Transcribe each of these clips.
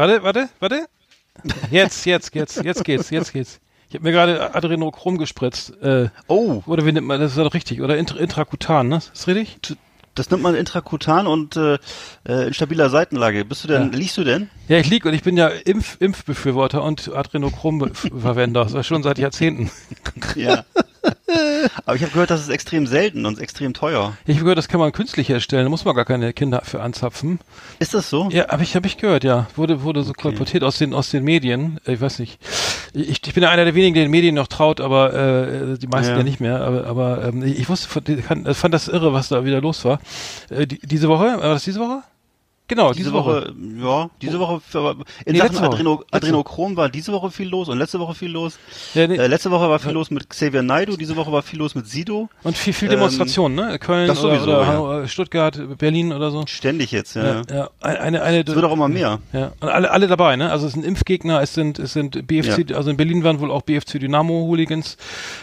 Warte, warte, warte. Jetzt, jetzt, jetzt, jetzt geht's, jetzt geht's. Ich habe mir gerade Adrenochrom gespritzt. Äh, Oh, oder wie nennt man das? ist doch richtig. Oder intra intrakutan, ne? Ist richtig? das nimmt man intrakutan und äh, äh, in stabiler Seitenlage. Bist du denn, Ja. liegst du denn? Ja, ich lieg und ich bin ja Impf Impfbefürworter und Adrenochrom-Verwender. Das schon seit Jahrzehnten. Ja. Aber ich habe gehört, das ist extrem selten und extrem teuer. Ich habe gehört, das kann man künstlich herstellen. Da muss man gar keine Kinder für anzapfen. Ist das so? Ja, habe ich, hab ich gehört, ja. Wurde, wurde so Okay. kolportiert aus den, aus den Medien. Ich weiß nicht. Ich, ich bin ja einer der wenigen, der den Medien noch traut, aber äh, die meisten ja, Ja. nicht mehr. Aber, aber ähm, ich wusste, fand, fand das irre, was da wieder los war. Äh, die, diese Woche? War das diese Woche? Genau, Diese, Woche, ja, diese Woche, aber in Nee, Sachen Woche. Adreno, Adrenochrom war diese Woche viel los und letzte Woche viel los. Ja, nee, Äh, letzte Woche war viel los mit Xavier Naidoo, diese Woche war viel los mit Sido. und viel, viel ähm, Demonstrationen, ne? Köln das oder, sowieso, oder ja. Hannover, Stuttgart, Berlin oder so. Ständig jetzt, ja. Ja, ja. Eine, eine, Es wird auch immer mehr. Ja, und alle, alle dabei, ne? Also es sind Impfgegner, es sind, es sind BFC, also in Berlin waren wohl auch BFC Dynamo Hooligans.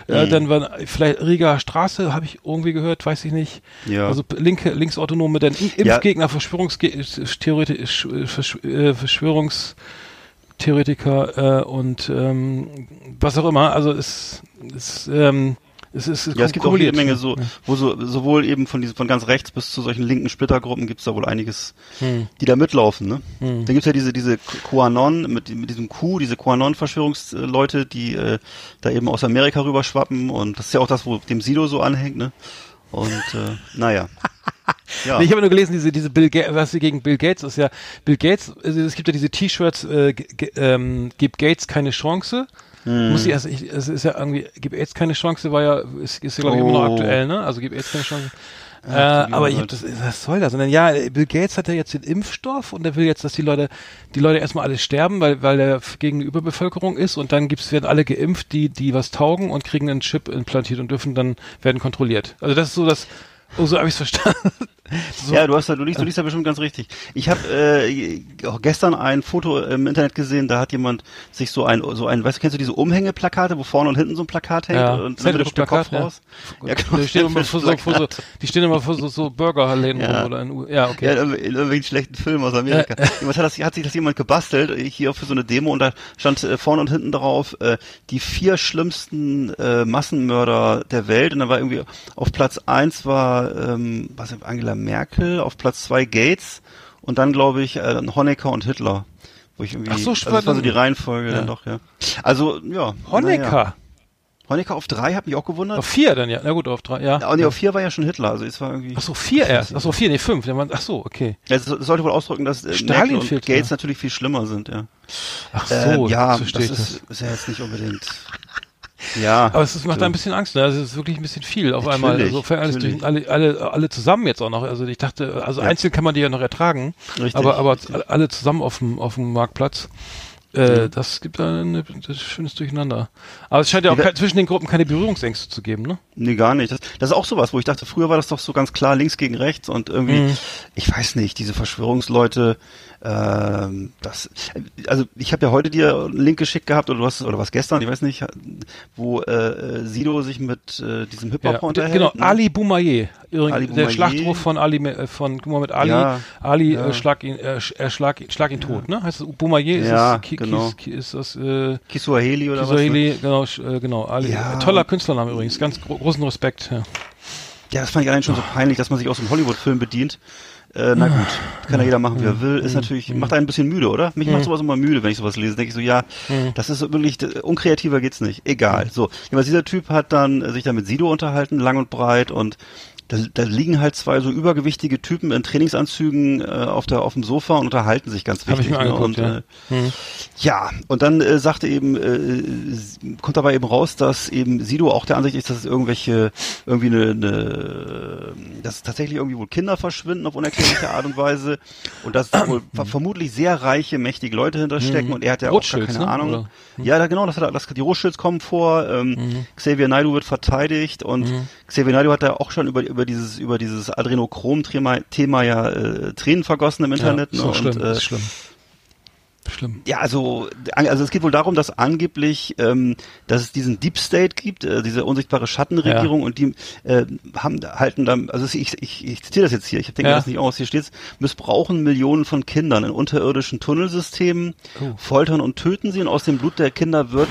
Äh, Mhm. dann waren vielleicht Riga Straße, habe ich irgendwie gehört, weiß ich nicht. Ja. Also linke, linksautonome, dann. Impfgegner, Verschwörungstheoretisch, Verschw äh, Verschwörungstheoretiker äh, und ähm, was auch immer. Also es, es, ähm, es ist Ja, es gibt auch jede. Menge so, wo so, sowohl eben von diesen, von ganz rechts bis zu solchen linken Splittergruppen gibt's da wohl einiges, Hm. die da mitlaufen, ne? Hm. Dann gibt's ja diese, diese QAnon, mit, mit diesem Q, diese QAnon-Verschwörungsleute, die äh, da eben aus Amerika rüberschwappen und das ist ja auch das, wo dem Sido so anhängt, ne? Und äh, naja. Ja. Nee, ich habe nur gelesen, diese, diese Bill Gates, was sie gegen Bill Gates ist ja, Bill Gates, also es gibt ja diese T-Shirts, äh, ähm, gibt Gates keine Chance. Hm. Muss ich erst, ich, es ist ja irgendwie, gibt AIDS keine Chance, war ja, ist, ist ja glaube ich immer noch Oh. aktuell, ne? Also gibt AIDS keine Chance. Äh, Ach, du aber ich hab das, was soll das? Und dann, ja, Bill Gates hat ja jetzt den Impfstoff und er will jetzt, dass die Leute, die Leute erstmal alle sterben, weil, weil der gegen die Überbevölkerung ist und dann gibt's, werden alle geimpft, die, die was taugen und kriegen einen Chip implantiert und dürfen dann, werden kontrolliert. Also das ist so das, oh, so habe ich's verstanden. So, Ja, du hast ja, du liest, du liest ja bestimmt ganz richtig. Ich habe äh, auch gestern ein Foto im Internet gesehen, da hat jemand sich so ein, so ein, weißt du, kennst du diese Umhängeplakate, wo vorne und hinten so ein Plakat hängt Ja, und dann guckt der Kopf ja. raus? Ja, genau, die stehen immer vor so, vor so, die stehen immer vor so, so Burgerläden Ja. rum oder in, U- ja, okay. Ja, in, irgendw- in irgendwelchen schlechten Filmen aus Amerika. Jemand hat, das, hat sich das jemand gebastelt, äh, hier für so eine Demo und da stand äh, vorne und hinten drauf, äh, die vier schlimmsten äh, Massenmörder der Welt und dann war irgendwie auf Platz eins war ähm, was Angela Merkel, auf Platz zwei Gates und dann glaube ich äh, Honecker und Hitler. Wo ich irgendwie, Ach so, also das war so die Reihenfolge Ja. dann doch, ja. Also, ja. Honecker. Honecker auf drei, hat mich auch gewundert. Auf vier dann, ja. Na gut, auf drei, ja. Ja, nee, auf vier war ja schon Hitler, also es war irgendwie. Ach so, vier erst. Ach so, vier, nee, fünf. Ach so, okay. Ja, Es sollte wohl ausdrücken, dass äh, Stalin Merkel und Gates natürlich viel schlimmer sind, ja. Ach so, Ähm, ja, das steht ist, ist ja jetzt nicht unbedingt. Ja. Aber es ist, macht ein bisschen Angst, ne? Also es ist wirklich ein bisschen viel auf einmal. Natürlich, Also für alles durch, alle, alle, alle zusammen jetzt auch noch. Also ich dachte, also Ja. einzeln kann man die ja noch ertragen, Richtig, aber aber richtig. alle zusammen auf dem auf dem Marktplatz. Äh, Ja. Das gibt ein schönes Durcheinander. Aber es scheint ja auch kein, zwischen den Gruppen keine Berührungsängste zu geben, ne? Nee, gar nicht. Das, das ist auch sowas, wo ich dachte, früher war das doch so ganz klar links gegen rechts und irgendwie, Mhm. ich weiß nicht, diese Verschwörungsleute, ähm, das, also ich habe ja heute dir einen Link geschickt gehabt oder du hast oder was gestern, ich weiß nicht, wo äh, Sido sich mit äh, diesem Hip-Hop Ja, unterhält. genau, ne? Ali Boumaier. Übrigens, Ali Der. Schlachtruf von Ali äh, von Muhammad Ali. Ja, Ali ja. äh, schlag ihn äh, äh, schlag, schlag ihn tot, ne? Heißt das Boumaier ist Ja, das Ki- genau. Ki- ist das äh, Kiswahili oder Kiswahili, genau, sch- äh, genau, Ali. Äh, toller Künstlername übrigens, ganz gro großen Respekt. Ja. was? Ja, das fand ich allein schon so peinlich, dass man sich aus einem Hollywood-Film bedient. Äh, na gut, kann ja jeder machen, wie er will. Ist natürlich, macht einen ein bisschen müde, oder? Mich macht sowas immer müde, wenn ich sowas lese. Denke ich so, ja, das ist wirklich, unkreativer geht's nicht. Egal. So, jedenfalls dieser Typ hat dann sich dann mit Sido unterhalten, lang und breit und da, da liegen halt zwei so übergewichtige Typen in Trainingsanzügen äh, auf der auf dem Sofa und unterhalten sich ganz Hab wichtig. ich mir ne? und, ja. äh, Hm. ja, und dann äh, sagte eben, äh, kommt dabei eben raus, dass eben Sido auch der Ansicht ist, dass es irgendwelche, irgendwie eine, eine dass tatsächlich irgendwie wohl Kinder verschwinden auf unerklärliche Art und Weise und dass da wohl ver vermutlich sehr reiche, mächtige Leute hinterstecken Mhm. und er hat ja auch gar keine ne? Ahnung. Oder? Ja, da, genau, das hat er, das, die Rothschilds kommen vor, ähm, Xavier Naidoo wird verteidigt und Xavier Naidoo hat da auch schon über, über dieses, über dieses Adrenochrom-Thema Thema ja äh, Tränen vergossen im Internet. ja, ist ne? auch schlimm, und, äh, ist schlimm. schlimm. Ja, also, also es geht wohl darum, dass angeblich, ähm, dass es diesen Deep State gibt, äh, diese unsichtbare Schattenregierung Ja. und die äh, haben halten dann, also ich, ich, ich zitiere das jetzt hier, ich denke Ja. das nicht aus, hier steht's, missbrauchen Millionen von Kindern in unterirdischen Tunnelsystemen, Oh. foltern und töten sie und aus dem Blut der Kinder wird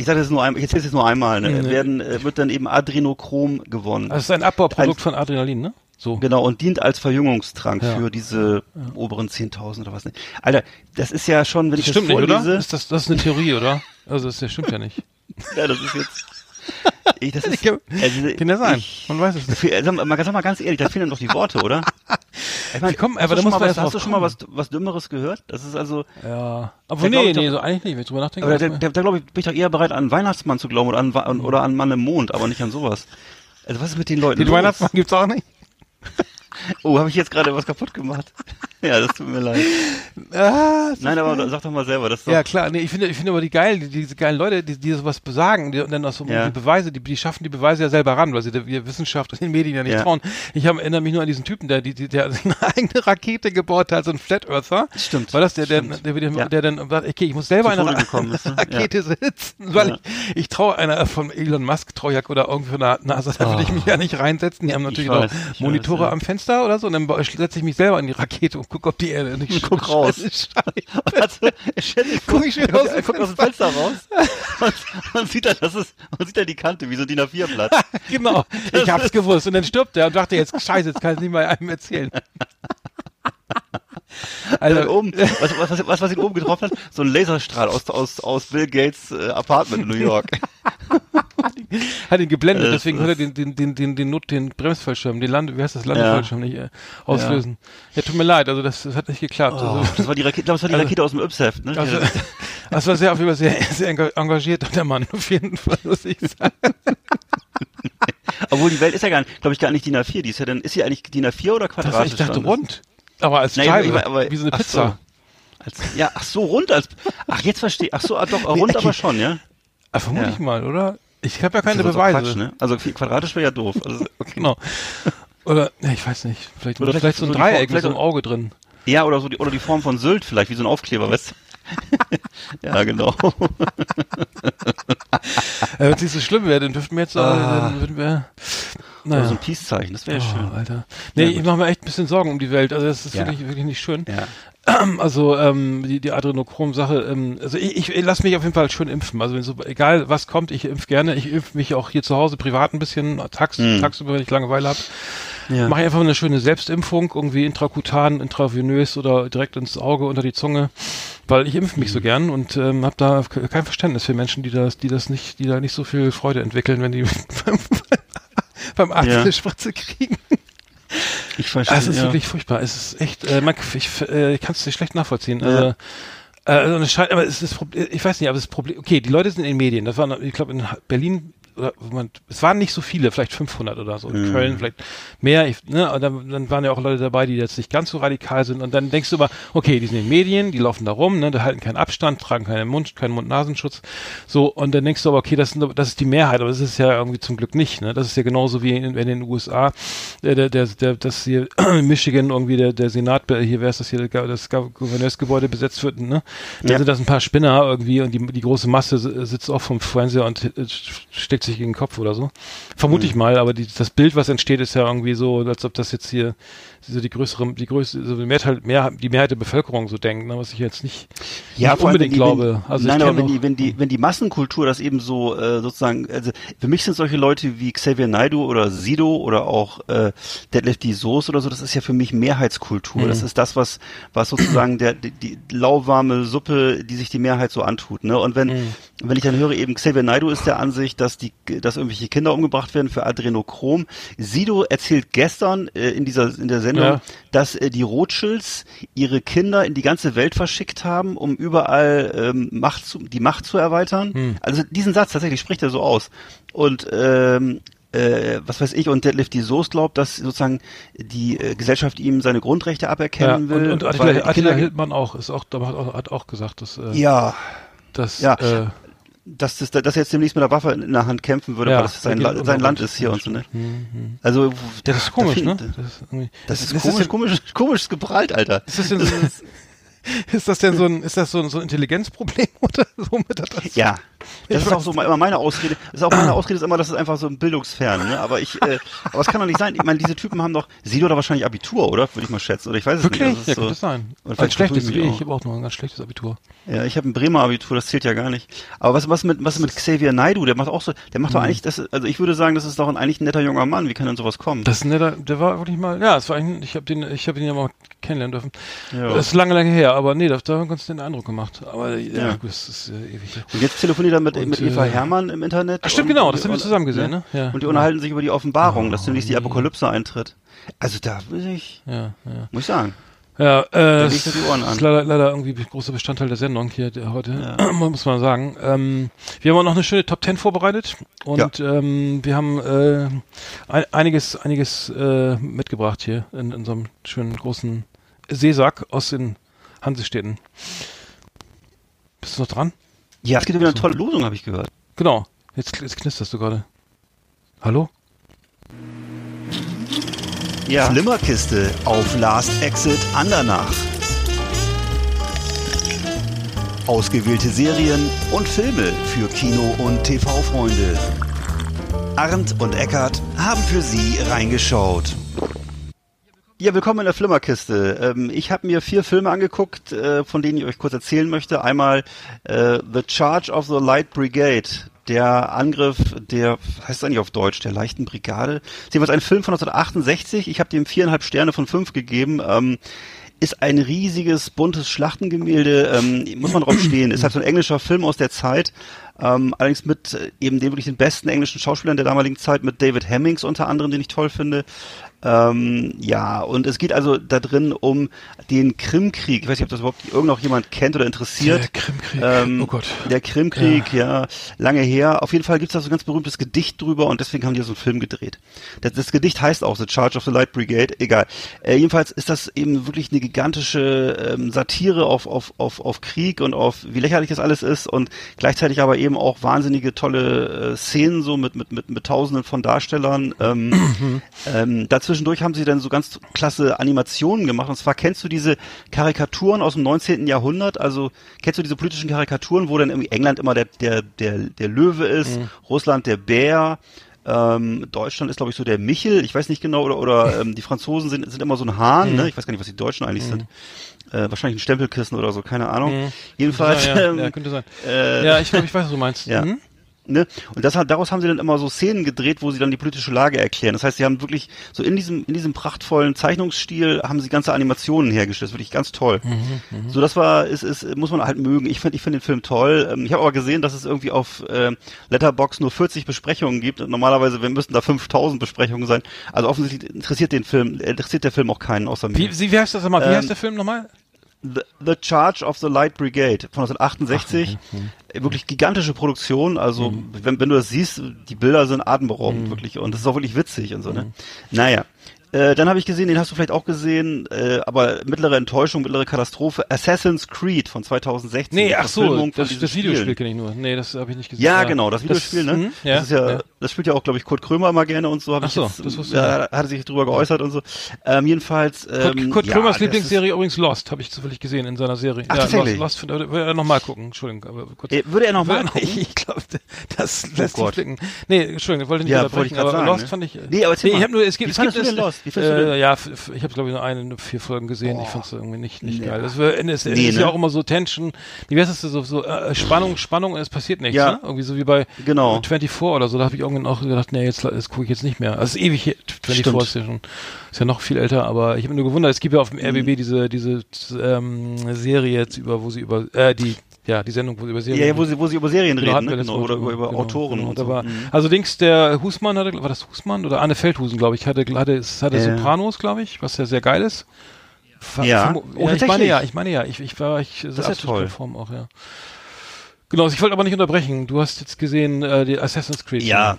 ich sage das nur einmal, ich erzähle es jetzt nur einmal, ne, Nee. werden, äh, wird dann eben Adrenochrom gewonnen. Das ist ein Abbauprodukt Ein- von Adrenalin, ne? So. Genau, und dient als Verjüngungstrank Ja. für diese oberen 10.000 oder was nicht. Alter, das ist ja schon, wenn Das ich stimmt das nicht, vorlese, oder? Ist das, das ist eine Theorie, oder? Also das, das stimmt ja nicht. ja, das ist jetzt, ich, das ist, Ich hab- also, Kann ja sein. Ich, Man weiß es nicht. Sag mal, sag mal ganz ehrlich, da fehlen doch die Worte, oder? Ich meine, Komm, hast, aber du da schon muss mal man was, hast du schon mal was, was Dümmeres gehört? Das ist also, Ja. Aber nee, nee, so eigentlich nicht, wenn ich drüber nachdenke. aber da, da, da glaube ich, bin ich doch eher bereit, an einen Weihnachtsmann zu glauben oder an, an, oder an Mann im Mond, aber nicht an sowas. Also was ist mit den Leuten Den los? Weihnachtsmann gibt's auch nicht. Oh, habe ich jetzt gerade was kaputt gemacht? ja, das tut mir leid. Ah, Nein, aber sag doch mal selber, das ist doch, Ja, klar, nee, ich finde, ich finde aber die geilen, die, diese geilen Leute, die, die sowas besagen, die, und dann auch so Ja. die Beweise, die, die schaffen die Beweise ja selber ran, weil sie der, der Wissenschaft und den Medien ja nicht Ja. trauen. Ich hab, erinnere mich nur an diesen Typen, der, die, der eine eigene Rakete gebaut hat, so ein Flat Earther. Stimmt, War das der, der, der, der, Ja. der dann sagt, okay, ich muss selber eine Ra ist, ne? Rakete sitzen, weil ich, ich traue einer von Elon Musk, ja, oder irgendwie von der NASA, da würde ich Oh. mich ja nicht reinsetzen. Die haben natürlich weiß, noch Monitore weiß, am Fenster oder so, und dann setze ich mich selber in die Rakete und gucke, ob die Erde nicht Guck raus. Also, Guck ich schon er aus dem guckt aus dem Fenster raus und man sieht da, das ist, man sieht da die Kante, wie so DIN A4-Blatt. Genau, ich hab's gewusst. Und dann stirbt er und dachte jetzt, scheiße, jetzt kann ich nicht mal einem erzählen. Also, Also, oben, was, was, was, was, ihn oben getroffen hat, so ein Laserstrahl aus, aus, aus Bill Gates äh, Apartment in New York. hat ihn geblendet, Das deswegen konnte er den, den, den, den, den, Not, den Bremsfallschirm, den Land, wie heißt das, Landefallschirm nicht äh, auslösen. Ja. tut mir leid, also das, das hat nicht geklappt. Oh, Also, das war die Rakete, das war die Also- Rakete aus dem Yps-Heft, ne? also, Ja. das war sehr, auf jeden Fall sehr, sehr enga- engagiert, der Mann, auf jeden Fall, muss ich sagen. Obwohl die Welt ist ja gar nicht, glaube ich, gar nicht DIN A4, die ist ja dann, ist sie eigentlich DIN A4 oder Das, quadratisch? ich dachte dann? rund. Aber als Scheibe, aber- aber- wie so eine Pizza. So. Als, ja, ach so, rund als, ach, jetzt verstehe, ach so, ah, doch, rund okay. aber schon, ja? Ah, vermute Ja. ich mal, oder? Ich habe ja keine Beweise. Quatsch, ne? Also quadratisch wäre ja doof. Also, okay. Genau. Oder, ja, ich weiß nicht, vielleicht, Oder oder vielleicht so ein so die Form- Dreieck mit vielleicht so einem Auge drin. Ja, oder so die, oder die Form von Sylt vielleicht, wie so ein Aufkleber, weißt du? ja, genau. Äh, Wenn es nicht so schlimm wäre, dann dürften wir jetzt, äh, Ah. dann würden wir, Oder naja. so ein Peace-Zeichen, das wäre Oh, schön. Alter. Nee, Ja, ich mache mir echt ein bisschen Sorgen um die Welt. Also das ist Ja. wirklich, wirklich nicht schön. Ja. Also ähm, die, die Adrenochrom-Sache, ähm, also ich, ich, lasse mich auf jeden Fall schön impfen. Also so, egal was kommt, ich impf gerne. Ich impf mich auch hier zu Hause privat ein bisschen, tags, Hm. tagsüber, wenn ich Langeweile habe. Ja. Mache ich einfach eine schöne Selbstimpfung, irgendwie intrakutan, intravenös oder direkt ins Auge, unter die Zunge, weil ich impfe mich Mhm. so gern und ähm, habe da ke- kein Verständnis für Menschen, die das, die das nicht, die da nicht so viel Freude entwickeln, wenn die beim, Arzt Ja. eine Spritze kriegen. Ich verstehe. Es ist ja. wirklich furchtbar. Es ist echt, äh, man, ich, äh, ich kann es nicht schlecht nachvollziehen. Ja. Also, äh, also scheint, aber es ist, ich weiß nicht, aber das Problem, okay, die Leute sind in den Medien. Das waren, ich glaube, in Berlin, oder, man, es waren nicht so viele, vielleicht 500 oder so. In Mhm. Köln vielleicht mehr. Ich, ne, und dann, dann waren ja auch Leute dabei, die jetzt nicht ganz so radikal sind. Und dann denkst du immer, okay, die sind in den Medien, die laufen da rum, ne, die halten keinen Abstand, tragen keinen Mund, keinen Mund-Nasenschutz. So, und dann denkst du aber, okay, das, sind, das ist die Mehrheit, aber das ist ja irgendwie zum Glück nicht. Ne? Das ist ja genauso wie in, in den USA, der, der, der, der das hier in Michigan irgendwie der, der Senat, hier, wer ist das hier, das Gouverneursgebäude besetzt wird, ne? Da Ja. sind das ein paar Spinner irgendwie und die, die große Masse si- sitzt auch vom Fernseher und äh, steckt sich gegen den Kopf oder so. Vermute Mhm. ich mal, aber die, das Bild, was entsteht, ist ja irgendwie so, als ob das jetzt hier so die größere, die größte, so die Mehrheit, mehr, die Mehrheit der Bevölkerung so denkt, ne? was ich jetzt nicht, Ja, nicht unbedingt die, glaube. Wenn, also nein, aber wenn auch- die, wenn die, wenn die Massenkultur das eben so äh, sozusagen, also für mich sind solche Leute wie Xavier Naidoo oder Sido oder auch äh, Deadlift die Soße oder so, das ist ja für mich Mehrheitskultur. Mhm. Das ist das, was, was sozusagen der die, die lauwarme Suppe, die sich die Mehrheit so antut. Ne? Und wenn, Mhm. wenn ich dann höre, eben Xavier Naidoo ist der Ansicht, dass die, dass irgendwelche Kinder umgebracht werden für Adrenochrom. Sido erzählt gestern äh, in dieser in der Sendung, Ja. dass äh, die Rothschilds ihre Kinder in die ganze Welt verschickt haben, um überall ähm, Macht zu, die Macht zu erweitern. Hm. Also diesen Satz tatsächlich spricht er so aus. Und ähm, äh, was weiß ich, und Deadlift die Soße glaubt, dass sozusagen die äh, Gesellschaft ihm seine Grundrechte ja, aberkennen will. und, und Attila, Attila Hildmann auch, ist auch, hat auch, hat auch gesagt, dass, äh, ja, dass, Ja. äh, dass, das, dass er jetzt demnächst mit der Waffe in der Hand kämpfen würde, Ja, weil das sein, La sein Land Land. ist hier und so, ne? hm, hm. Also, Das ist komisch, da ne? Das ist, Das ist das komisch, Ist, komisch, komisch geprallt, Alter. ist das denn so, ist das denn so ein, ist das so ein, so ein Intelligenzproblem oder so mit das? Ja. Das ist auch so immer meine Ausrede. Das ist auch meine Ausrede ist immer, das ist einfach so ein Bildungsfern, ne? Aber ich, äh, aber es kann doch nicht sein. Ich meine, diese Typen haben doch, sie oder wahrscheinlich Abitur, oder? Würde ich mal schätzen. Oder ich weiß es Wirklich? nicht. Wirklich? Ja, so, könnte sein. Ein schlechtes, wie ich. Ich habe auch noch ein ganz schlechtes Abitur. Ja, ich habe ein Bremer Abitur, das zählt ja gar nicht. Aber was, was mit, was mit Xavier Naidu? Der macht auch so, der macht doch mhm. eigentlich, das, also ich würde sagen, das ist doch ein, eigentlich ein netter junger Mann. Wie kann denn sowas kommen? Das ist ein netter, der war wirklich mal, ja, es war eigentlich, ich habe den, ich habe ihn ja mal kennenlernen dürfen. Ja. Das ist lange, lange her, aber nee, da, da haben wir uns den Eindruck gemacht. Aber ja, ja. das ist äh, ewig. Und jetzt telefoniert er mit, und, mit Eva äh, Hermann im Internet. Ach, stimmt, genau, das haben wir zusammen gesehen, ne? Ja. Und die unterhalten sich über die Offenbarung, oh, dass demnächst die Apokalypse eintritt. Also da muss ich, ja, ja. muss ich sagen. Ja, äh, das ist leider, leider irgendwie großer Bestandteil der Sendung hier der heute, ja. muss man sagen. Ähm, wir haben auch noch eine schöne Top Ten vorbereitet und ja. ähm, wir haben äh, einiges, einiges äh, mitgebracht hier in, in so einem schönen großen Seesack aus den Hansestädten. Bist du noch dran? Ja, es gibt wieder eine tolle Losung, habe ich gehört. Genau. Jetzt, jetzt knisterst du gerade. Hallo? Ja. Flimmerkiste auf Last Exit Andernach. Ausgewählte Serien und Filme für Kino- und TV-Freunde. Arndt und Eckart haben für Sie reingeschaut. Ja, willkommen in der Flimmerkiste. Ähm, ich habe mir vier Filme angeguckt, äh, von denen ich euch kurz erzählen möchte. Einmal äh, The Charge of the Light Brigade, der Angriff der, heißt es eigentlich auf Deutsch, der leichten Brigade. Sie haben ein Film von 1968. Ich habe dem viereinhalb Sterne von fünf gegeben. Ähm, ist ein riesiges, buntes Schlachtengemälde, ähm, muss man drauf stehen. Ist halt so ein englischer Film aus der Zeit, ähm, allerdings mit äh, eben den wirklich den besten englischen Schauspielern der damaligen Zeit, mit David Hemmings unter anderem, den ich toll finde. Ähm, ja, und es geht also da drin um den Krimkrieg. Ich weiß nicht, ob das überhaupt irgend noch jemand kennt oder interessiert. Der Krimkrieg. Ähm, oh Gott. Der Krimkrieg, ja. ja. lange her. Auf jeden Fall gibt es da so ein ganz berühmtes Gedicht drüber und deswegen haben die so einen Film gedreht. Das, das Gedicht heißt auch The Charge of the Light Brigade. Egal. Äh, jedenfalls ist das eben wirklich eine gigantische ähm, Satire auf, auf, auf, auf Krieg und auf wie lächerlich das alles ist und gleichzeitig aber eben auch wahnsinnige tolle äh, Szenen so mit, mit, mit, mit Tausenden von Darstellern. Ähm, mhm. ähm, dazu zwischendurch haben sie dann so ganz klasse Animationen gemacht. Und zwar kennst du diese Karikaturen aus dem 19. Jahrhundert? Also kennst du diese politischen Karikaturen, wo dann irgendwie England immer der, der, der, der Löwe ist, mhm. Russland der Bär, ähm, Deutschland ist, glaube ich, so der Michel, ich weiß nicht genau, oder, oder ähm, die Franzosen sind, sind immer so ein Hahn, mhm. ne? Ich weiß gar nicht, was die Deutschen eigentlich mhm. sind. Äh, wahrscheinlich ein Stempelkissen oder so, keine Ahnung. Mhm. Jedenfalls. Ja, ja, ähm, ja, könnte sein. Äh, ja, ich glaube, ich weiß, was du meinst. Ja. Mhm. Ne? Und das, daraus haben sie dann immer so Szenen gedreht, wo sie dann die politische Lage erklären. Das heißt, sie haben wirklich so in diesem, in diesem prachtvollen Zeichnungsstil haben sie ganze Animationen hergestellt. Das ist wirklich ganz toll. Mhm, mh. So, das war, ist, ist, muss man halt mögen. Ich finde, ich finde den Film toll. Ähm, ich habe aber gesehen, dass es irgendwie auf äh, Letterbox nur 40 Besprechungen gibt. Normalerweise, wir müssten da 5000 Besprechungen sein. Also offensichtlich interessiert den Film, interessiert der Film auch keinen außer mir. Wie, wie heißt das nochmal? Wie ähm, heißt der Film nochmal? The, The Charge of the Light Brigade von 1968. Ach, mhm. Wirklich gigantische Produktion. Also, mhm. wenn, wenn du das siehst, die Bilder sind atemberaubend, mhm. wirklich. Und das ist auch wirklich witzig und so, ne? Mhm. Naja. Äh, dann habe ich gesehen, den hast du vielleicht auch gesehen, äh, aber mittlere Enttäuschung, mittlere Katastrophe, Assassin's Creed von 2016. Nee, ach so, das, das Videospiel kenne ich nur. Nee, das habe ich nicht gesehen. Ja, genau, das Videospiel, das, ne? Ja, das ist ja, ja, das spielt ja auch, glaube ich, Kurt Krömer mal gerne und so. Hab ach ich so, jetzt, das wusste ja, hat er sich drüber geäußert und so. Ähm, jedenfalls. Ähm, Kurt, Kurt ja, Krömers Lieblingsserie übrigens Lost, habe ich zufällig gesehen in seiner Serie. Ach, ja, tatsächlich? Lost, Lost würde er nochmal gucken, Entschuldigung. Aber kurz. Äh, würde er nochmal gucken? Ich glaube, das oh lässt oh sich blicken. Nee, Entschuldigung, ich wollte nicht ja, unterbrechen, aber sagen, Lost ne? fand ich. Nee, aber nee, ich habe nur, es gibt, es gibt es, Lost? Wie denn? Ja, ich habe glaube ich nur eine, vier Folgen gesehen. Boah. Ich fand es irgendwie nicht, nicht ja. geil. Das war, es, nee, ist ne? ja auch immer so Tension. Wie heißt das so, so äh, Spannung, Spannung, es passiert nichts. Ja. Ne? Irgendwie so wie bei genau. 24 oder so. Da habe ich irgendwann auch gedacht, nee, jetzt das gucke ich jetzt nicht mehr. Also ist ewig. 24 Stimmt. ist ja schon ist ja noch viel älter, aber ich habe mir nur gewundert. Es gibt ja auf dem RBB mhm. diese diese ähm, Serie jetzt über, wo sie über äh, die ja, die Sendung, wo sie über Serien Ja, wo sie, wo sie über Serien genau, reden, ne? genau, oder über, über genau, Autoren genau, und so. War, mhm. Also Dings, der Husmann hatte, war das Husmann oder Anne Feldhusen, glaube ich, hatte, hatte, hatte äh. Sopranos, glaube ich, was ja sehr geil ist. Ver ja, oh, ja ich meine ja, ich meine ja, ich, ich war, ich, das ist ja toll. Auch, ja. Genau, ich wollte aber nicht unterbrechen. Du hast jetzt gesehen, äh, die Assassin's Creed. Ja,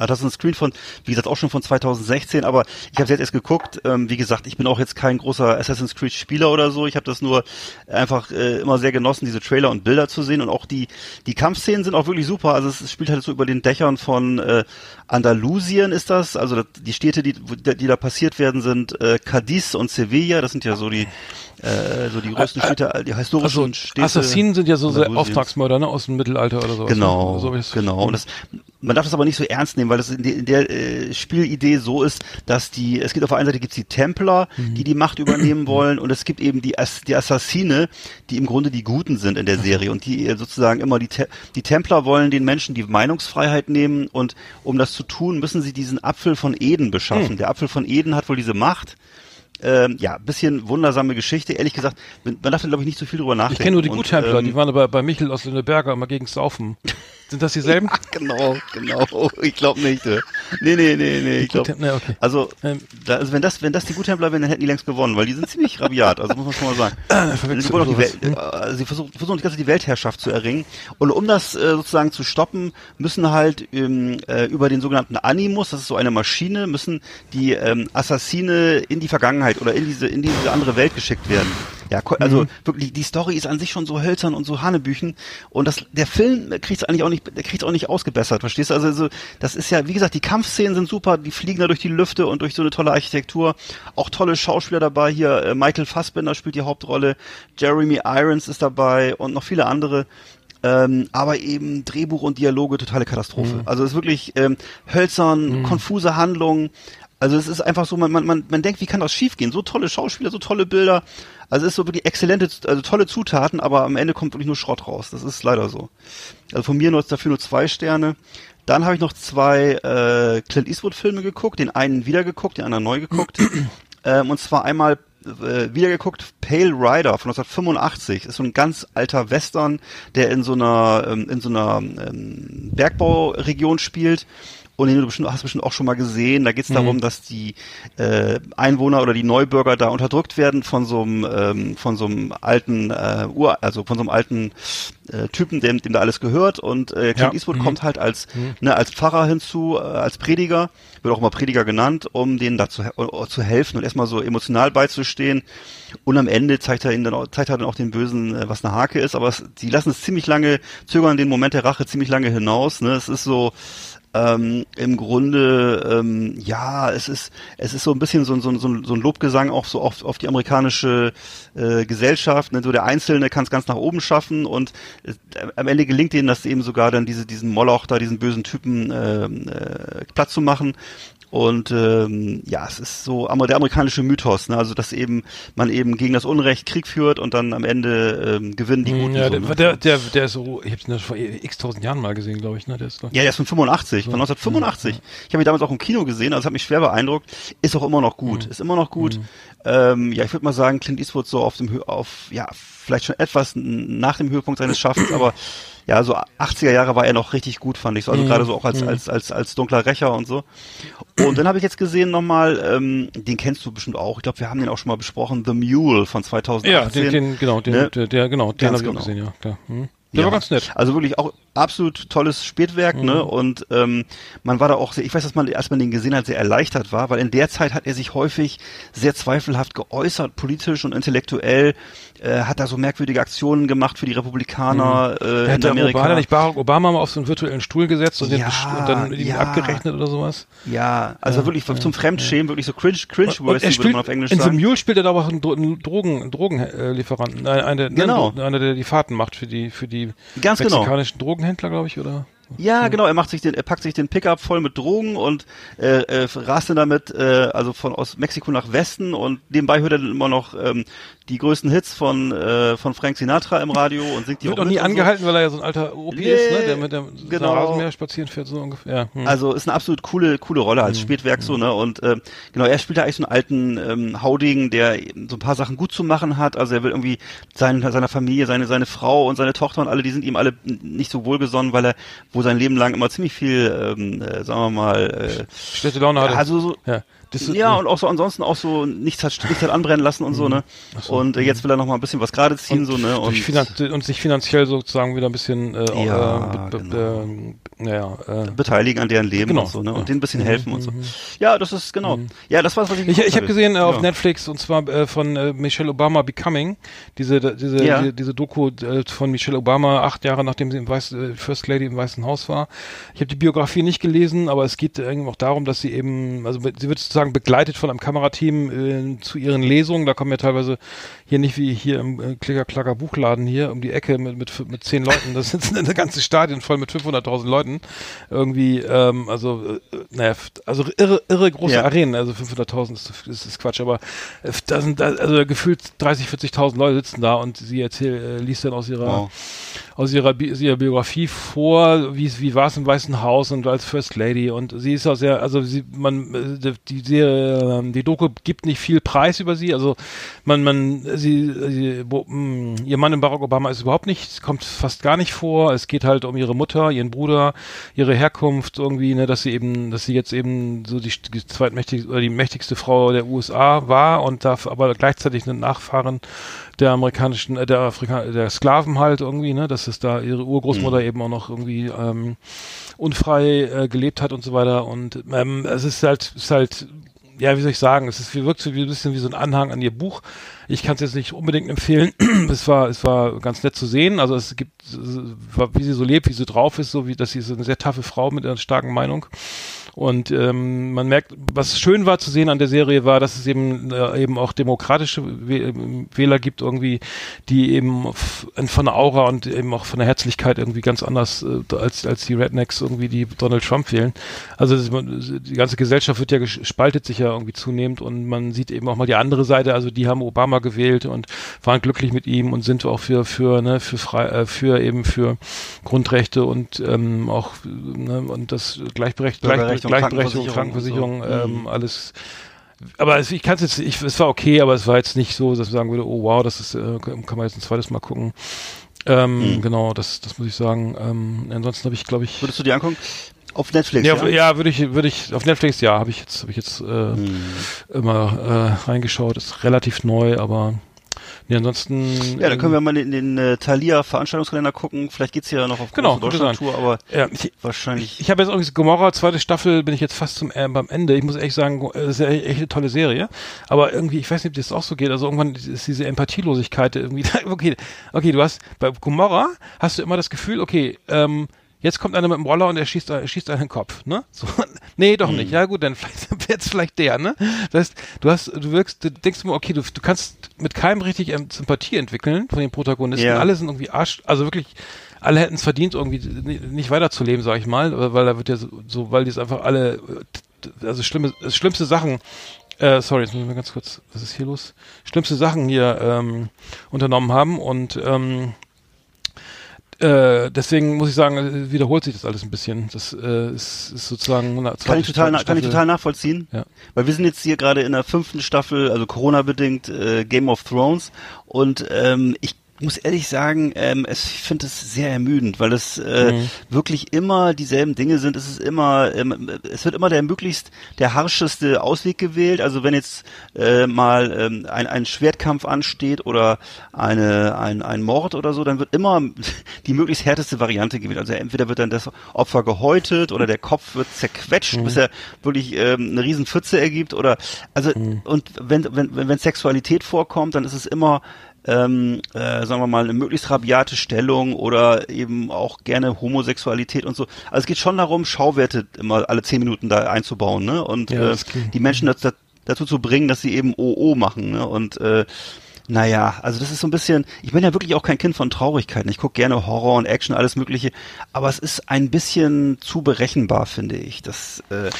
Ah, das ist ein Screen von, wie gesagt, auch schon von 2016, aber ich habe jetzt erst geguckt. Ähm, wie gesagt, ich bin auch jetzt kein großer Assassin's Creed Spieler oder so. Ich habe das nur einfach äh, immer sehr genossen, diese Trailer und Bilder zu sehen und auch die die Kampfszenen sind auch wirklich super. Also es spielt halt so über den Dächern von äh, Andalusien ist das. Also die Städte, die die da passiert werden, sind äh, Cadiz und Sevilla. Das sind ja so die äh, so die größten Städte, die historischen Also Städte. Assassinen sind ja so sehr. Auftragsmörder, ne, aus dem Mittelalter oder sowas. Genau, so ist- genau. Und das, man darf das aber nicht so ernst nehmen, weil das in, der- in der äh, Spielidee so ist, dass die, es gibt auf der einen Seite gibt's die Templer, Mhm. die die Macht übernehmen wollen, und es gibt eben die, Ass- die Assassine, die im Grunde die Guten sind in der Serie und die äh, sozusagen immer die, Te die Templer wollen den Menschen die Meinungsfreiheit nehmen und um das zu tun, müssen sie diesen Apfel von Eden beschaffen. Hm. Der Apfel von Eden hat wohl diese Macht. Ähm, ja, bisschen wundersame Geschichte. Ehrlich gesagt, man darf da glaube ich nicht so viel drüber nachdenken. Ich kenne nur die Und, Guttempler, ähm, die waren aber bei Michel aus Lüneberger immer gegen Saufen. Sind das dieselben? Genau, genau. Ich glaube nicht. Nee, nee, nee, nee. Ich glaube. Guttempler, nee, okay. Also, Ähm. da, also wenn das, wenn das die Guttempler wären, dann hätten die längst gewonnen, weil die sind ziemlich rabiat. Also muss man schon mal sagen. Die Welt, äh, sie versuchen, versuchen die ganze die Weltherrschaft zu erringen. Und um das äh, sozusagen zu stoppen, müssen halt ähm, äh, über den sogenannten Animus, das ist so eine Maschine, müssen die ähm, Assassine in die Vergangenheit oder in diese in diese andere Welt geschickt werden. Ja, also wirklich, die Story ist an sich schon so hölzern und so Hanebüchen und das, der Film kriegt es eigentlich auch nicht, der kriegt auch nicht ausgebessert, verstehst du? Also, so, das ist ja, wie gesagt, die Kampfszenen sind super, die fliegen da durch die Lüfte und durch so eine tolle Architektur. Auch tolle Schauspieler dabei hier, äh, Michael Fassbender spielt die Hauptrolle, Jeremy Irons ist dabei und noch viele andere. Ähm, aber eben Drehbuch und Dialoge totale Katastrophe. Also es ist wirklich ähm, hölzern, konfuse Handlungen. Also es ist einfach so, man, man, man, man denkt, wie kann das schiefgehen? So tolle Schauspieler, so tolle Bilder. Also es ist so wirklich exzellente, also tolle Zutaten, aber am Ende kommt wirklich nur Schrott raus. Das ist leider so. Also von mir nur dafür nur zwei Sterne. Dann habe ich noch zwei äh, Clint Eastwood-Filme geguckt, den einen wieder geguckt, den anderen neu geguckt. ähm, und zwar einmal äh, wieder geguckt, Pale Rider von 1985. Ist so ein ganz alter Western, der in so einer ähm, in so einer ähm, Bergbauregion spielt. Und den du bestimmt, hast bestimmt auch schon mal gesehen. Da geht es darum, dass die äh, Einwohner oder die Neubürger da unterdrückt werden von so einem ähm, von so einem alten äh, Ur, also von so einem alten äh, Typen, dem, dem da alles gehört. Und äh, Clint Ja. Eastwood Mhm. kommt halt als ne, als Pfarrer hinzu, äh, als Prediger, wird auch immer Prediger genannt, um denen da zu, he- äh, zu helfen und erstmal so emotional beizustehen. Und am Ende zeigt er ihnen dann auch, zeigt er dann auch den Bösen, äh, was eine Hake ist. Aber es, die lassen es ziemlich lange, zögern den Moment der Rache ziemlich lange hinaus. Ne? Es ist so, ähm, im Grunde, ähm, ja, es ist, es ist so ein bisschen so, ein- so, so, so ein Lobgesang auch so auf, auf die amerikanische äh, Gesellschaft. Ne? So der Einzelne kann es ganz nach oben schaffen und äh, am Ende gelingt ihnen das eben sogar dann diese, diesen Moloch da, diesen bösen Typen ähm, äh, Platz zu machen. Und ähm, ja, es ist so der amerikanische Mythos, ne? also dass eben man eben gegen das Unrecht Krieg führt und dann am Ende ähm, gewinnen die Guten. ja, so, der, ne? der, der, der ist so, ich hab's ihn vor x tausend Jahren mal gesehen, glaube ich, ne? Der ist Ja, der ist von 85, von 1985. Ich habe ihn damals auch im Kino gesehen, also hat mich schwer beeindruckt. Ist auch immer noch gut, ist immer noch gut. Ähm, ja, ich würde mal sagen, Clint Eastwood so auf dem, auf, ja, vielleicht schon etwas nach dem Höhepunkt seines Schaffens, aber ja, so 80er Jahre war er noch richtig gut, fand ich so. Also gerade so auch als, als, als, als dunkler Rächer und so. Und dann habe ich jetzt gesehen nochmal, ähm, den kennst du bestimmt auch. Ich glaube, wir haben den auch schon mal besprochen, The Mule von 2018. ja, den, den, genau, den, ne? der, der, genau, den habe ich auch genau. gesehen, ja, klar. Hm. Der Ja. war ganz nett. Also wirklich auch absolut tolles Spätwerk, ne? Mhm. Und ähm, man war da auch sehr, ich weiß, dass man, als man den gesehen hat, sehr erleichtert war, weil in der Zeit hat er sich häufig sehr zweifelhaft geäußert, politisch und intellektuell, äh, hat da so merkwürdige Aktionen gemacht für die Republikaner äh, Der in Amerika. Obama nicht Barack Obama mal auf so einen virtuellen Stuhl gesetzt und, Ja, und dann mit ihm ja. abgerechnet oder sowas. ja, also wirklich zum Fremdschämen, wirklich so cringe, cringe Und er würde spielt, man auf Englisch in The sagen. Mule spielt er da aber auch einen, Dro einen Drogen, einen Drogenlieferanten, äh, eine, Genau. ne, einer, der die Fahrten macht für die, für die Ganz genau. mexikanischen Drogenhändler, glaube ich, oder? Ja, genau, er macht sich den, er packt sich den Pickup voll mit Drogen und äh, äh, rast dann damit, äh, also von aus Mexiko nach Westen und nebenbei hört er dann immer noch ähm, die größten Hits von äh, von Frank Sinatra im Radio und singt die Wird auch auch nie und so. angehalten, weil er ja so ein alter OP Nee, ist, ne? Der mit dem genau. Rasenmäher spazieren fährt, so ungefähr. Ja, hm. Also ist eine absolut coole, coole Rolle als Spätwerk so, ne? Und äh, genau, er spielt da eigentlich so einen alten ähm, Haudegen, der so ein paar Sachen gut zu machen hat. Also er will irgendwie sein, seiner Familie, seine, seine Frau und seine Tochter und alle, die sind ihm alle nicht so wohlgesonnen, weil er wo sein Leben lang immer ziemlich viel, ähm, äh, sagen wir mal, Schlechte Laune äh, hatte. also so, ja. Das ja, und auch so ansonsten auch so nichts hat, nichts hat anbrennen lassen und so, ne? Und äh, jetzt will er noch mal ein bisschen was gerade ziehen, so, ne? Und und sich finanziell sozusagen wieder ein bisschen äh, Ja, äh, genau. Ja, äh, beteiligen an deren Leben genau, und so, ne? Und ja. denen ein bisschen Mhm, helfen und so. mhm. Ja, das ist genau. Ja, das war's, was ich Ich, ich habe gesehen äh, auf Ja. Netflix und zwar äh, von äh, Michelle Obama Becoming, diese diese Ja. diese, diese Doku äh, von Michelle Obama acht Jahre nachdem sie im Weiß, äh, First Lady im Weißen Haus war. Ich habe die Biografie nicht gelesen, aber es geht irgendwie auch darum, dass sie eben, also sie wird sozusagen begleitet von einem Kamerateam äh, zu ihren Lesungen. Da kommen ja teilweise hier nicht wie hier im äh, Klicker Klacker Buchladen hier um die Ecke mit mit mit zehn Leuten. Das sind eine ganze Stadion voll mit 500.000 Leuten irgendwie. Ähm, also äh, naja, also irre irre große Ja. Arenen. Also 500.000 ist, ist, ist Quatsch, aber äh, da sind da, also gefühlt 30, 40.000 Leute sitzen da und sie erzählt, äh, liest dann aus ihrer Wow. aus ihrer, Bi aus ihrer Biografie vor, wie wie war es im Weißen Haus und als First Lady und sie ist auch sehr, also sie man äh, die die, äh, die Doku gibt nicht viel Preis über sie, also man man sie, sie wo, mh, ihr Mann in Barack Obama ist überhaupt nicht, kommt fast gar nicht vor. Es geht halt um ihre Mutter, ihren Bruder, ihre Herkunft irgendwie, ne, dass sie eben, dass sie jetzt eben so die, die zweitmächtigste oder die mächtigste Frau der USA war und darf aber gleichzeitig eine Nachfahren der amerikanischen, äh, der Afrika, der Sklaven halt irgendwie, ne, dass es da ihre Urgroßmutter eben auch noch irgendwie ähm, unfrei äh, gelebt hat und so weiter. Und ähm, es ist halt, ist halt ja, wie soll ich sagen, es ist wirkt so wie ein bisschen wie so ein Anhang an ihr Buch. Ich kann es jetzt nicht unbedingt empfehlen. es war, es war ganz nett zu sehen. Also es gibt, wie sie so lebt, wie sie drauf ist, so wie, dass sie so eine sehr taffe Frau mit einer starken Meinung. Und ähm, man merkt, was schön war zu sehen an der Serie war, dass es eben äh, eben auch demokratische Wäh- Wähler gibt irgendwie, die eben von der Aura und eben auch von der Herzlichkeit irgendwie ganz anders äh, als als die Rednecks irgendwie, die Donald Trump wählen. Also das, die ganze Gesellschaft wird ja spaltet sich ja irgendwie zunehmend und man sieht eben auch mal die andere Seite. Also die haben Obama gewählt und waren glücklich mit ihm und sind auch für für ne für frei äh, für eben für Grundrechte und ähm, auch ne, und das Gleichberechtigung Bürgerrecht und Gleichberechtigung, Krankenversicherung Krankenversicherung, und so. ähm, alles. Aber es, ich kann es jetzt, ich, es war okay, aber es war jetzt nicht so, dass man sagen würde, oh wow, das ist, äh, kann man jetzt ein zweites Mal gucken. Ähm, Mhm. Genau, das, das muss ich sagen. Ähm, ansonsten habe ich, glaube ich, Würdest du dir angucken? Auf Netflix, ja, ja? auf- ja, würde ich, würde ich auf Netflix, ja, habe ich jetzt, habe ich jetzt äh, Hm. immer äh, reingeschaut. Ist relativ neu, aber nee, ansonsten. Ja, da können wir mal in den äh, Thalia Veranstaltungskalender gucken. Vielleicht geht's ja noch auf Genau. Deutschland-Tour, aber ja, ich, wahrscheinlich. Ich habe jetzt irgendwie Gomorra, zweite Staffel, bin ich jetzt fast zum äh, beim Ende. Ich muss echt sagen, das ist ja echt eine tolle Serie. Aber irgendwie, ich weiß nicht, ob das auch so geht. Also irgendwann ist diese Empathielosigkeit irgendwie. okay, okay, du hast bei Gomorra hast du immer das Gefühl, okay, ähm, jetzt kommt einer mit dem Roller und er schießt, er schießt einen Kopf, ne? So, nee, doch nicht. Ja gut, dann vielleicht jetzt vielleicht der, ne? Das heißt, du hast, du wirkst, du denkst immer, okay, du, du kannst mit keinem richtig ähm, Sympathie entwickeln von den Protagonisten. Ja. Alle sind irgendwie Arsch, also wirklich alle hätten es verdient, irgendwie ni- nicht weiterzuleben, sag ich mal, weil da wird ja so, so weil die es einfach alle, also schlimme, schlimmste Sachen, äh, sorry, jetzt muss ich mal ganz kurz, was ist hier los? Schlimmste Sachen hier ähm, unternommen haben und ähm, äh, deswegen muss ich sagen, äh, wiederholt sich das alles ein bisschen. Das äh, ist, ist sozusagen eine Kann ich, total, kann ich total nachvollziehen. Ja. Weil wir sind jetzt hier gerade in der fünften Staffel, also Corona-bedingt, äh, Game of Thrones. Und ähm, ich muss ehrlich sagen, ähm, es, ich finde es sehr ermüdend, weil es äh, Mhm. wirklich immer dieselben Dinge sind. Es ist immer, ähm, es wird immer der möglichst der harscheste Ausweg gewählt. Also wenn jetzt äh, mal ähm, ein, ein Schwertkampf ansteht oder eine, ein, ein Mord oder so, dann wird immer die möglichst härteste Variante gewählt. Also entweder wird dann das Opfer gehäutet oder der Kopf wird zerquetscht, bis er wirklich ähm, eine riesen Pfütze ergibt oder also und wenn, wenn, wenn, wenn Sexualität vorkommt, dann ist es immer ähm, äh, sagen wir mal, eine möglichst rabiate Stellung oder eben auch gerne Homosexualität und so. Also es geht schon darum, Schauwerte immer alle zehn Minuten da einzubauen, ne? Und Ja, äh, die Menschen dazu, dazu zu bringen, dass sie eben OO machen, ne? Und äh, naja, also das ist so ein bisschen, ich bin ja wirklich auch kein Kind von Traurigkeiten. Ich gucke gerne Horror und Action, alles mögliche, aber es ist ein bisschen zu berechenbar, finde ich. Das, äh,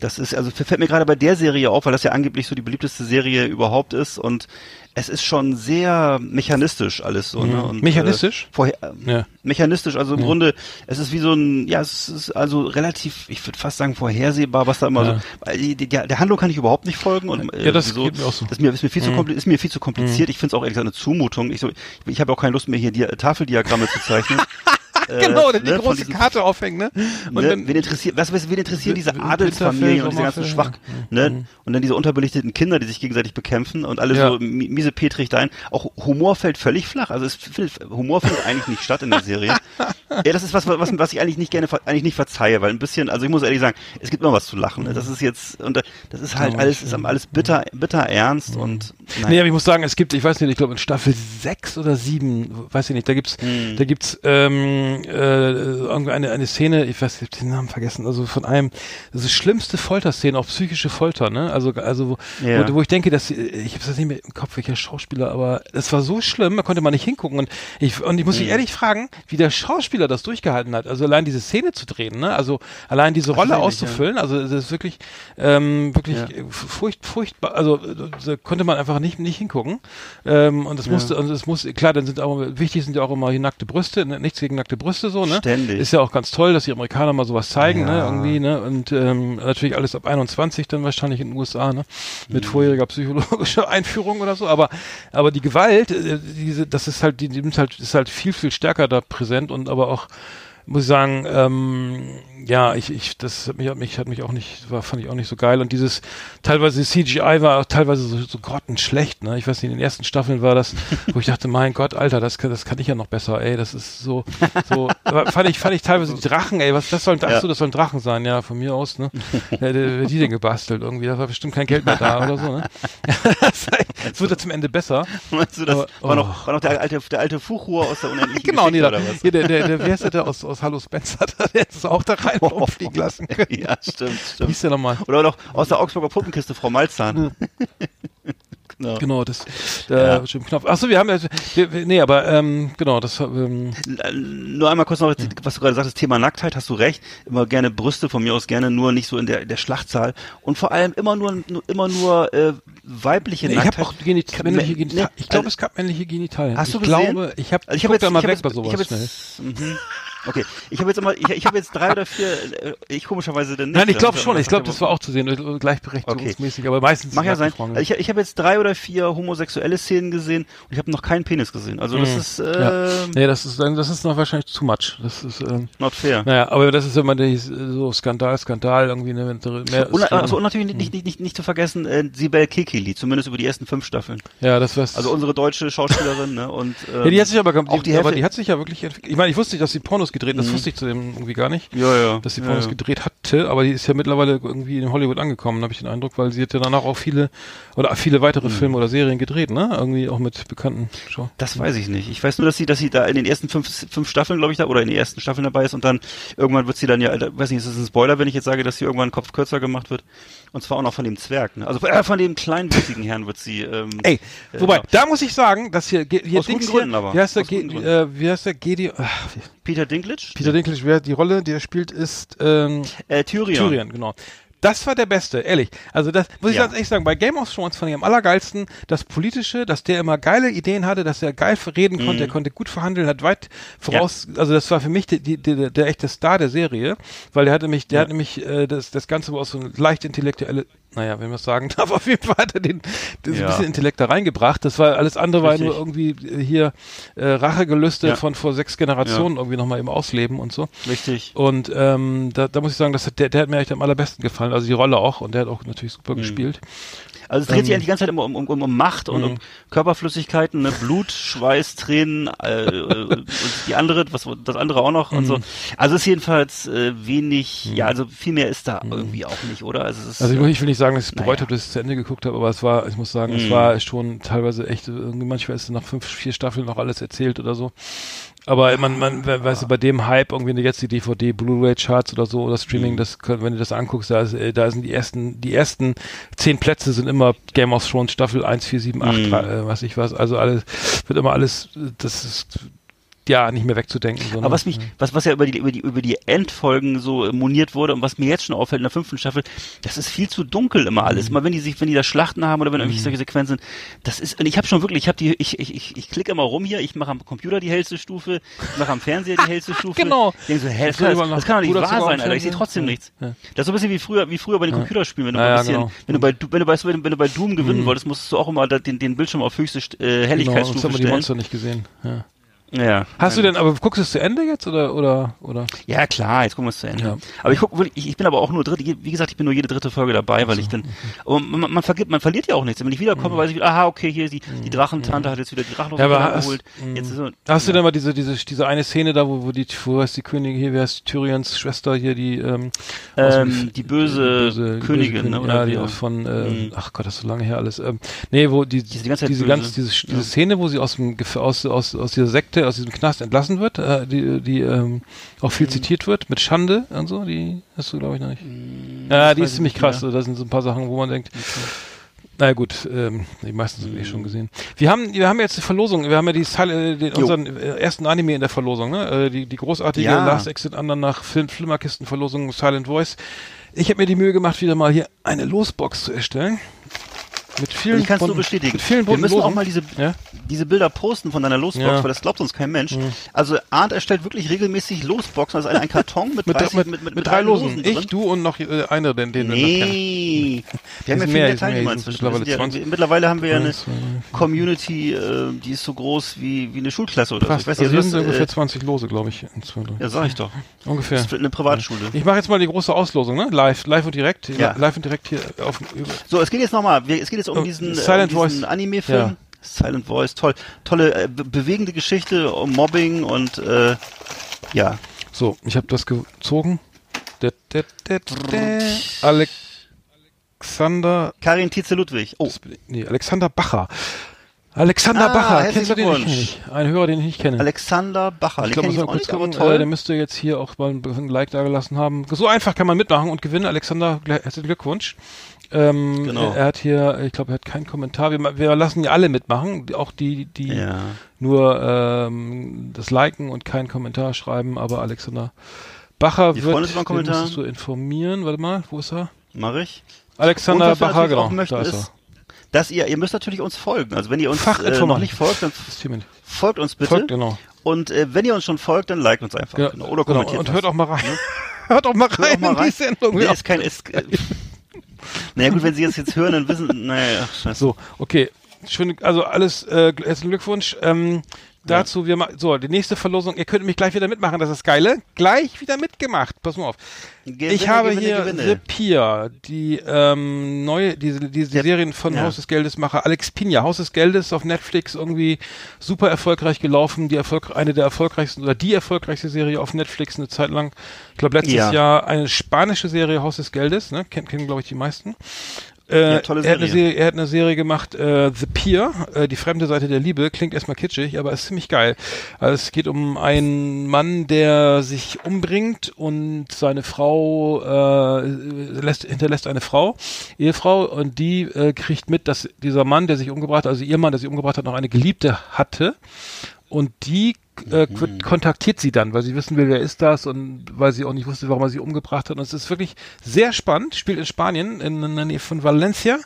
das ist, also fällt mir gerade bei der Serie auf, weil das ja angeblich so die beliebteste Serie überhaupt ist und es ist schon sehr mechanistisch alles so, ne? Mhm. Und, Mechanistisch? Äh, vorher, ähm, Ja. Mechanistisch, also im Ja. Grunde, es ist wie so ein, ja, es ist also relativ, ich würde fast sagen, vorhersehbar, was da immer Ja. so, weil die, die, der Handlung kann ich überhaupt nicht folgen und äh, Ja, das so, geht mir auch so. Das ist mir, ist mir viel zu Mhm. kompli ist mir viel zu kompliziert. Ich finde es auch ehrlich gesagt eine Zumutung. Ich so, ich, ich habe auch keine Lust mehr hier die Tafeldiagramme zu zeichnen. äh, genau, dann die ne, große diesen- Karte aufhängen, ne? Und ne, dann, wen interessiert, was, wen interessieren diese Adelsfamilien und diese ganzen Schwach, ne? Und dann diese unterbelichteten Kinder, die sich gegenseitig bekämpfen und alle Ja. so mi- miese Petrig da ein. Auch Humor fällt völlig flach. Also es findet, Humor findet eigentlich nicht statt in der Serie. Ja, das ist was, was, was ich eigentlich nicht gerne, eigentlich nicht verzeihe, weil ein bisschen, also ich muss ehrlich sagen, es gibt immer was zu lachen. Ne? Das ist jetzt, und das ist halt Ja, alles, ist alles bitter, bitter ernst und, Nee, aber ich muss sagen, es gibt, ich weiß nicht, ich glaube in Staffel sechs oder sieben, weiß ich nicht, da gibt's, Hm. da gibt's ähm, äh, irgendwie eine, eine Szene, ich weiß, ich hab den Namen vergessen, also von einem, das ist schlimmste Folterszene, auch psychische Folter, ne? Also, also wo, Ja. wo, wo ich denke, dass ich habe das nicht mehr im Kopf, welcher Schauspieler, aber es war so schlimm, da konnte man nicht hingucken und ich und ich muss mich Hm. ehrlich fragen, wie der Schauspieler das durchgehalten hat. Also allein diese Szene zu drehen, ne? Also allein diese Rolle Tatsächlich, ja. auszufüllen, also das ist wirklich ähm, wirklich Ja. furcht, furchtbar, also da konnte man einfach nicht nicht hingucken. Ähm, und das musste, und es muss, klar, dann sind auch wichtig sind ja auch immer die nackte Brüste, ne? nichts gegen nackte Brüste so, ne? Ständig. Ist ja auch ganz toll, dass die Amerikaner mal sowas zeigen, ne? Ja. Irgendwie, ne? Und ähm, natürlich alles ab 21 dann wahrscheinlich in den USA, ne? Mit Mhm. vorheriger psychologischer Einführung oder so, aber aber die Gewalt, äh, diese, das ist halt, die, die nimmt halt, ist halt viel, viel stärker da präsent und aber auch muss ich sagen, ähm, ja, ich, ich, das hat mich, hat mich, hat mich auch nicht, war, fand ich auch nicht so geil. Und dieses, teilweise CGI war auch teilweise so, so grottenschlecht, ne? Ich weiß nicht, in den ersten Staffeln war das, wo ich dachte, mein Gott, Alter, das kann, das kann ich ja noch besser, ey, das ist so, so, aber fand ich, fand ich teilweise die Drachen, ey, was, das sollen, Ja. so, das sollen Drachen sein, ja, von mir aus, ne? Wer, wer die denn gebastelt irgendwie? Da war bestimmt kein Geld mehr da oder so, ne? wird ja zum Ende besser. Meinst du, das Aber- war, oh. noch, war noch der alte, der alte Fuchur aus der unendlichen Genau, nee, da, oder was? hier, der, der, der, wer ist der, der aus, aus Hallo Spencer, der es auch da rein rumfliegen lassen können. Ja, stimmt, Wie stimmt. hieß der nochmal? Oder noch aus der Augsburger Puppenkiste, Frau Malzahn. genau. Genau, das, der Ja. Jim Knopf. Achso, wir haben ja, wir, nee, aber, ähm, genau, das, ähm, Nur einmal kurz noch, was du gerade sagtest, Thema Nacktheit, hast du recht. Immer gerne Brüste, von mir aus gerne nur nicht so in der, der Schlachtzahl. Und vor allem immer nur, nur immer nur äh, weibliche nee, ich Nacktheit. habe auch Genit männliche Genitalien. nee, ich glaube, also- es gab männliche Genitalien. Hast ich du gesehen? glaube, ich habe, Also ich ich habe guck jetzt, da mal ich hab weg jetzt, bei ich sowas hab schnell. jetzt, mhm. Okay, ich habe jetzt immer, ich, ich habe jetzt drei oder vier, äh, ich komischerweise denn nicht. Nein, ich glaube schon. Ich glaube, das- war auch zu sehen, gleichberechtigungsmäßig, aber meistens Mag ja sein. Also ich, ich habe jetzt drei oder vier homosexuelle Szenen gesehen und ich habe noch keinen Penis gesehen. Also das Mhm. ist äh, Nee, das ist, das ist noch wahrscheinlich too much. Das ist, ähm, not fair. naja, aber das ist immer die, so Skandal, Skandal, irgendwie, ne, du mehr, Und, also, und natürlich nicht, nicht, nicht, nicht zu vergessen, äh, Sibel Kekili, zumindest über die ersten fünf Staffeln. ja, das war's. Also unsere deutsche Schauspielerin, ne? Und ähm, ja, die hat sich aber, auch die aber die hat sich ja wirklich entwickelt. Ich meine, ich wusste nicht, dass sie Pornos gedreht, das Mhm. wusste ich zu dem irgendwie gar nicht. ja, ja. dass sie ja, Pornos ja. gedreht hatte, aber die ist ja mittlerweile irgendwie in Hollywood angekommen, habe ich den Eindruck, weil sie hat ja danach auch viele oder viele weitere Mhm. Filme oder Serien gedreht, ne? Irgendwie auch mit bekannten Schau. Das weiß ich nicht. Ich weiß nur, dass sie, dass sie da in den ersten fünf, fünf Staffeln, glaube ich, da, oder in den ersten Staffeln dabei ist und dann irgendwann wird sie dann ja, weiß nicht, ist das ein Spoiler, wenn ich jetzt sage, dass sie irgendwann Kopf kürzer gemacht wird? Und zwar auch noch von dem Zwerg, ne? Also äh, von dem kleinwüchsigen Herrn wird sie, ähm, Ey, äh, wobei, ja. da muss ich sagen, dass hier, hier Aus guten Dings Gründen hier, aber. wie heißt der, Ge guten äh, wie heißt der Gedi, Peter Dinklage? Peter Dinklage, wer die Rolle, die er spielt, ist ähm, Äh, Tyrion. Tyrion, genau. Das war der Beste, ehrlich. Also das muss ich Ja. ganz ehrlich sagen, bei Game of Thrones fand ich am allergeilsten das Politische, dass der immer geile Ideen hatte, dass er geil reden konnte, Mhm. er konnte gut verhandeln, hat weit voraus, also das war für mich die, die, die, der echte Star der Serie, weil der hatte mich, der Ja. hat nämlich äh, das, das Ganze aus so eine leicht intellektuelle, naja, wenn man es sagen darf, auf jeden Fall hat er den, das Ja. ein bisschen Intellekt da reingebracht. Das war alles andere war Richtig. nur irgendwie äh, hier äh, Rachegelüste Ja. von vor sechs Generationen irgendwie nochmal im Ausleben und so. Richtig. Und ähm, da, da muss ich sagen, das hat, der, der hat mir eigentlich am allerbesten gefallen. Also die Rolle auch und der hat auch natürlich super gespielt. Also es dreht sich Ähm, eigentlich die ganze Zeit immer um, um, um, um Macht und Mhm. um Körperflüssigkeiten, ne? Blut, Schweiß, Tränen äh, äh, und die andere, was das andere auch noch und Mhm. so. Also es ist jedenfalls äh, wenig, ja, also viel mehr ist da irgendwie auch nicht, oder? Also, es ist, Also ich, will- ich will nicht sagen, dass ich es bereut naja. habe, dass ich es zu Ende geguckt habe, aber es war, ich muss sagen, es Mhm. war schon teilweise echt, irgendwie manchmal ist nach fünf, vier Staffeln noch alles erzählt oder so. Aber man, man, we- weißt du, bei dem Hype, irgendwie du jetzt die DVD, Blu-ray-Charts oder so oder Streaming, Mhm. das wenn du das anguckst, da, ist, äh, da sind die ersten, die ersten zehn Plätze sind immer Game of Thrones Staffel 1, 4, 7, 8, Mhm. äh, was ich was, also alles, wird immer alles, das ist, ja, nicht mehr wegzudenken. So, ne? Aber was mich, was, was ja über die, über die, über die Endfolgen so äh, moniert wurde und was mir jetzt schon auffällt in der fünften Staffel, das ist viel zu dunkel immer alles. Mhm. Immer wenn die sich, wenn die da Schlachten haben oder wenn irgendwelche solche Sequenzen, das ist, und ich habe schon wirklich, ich habe die, ich, ich, ich, ich klicke immer rum hier, ich mache am Computer die hellste Stufe, ich mache am Fernseher die hellste Stufe. Genau. Ich denke so, hä, das, Das kann, das, das kann doch nicht wahr sein, Alter, ich sehe trotzdem Ja. nichts. Ja. Das ist so ein bisschen wie früher, wie früher bei den Computerspielen, wenn du Ja, mal ein bisschen, genau. wenn du bei, wenn du bei, wenn du, bei Doom gewinnen Mhm. wolltest, musstest du auch immer den, den Bildschirm auf höchste äh, genau, sonst Helligkeitsstufe haben wir die. Monster nicht gesehen. Ja. Ja. Hast du denn, aber guckst du es zu Ende jetzt oder oder oder? Ja, klar, jetzt gucken wir es zu Ende. Ja. Aber ich guck wirklich, ich, ich bin aber auch nur dritte, wie gesagt, ich bin nur jede dritte Folge dabei, weil ich dann, man, man, vergibt, man verliert ja auch nichts. Wenn ich wiederkomme, weiß ich wieder, aha, okay, hier die, die Drachentante hat jetzt wieder die Drachen Mhm. Ja, hast- geholt. Jetzt ist so, Hast du ja. denn mal diese, diese, diese eine Szene da, wo, wo die, wo heißt die Königin hier, wer ist Tyrions Schwester hier, die, ähm, aus dem- ähm, die böse, Königin, ne, ja, oder die wie? auch von, ähm, Mhm. ach Gott, das ist so lange her alles. Ähm, nee, wo die, Die ist die ganze diese böse. diese, diese Szene, wo sie aus dem, aus, aus, aus dieser Sekte, aus diesem Knast entlassen wird, äh, die, die, ähm, auch Mhm. viel zitiert wird, mit Schande und so, die hast du, glaube ich, noch nicht. ja, die ist ich ziemlich mehr. krass, da sind so ein paar Sachen, wo man denkt, na gut, ähm, die meisten sind eh Mhm. schon gesehen. Wir haben, wir haben jetzt die Verlosung. Wir haben ja die, äh, den, Jo. unseren äh, ersten Anime in der Verlosung, ne? Äh, die, die großartige Ja. Last Exit Andernach Film Flimmerkisten-Verlosung Silent Voice. Ich habe mir die Mühe gemacht, wieder mal hier eine Losbox zu erstellen. Mit vielen Ich kann es nur bunten- bestätigen. Mit vielen Wir müssen auch Losen. mal diese, Ja? diese Bilder posten von deiner Losbox, Ja. weil das glaubt uns kein Mensch. Also Arndt erstellt wirklich regelmäßig Losboxen, also ein, Karton mit, mit, 30, mit, mit, mit, mit drei Losen. drin. Ich, du und noch äh, einer, den, den. Nee. Wir haben ja viel mehr, mehr sind Teilnehmer inzwischen. Mittlerweile sind ja, 20. irgendwie- mittlerweile haben wir ja eine Community, äh, die ist so groß wie, wie eine Schulklasse oder Fast. so. Ich weiß also nicht, sind ungefähr äh, 20 Lose, glaube ich. ja, sag ich doch. Ungefähr. Das ist eine Privatschule. Ich mache jetzt mal die große Auslosung, ne? Live, live und direkt. Ja. Live und direkt hier auf über, So, es geht jetzt nochmal, es geht jetzt um Oh, diesen, Silent äh, um diesen Voice. Anime-Film. Ja. Silent Voice, toll. Tolle, äh, be bewegende Geschichte um Mobbing und, äh, ja. So, ich habe das gezogen. Da, da, da. Alexander, Karin Tietze-Ludwig. Oh, das bin ich- nee, Alexander Bacher. Alexander Ah, Bacher, kennst du den? Nicht. Ein Hörer, den ich nicht kenne. Alexander Bacher. ich glaube, muss mal kurz nicht, gucken. Äh, der müsste jetzt hier auch mal ein, Like da gelassen haben. So einfach kann man mitmachen und gewinnen. Alexander, herzlichen Glückwunsch. Ähm, Genau. Er, hat hier, ich glaube, er hat keinen Kommentar. Wir, wir lassen ja alle mitmachen, die- auch die, die ja. nur ähm, das Liken und keinen Kommentar schreiben, aber Alexander Bacher Wir wird, uns den musstest du informieren. Warte mal, wo ist er? Mach ich. Alexander Bacher, genau. möchten, da ist er. dass ihr, ihr müsst natürlich uns folgen. Also wenn ihr uns äh, noch nicht folgt, dann folgt uns bitte. Folgt, genau. Und äh, wenn ihr uns schon folgt, dann liked uns einfach. Ja, Genau. Oder genau. kommentiert Und was. hört auch mal rein. hört auch mal Hört rein auch mal in rein. die Sendung. Nee, ist kein, ist, äh, naja gut, wenn sie es jetzt hören, dann wissen, naja, ach, scheiße. So, okay. Schön, also alles, äh, herzlichen Glückwunsch. Ähm, dazu, wir ma so, die nächste Verlosung, ihr könnt mich gleich wieder mitmachen, das ist geile. Gleich wieder mitgemacht. Pass mal auf. Gewinne, ich habe Gewinne, hier Gewinne. The Pier, die ähm, neue, diese, diese Ja. Serien von Ja. Haus des Geldes Macher Alex Pina. Haus des Geldes auf Netflix irgendwie super erfolgreich gelaufen, die Erfolg, eine der erfolgreichsten oder die erfolgreichste Serie auf Netflix eine Zeit lang. Ich glaube letztes Ja. Jahr eine spanische Serie Haus des Geldes, ne? Kennen, kennen glaube ich die meisten. Äh, Ja, tolle er, hat eine Serie. Serie, er hat eine Serie gemacht, äh, The Pier, äh, die fremde Seite der Liebe, klingt erstmal kitschig, aber ist ziemlich geil. Also es geht um einen Mann, der sich umbringt und seine Frau äh, lässt, hinterlässt eine Frau, Ehefrau, und die äh, kriegt mit, dass dieser Mann, der sich umgebracht hat, also ihr Mann, der sich umgebracht hat, noch eine Geliebte hatte. Und die äh, Mhm. kontaktiert sie dann, weil sie wissen will, wer ist das und weil sie auch nicht wusste, warum er sie umgebracht hat. Und es ist wirklich sehr spannend, spielt in Spanien, in, in der Nähe von Valencia,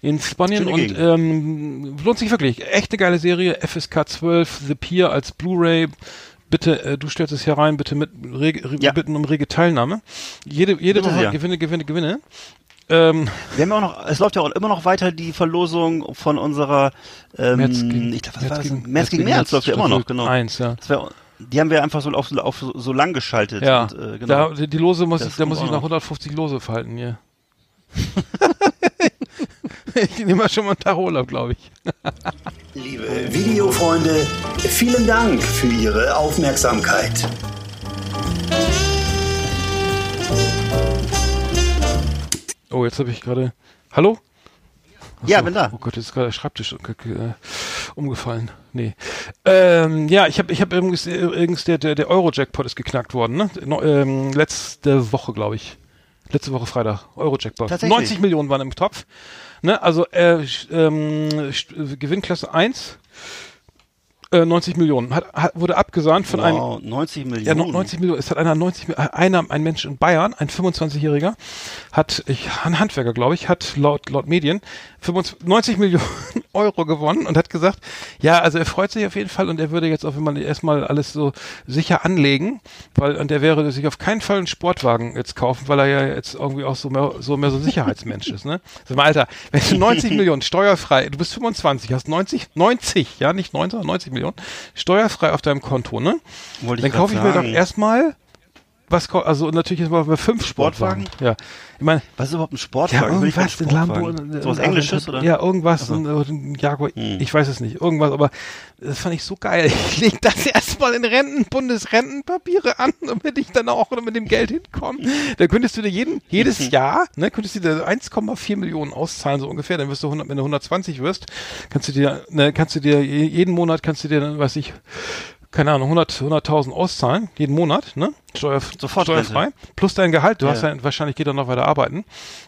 in Spanien Schöne und Gegend. ähm, lohnt sich wirklich. Echt eine geile Serie, FSK 12, The Pier als Blu-ray. Bitte, äh, du stellst es hier rein, bitte mit rege, re, Ja. bitten um rege Teilnahme. Jede, jede Bitte Woche sehr. Gewinne, Gewinne, Gewinne. Ähm, Wir haben ja auch noch, es läuft ja auch immer noch weiter die Verlosung von unserer, ähm, März gegen, ich glaube, was war das? März gegen März läuft ja immer noch, genau. Eins, ja. Das wär, die haben wir einfach so auf, auf so, lang geschaltet. Ja, und, äh, genau. da, die Lose muss Das ich, da muss ich noch. 150 Lose verhalten hier. ich nehme mal schon mal einen Tag Urlaub, glaube ich. Liebe Videofreunde, vielen Dank für Ihre Aufmerksamkeit. Oh, jetzt habe ich gerade. Hallo? Ach Ja, bin da. Oh Gott, jetzt ist gerade der Schreibtisch äh, umgefallen. Nee. Ähm, ja, ich habe ich hab übrigens, äh, übrigens der, der, der Euro-Jackpot ist geknackt worden, ne? Ähm, letzte Woche, glaube ich. Letzte Woche Freitag. Euro-Jackpot. Tatsächlich? 90 Millionen waren im Topf. Ne? Also äh, ähm, Gewinnklasse 1. Äh, 90 Millionen. Hat, hat, wurde abgesahnt von einem wow, 90 Millionen. ja, no- 90 Millionen. Es hat einer 90 Mi- äh, einer, ein Mensch in Bayern, ein 25-Jähriger, hat, ich, ein Handwerker, glaube ich, hat laut, laut Medien 25, 90 Millionen Euro gewonnen und hat gesagt, ja, also er freut sich auf jeden Fall und er würde jetzt auch, wenn man erstmal alles so sicher anlegen, weil, und er wäre sich auf keinen Fall einen Sportwagen jetzt kaufen, weil er ja jetzt irgendwie auch so mehr, so mehr so ein Sicherheitsmensch ist, ne? Sag mal, Alter, wenn du 90 Millionen steuerfrei, du bist 25, hast 90, 90, ja, nicht 90, sondern 90 Millionen, Millionen, steuerfrei auf deinem Konto, ne? Wollte Dann kaufe ich mir doch erstmal was, also natürlich jetzt mal fünf Sportwagen. Sportwagen? Ja. Ich meine, Was ist überhaupt ein ja, Sportwagen? Will irgendwas, ein Lambo, So was Englisches, oder? Ja, irgendwas, so. ein, Jaguar, Hm. ich weiß es nicht, irgendwas, aber das fand ich so geil. Ich leg das erstmal in Renten, Bundesrentenpapiere an, damit ich dann auch mit dem Geld hinkomme. Da könntest du dir jeden, jedes Jahr, ne, könntest du dir 1,4 Millionen auszahlen, so ungefähr, dann wirst du 100, wenn du 120 wirst, kannst du dir, ne, kannst du dir, je- jeden Monat kannst du dir dann, weiß ich, keine Ahnung, 100, 100.000 auszahlen, jeden Monat, ne? Steuer, Sofort steuerfrei. Plus dein Gehalt, du Ja. hast ja, wahrscheinlich geht er noch weiter arbeiten.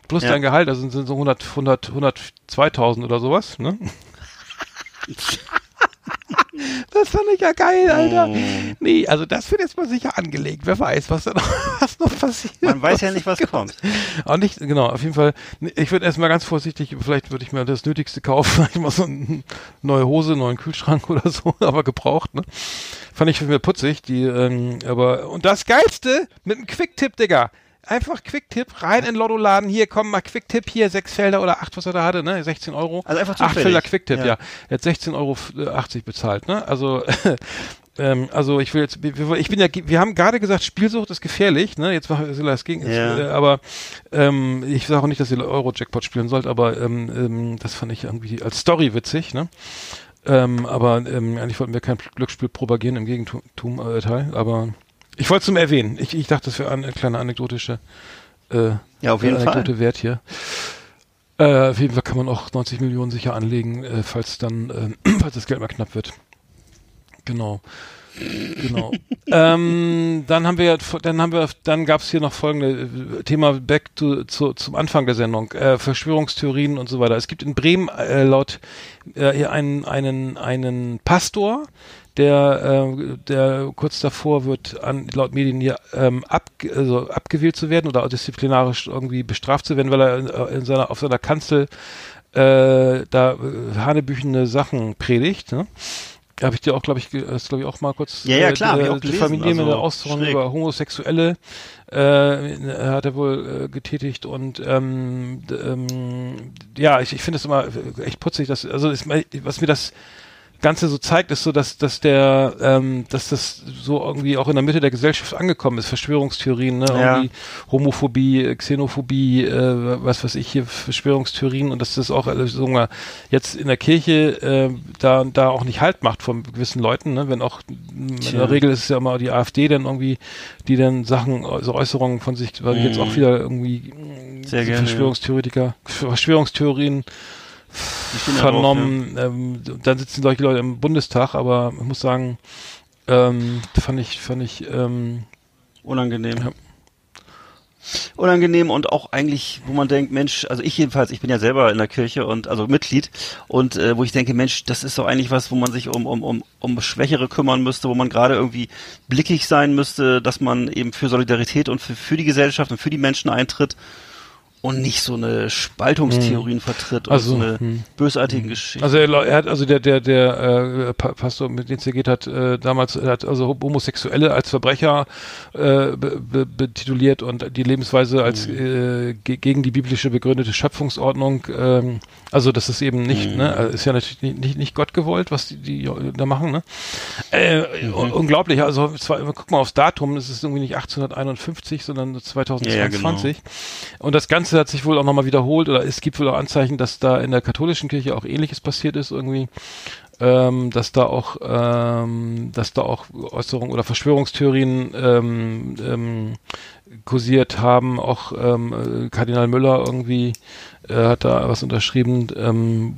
Plus Ja. dein Gehalt, also sind so 100, 100, 102.000 oder sowas, ne? Das fand ich ja geil, Alter. Oh. Nee, also das wird jetzt mal sicher angelegt. Wer weiß, was da noch, was noch passiert. Man weiß ja nicht, was kommt. Auch nicht, genau, auf jeden Fall. Ich würde erstmal ganz vorsichtig, vielleicht würde ich mir das Nötigste kaufen, vielleicht mal so eine neue Hose, einen neuen Kühlschrank oder so, aber gebraucht, ne? Fand ich für mir putzig, die, ähm, aber, und das Geilste, mit einem Quick-Tipp, Digga. Einfach Quick-Tipp, rein in Lottoladen, hier, komm mal Quick-Tipp, hier, sechs Felder oder acht, was er da hatte, ne, 16 Euro. Also einfach Acht zufällig. Felder Quick-Tipp, ja. Ja. Er hat 16,80 Euro bezahlt, ne, also, ähm, also ich will jetzt, ich bin ja, wir haben gerade gesagt, Spielsucht ist gefährlich, ne, jetzt machen wir das gegen, Ja. äh, aber ähm, ich sage auch nicht, dass ihr Euro-Jackpot spielen sollt, aber ähm, ähm, das fand ich irgendwie als Story witzig, ne? Ähm, aber ähm, eigentlich wollten wir kein Glücksspiel propagieren im Gegentum äh, Teil, aber ich wollte es nur erwähnen. Ich, ich dachte, das wäre eine kleine anekdotische äh, Ja, auf jeden Anekdote Fall. wert hier. Äh, auf jeden Fall kann man auch 90 Millionen sicher anlegen, äh, falls dann, äh, falls das Geld mal knapp wird. Genau. Genau. ähm, dann haben wir, dann haben wir, dann gab es hier noch folgende äh, Thema back to, zu, zum Anfang der Sendung, äh, Verschwörungstheorien und so weiter. Es gibt in Bremen äh, laut äh, einen einen einen Pastor, der äh, der kurz davor wird an laut Medien hier ähm, ab, also abgewählt zu werden oder disziplinarisch irgendwie bestraft zu werden, weil er in, äh, in seiner auf seiner Kanzel äh, da äh, hanebüchende Sachen predigt. Ne? Habe ich dir auch, glaube ich, das glaube ich auch mal kurz. Ja, ja, äh, klar, äh, die Familie mit der also Ausführung über Homosexuelle äh, hat er wohl äh, getätigt und ähm, ähm, ja, ich, ich finde es immer echt putzig, dass also ist, was mir das Ganze so zeigt, ist so, dass, dass der, ähm, dass das so irgendwie auch in der Mitte der Gesellschaft angekommen ist, Verschwörungstheorien, ne? Ja. Irgendwie Homophobie, Xenophobie, äh, was weiß ich hier, Verschwörungstheorien und dass das auch alles so mal jetzt in der Kirche äh, da da auch nicht Halt macht von gewissen Leuten, ne? Wenn auch in der Regel ist es ja immer die AfD dann irgendwie, die dann Sachen, also Äußerungen von sich, weil ich jetzt Mhm. auch wieder irgendwie Verschwörungstheoretiker, Verschwörungstheorien Die stehen da drauf, vernommen. ähm, dann sitzen solche Leute im Bundestag, aber ich muss sagen, ähm, fand ich, fand ich, ähm. Unangenehm. Ja. Unangenehm und auch eigentlich, wo man denkt, Mensch, also ich jedenfalls, ich bin ja selber in der Kirche und also Mitglied und äh, wo ich denke, Mensch, das ist doch eigentlich was, wo man sich um um um um Schwächere kümmern müsste, wo man gerade irgendwie blickig sein müsste, dass man eben für Solidarität und für, für die Gesellschaft und für die Menschen eintritt und nicht so eine Spaltungstheorien vertritt und Also, so eine hm. bösartigen Geschichten. also er, er hat, also der, der, der äh, Pa- Pastor, mit dem es hier geht, hat äh, damals, er hat also Homosexuelle als Verbrecher äh, be, be, betituliert und die Lebensweise als äh, ge gegen die biblische begründete Schöpfungsordnung, ähm, also das ist eben nicht, Mhm. ne, also ist ja natürlich nicht, nicht, nicht Gott gewollt, was die, die da machen, ne? Äh, un- Unglaublich, also zwar, guck mal aufs Datum, es ist irgendwie nicht 1851, sondern 2022. Und das Ganze hat sich wohl auch nochmal wiederholt oder es gibt wohl auch Anzeichen, dass da in der katholischen Kirche auch ähnliches passiert ist irgendwie. Ähm, dass da auch, ähm, dass da auch Äußerungen oder Verschwörungstheorien ähm, ähm, kursiert haben. Auch ähm, äh, Kardinal Müller irgendwie äh, hat da was unterschrieben, ähm,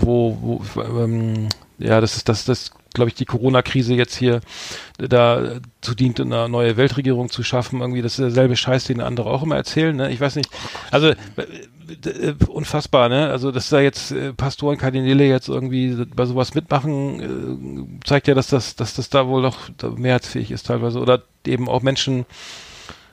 wo, wo ähm, ja, das ist das, das glaube ich, die Corona-Krise jetzt hier da zu dient, eine neue Weltregierung zu schaffen. Irgendwie, das ist derselbe Scheiß, den andere auch immer erzählen. Ne? Ich weiß nicht. Also äh, äh, unfassbar, ne? Also dass da jetzt äh, Pastoren, Kardinäle jetzt irgendwie bei sowas mitmachen, äh, zeigt ja, dass das, dass das da wohl noch mehrheitsfähig ist teilweise oder eben auch Menschen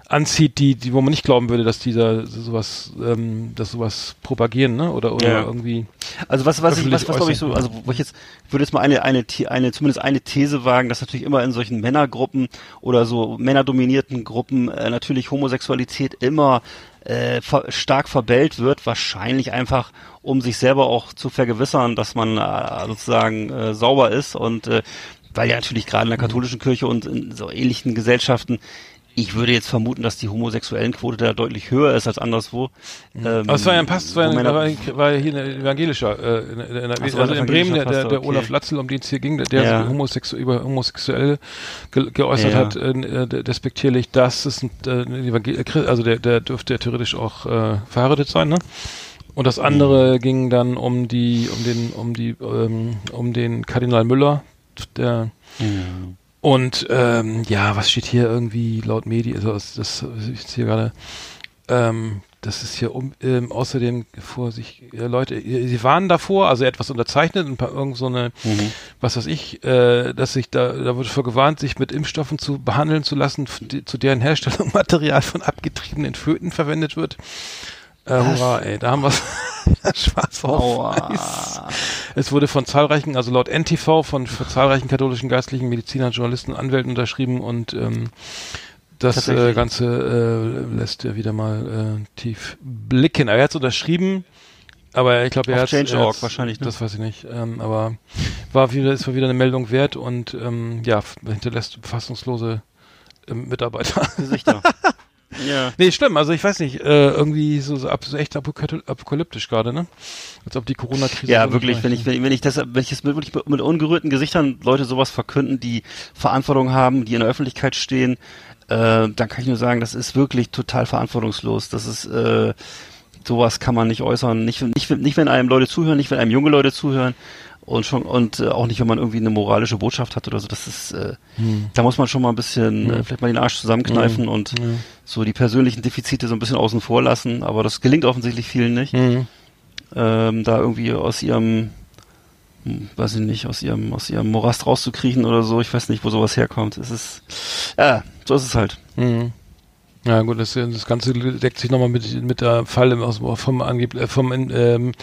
anzieht, die, die, wo man nicht glauben würde, dass dieser sowas, ähm, dass sowas propagieren, ne? Oder oder Ja. irgendwie. Also was, was ich, was, was glaube ich so, also wo ich jetzt, würde jetzt mal eine, eine, eine, zumindest eine These wagen, dass natürlich immer in solchen Männergruppen oder so männerdominierten Gruppen äh, natürlich Homosexualität immer äh, ver stark verbellt wird, wahrscheinlich einfach, um sich selber auch zu vergewissern, dass man äh, sozusagen äh, sauber ist und äh, weil ja natürlich gerade in der katholischen Kirche und in so ähnlichen Gesellschaften ich würde jetzt vermuten, dass die homosexuellen Quote da deutlich höher ist als anderswo. Ähm, Aber es war ja ein Pass, es war, ja- Männer- war, hier ein evangelischer, äh, in, in, in, also ein in Bremen, der, der, der Pastor, Olaf okay. Latzel, um den es hier ging, der, der Ja. so homosexu über homosexuell ge geäußert Ja. hat, äh, äh, despektierlich, das ist ein, äh, ein Evangel also der, der dürfte ja theoretisch auch äh, verheiratet sein, ne? Und das andere Mhm. ging dann um die, um den, um die, ähm, um den Kardinal Müller, der Mhm. Und ähm, ja, was steht hier irgendwie laut Medien, also das, das ich hier gerade, ähm, das ist hier um, ähm, außerdem vor sich äh, Leute, äh, sie waren davor, also etwas unterzeichnet, ein paar irgend so eine, Mhm. was weiß ich, äh, dass sich da, da wurde vor gewarnt, sich mit Impfstoffen zu behandeln zu lassen, die, zu deren Herstellung Material von abgetriebenen Föten verwendet wird. Äh, hurra, ey, da haben wir schwarz auf weiß. Es wurde von zahlreichen, also laut NTV, von, von zahlreichen katholischen Geistlichen, Medizinern, Journalisten, Anwälten unterschrieben und ähm, das äh. Ganze äh, lässt ja wieder mal äh, tief blicken. Aber er hat es unterschrieben, aber ich glaube, er hat Change.org wahrscheinlich, ne? Das weiß ich nicht. Ähm, aber war wieder, ist war wieder eine Meldung wert und ähm, ja, hinterlässt fassungslose ähm, Mitarbeiter. Gesichter. ja. Nee, schlimm. Also ich weiß nicht, äh, irgendwie so, so, ab, so echt apokaly- apokalyptisch gerade, ne? Als ob die Corona-Krise. Ja, wirklich, wenn ich, wenn, wenn ich das, wenn ich es mit, wirklich mit ungerührten Gesichtern Leute sowas verkünden, die Verantwortung haben, die in der Öffentlichkeit stehen, äh, dann kann ich nur sagen, das ist wirklich total verantwortungslos. Das ist, äh, sowas kann man nicht äußern. Nicht, nicht, nicht wenn einem Leute zuhören, nicht wenn einem junge Leute zuhören und schon und äh, auch nicht, wenn man irgendwie eine moralische Botschaft hat oder so. Das ist, äh, da muss man schon mal ein bisschen, äh, vielleicht mal den Arsch zusammenkneifen und so die persönlichen Defizite so ein bisschen außen vor lassen. Aber das gelingt offensichtlich vielen nicht Mhm. ähm, da irgendwie aus ihrem, hm, weiß ich nicht, aus ihrem, aus ihrem Morast rauszukriechen oder so. Ich weiß nicht, wo sowas herkommt. Es ist, ja, so ist es halt. Mhm. Ja gut, das, das Ganze deckt sich nochmal mit, mit der Fall aus, vom, Angeb äh, vom ähm,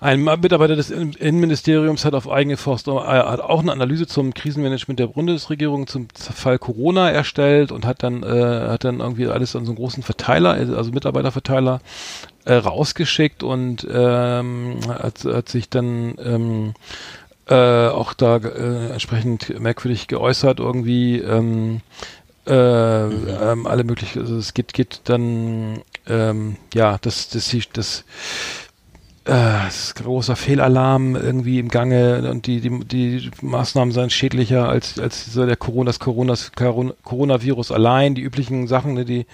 ein Mitarbeiter des In- Innenministeriums hat auf eigene Faust äh, hat auch eine Analyse zum Krisenmanagement der Bundesregierung zum Fall Corona erstellt und hat dann äh, hat dann irgendwie alles an so einen großen Verteiler, also Mitarbeiterverteiler äh, rausgeschickt und ähm, hat, hat sich dann ähm, äh, auch da äh, entsprechend merkwürdig geäußert irgendwie ähm, äh, ähm, alle möglichen, also es geht, geht dann, ähm, ja, das, das, das, das äh, es ist ein großer Fehlalarm irgendwie im Gange und die, die, die Maßnahmen seien schädlicher als, als so der Corona, das Corona, Coronavirus allein, die üblichen Sachen, ne, die,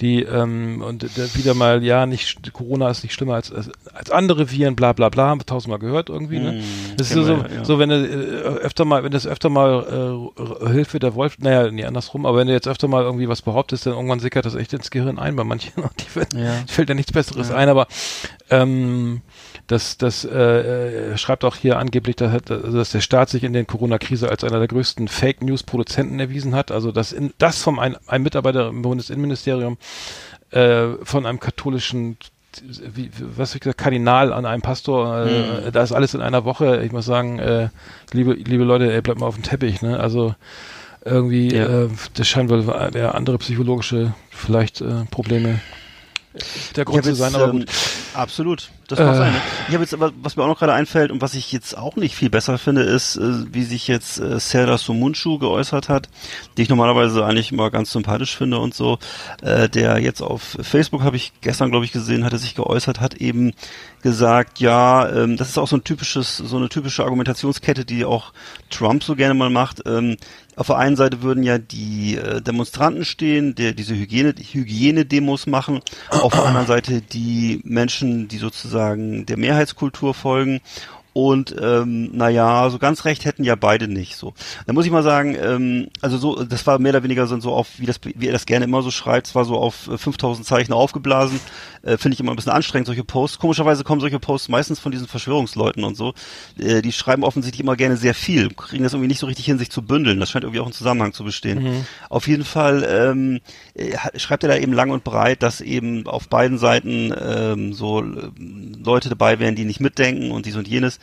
die, ähm, und wieder mal, ja, nicht, Corona ist nicht schlimmer als, als, als andere Viren, bla, bla, bla, haben wir tausendmal gehört irgendwie, ne? Mm, Das ist so, wir, ja. so, wenn du äh, öfter mal, wenn das öfter mal äh, Hilfe der Wolf, naja, nee, andersrum, aber wenn du jetzt öfter mal irgendwie was behauptest, dann irgendwann sickert das echt ins Gehirn ein bei manchen. Und die, Ja. fällt ja nichts Besseres ein, aber ähm, das, das äh, er schreibt auch hier angeblich, dass, dass der Staat sich in der Corona-Krise als einer der größten Fake News-Produzenten erwiesen hat. Also dass in, das vom ein, ein Mitarbeiter im Bundesinnenministerium äh, von einem katholischen wie, was ich gesagt, Kardinal an einem Pastor, äh, da ist alles in einer Woche. Ich muss sagen, äh, liebe, liebe Leute, ey, bleibt mal auf dem Teppich, ne? Also irgendwie, Ja. äh, das scheint wohl ja, andere psychologische vielleicht äh, Probleme der Grund zu sein, aber ähm, gut. Absolut. Das mag Äh. sein. ne? Ich habe jetzt aber, was mir auch noch gerade einfällt und was ich jetzt auch nicht viel besser finde, ist, äh, wie sich jetzt äh, Serdar Sumunchu geäußert hat, die ich normalerweise eigentlich immer ganz sympathisch finde und so. Äh, der jetzt auf Facebook habe ich gestern, glaube ich, gesehen, hatte sich geäußert, hat eben gesagt, ja, ähm, das ist auch so ein typisches, so eine typische Argumentationskette, die auch Trump so gerne mal macht. Ähm, auf der einen Seite würden ja die äh, Demonstranten stehen, der diese Hygiene, Hygienedemos machen. Auf der anderen Seite die Menschen, die sozusagen der Mehrheitskultur folgen. Und ähm, naja, so ganz recht hätten ja beide nicht so. Da muss ich mal sagen, ähm, also so, das war mehr oder weniger so auf, wie das, wie er das gerne immer so schreibt, es war so auf 5000 Zeichen aufgeblasen. Äh, Finde ich immer ein bisschen anstrengend, solche Posts. Komischerweise kommen solche Posts meistens von diesen Verschwörungsleuten und so. Äh, die schreiben offensichtlich immer gerne sehr viel, kriegen das irgendwie nicht so richtig hin, sich zu bündeln. Das scheint irgendwie auch einen Zusammenhang zu bestehen. Mhm. Auf jeden Fall ähm, äh, schreibt er da eben lang und breit, dass eben auf beiden Seiten ähm, so äh, Leute dabei wären, die nicht mitdenken und dies und jenes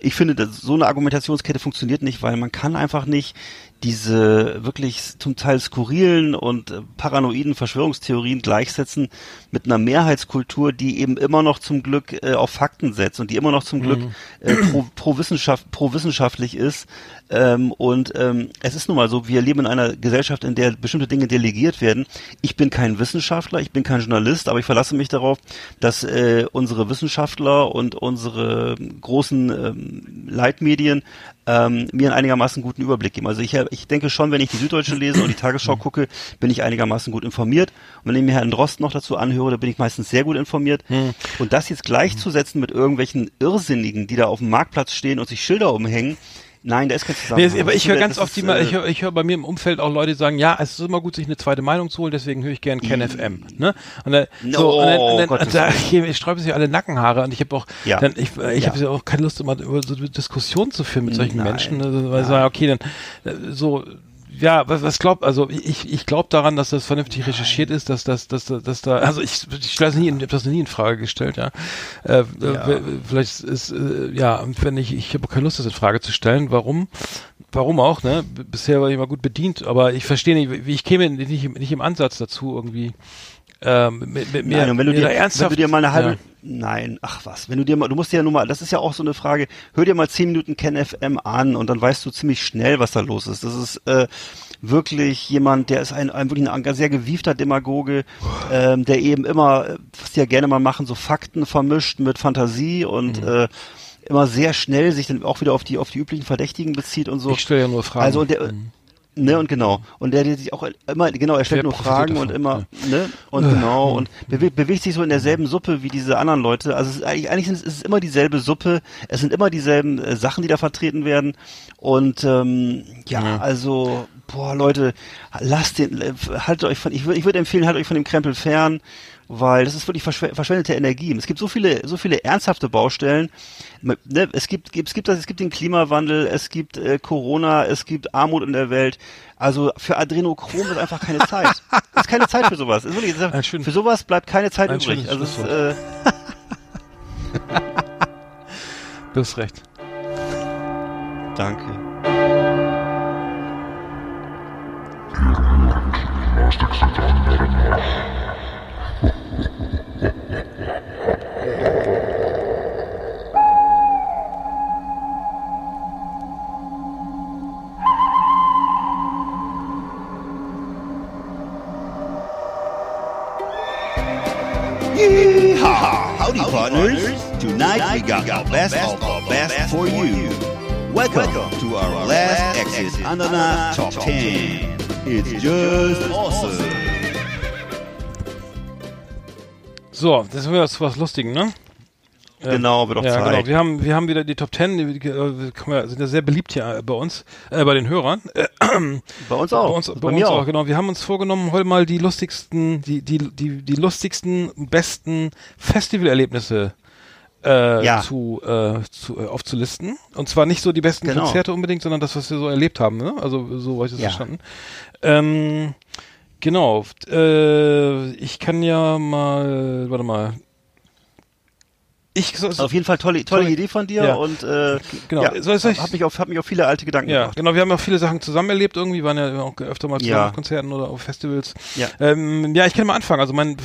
ich finde, dass so eine Argumentationskette funktioniert nicht, weil man kann einfach nicht diese wirklich zum Teil skurrilen und äh, paranoiden Verschwörungstheorien gleichsetzen mit einer Mehrheitskultur, die eben immer noch zum Glück äh, auf Fakten setzt und die immer noch zum Glück mhm. äh, pro, pro, Wissenschaft, pro wissenschaftlich ist. Ähm, und ähm, es ist nun mal so, wir leben in einer Gesellschaft, in der bestimmte Dinge delegiert werden. Ich bin kein Wissenschaftler, ich bin kein Journalist, aber ich verlasse mich darauf, dass äh, unsere Wissenschaftler und unsere großen ähm, Leitmedien ähm, mir einen einigermaßen guten Überblick geben. Also ich, ich denke schon, wenn ich die Süddeutsche lese und die Tagesschau mhm. gucke, bin ich einigermaßen gut informiert. Und wenn ich mir Herrn Drost noch dazu anhöre, da bin ich meistens sehr gut informiert. Hm. Und das jetzt gleichzusetzen mit irgendwelchen Irrsinnigen, die da auf dem Marktplatz stehen und sich Schilder umhängen, Nein, da ist kein Zusammenhang. Nee, aber ich höre ganz oft, die mal, ich höre ich hör bei mir im Umfeld auch Leute sagen, ja, es ist immer gut, sich eine zweite Meinung zu holen, deswegen höre ich gern Ken mm. FM. Ne? Und da, so, oh, und dann, und dann, Gott, da, ich, ich sträube sich alle Nackenhaare und ich habe auch, ja. dann, ich, ich ja. habe auch keine Lust, immer über so Diskussionen zu führen mit solchen Nein. Menschen. Also, weil ich sage, okay, dann äh, so ja, was, was glaubt, also ich, ich glaube daran, dass das vernünftig recherchiert ist, dass das, dass, dass, dass da, also ich, ich das nie, ich das nie in Frage gestellt, ja. Äh, ja. Vielleicht ist, äh, ja, wenn ich, ich habe keine Lust, das in Frage zu stellen, warum, warum auch, ne? Bisher war ich immer gut bedient, aber ich verstehe nicht, wie ich käme nicht, nicht im Ansatz dazu irgendwie ähm, mit, mit mir, Nein, wenn du dir, ernsthaft, wenn du dir mal eine halbe, ja. Nein, ach was, wenn du dir mal, du musst dir ja nur mal, das ist ja auch so eine Frage, hör dir mal zehn Minuten Ken FM an und dann weißt du ziemlich schnell, was da los ist. Das ist äh, wirklich jemand, der ist ein, ein wirklich ein sehr gewiefter Demagoge, ähm, der eben immer, was die ja gerne mal machen, so Fakten vermischt mit Fantasie und mhm. äh, immer sehr schnell sich dann auch wieder auf die auf die üblichen Verdächtigen bezieht und so. Ich stelle ja nur Fragen. Also der, mhm. Ne, und genau. Und der, der sich auch immer, genau, er stellt nur Fragen davon, und immer, ja. ne, und genau, und bewegt, bewegt sich so in derselben Suppe wie diese anderen Leute. Also es ist eigentlich, eigentlich ist es immer dieselbe Suppe, es sind immer dieselben äh, Sachen, die da vertreten werden. Und ähm, ja, ja, also, boah, Leute, lasst den, äh, haltet euch von, ich würde ich würde empfehlen, haltet euch von dem Krempel fern weil das ist wirklich verschw verschwendete Energie. Es gibt so viele, so viele ernsthafte Baustellen. Ne, es gibt, es gibt das, es gibt den Klimawandel, es gibt äh, Corona, es gibt Armut in der Welt. Also für Adrenochrom ist einfach keine Zeit. Es ist keine Zeit für sowas. Ist wirklich, ist, für sowas bleibt keine Zeit Ein übrig. Also es, äh, du hast recht. Danke. Yeehaw! Howdy, Howdy partners. partners. Tonight we got our best of our best for you. Welcome to our last Exit Ananas Top 10. It's just awesome. So, das ist wieder was Lustigen, ne? Genau, wird auch ja, Zeit. Genau. Wir haben, wir haben wieder die Top Ten, die, die, die sind ja sehr beliebt hier bei uns, äh, bei den Hörern. Äh, bei uns auch. Bei uns, bei, bei uns auch. auch. genau. Wir haben uns vorgenommen, heute mal die lustigsten, die, die, die, die lustigsten, besten Festivalerlebnisse äh, ja. zu, äh, zu, äh, aufzulisten. Und zwar nicht so die besten genau. Konzerte unbedingt, sondern das, was wir so erlebt haben. Ne? Also so habe ich das ja. verstanden. Ähm, genau. Äh, ich kann ja mal, warte mal, ich, so, so, auf jeden Fall tolle, tolle, tolle Idee von dir ja. und äh, genau. Ja, so, so, hab mich auf hab mich auf viele alte Gedanken ja, Genau, wir haben auch viele Sachen zusammen erlebt irgendwie, waren ja auch öfter mal zusammen ja. auf Konzerten oder auf Festivals. Ja, ähm, ja ich kann mal anfangen. Also mein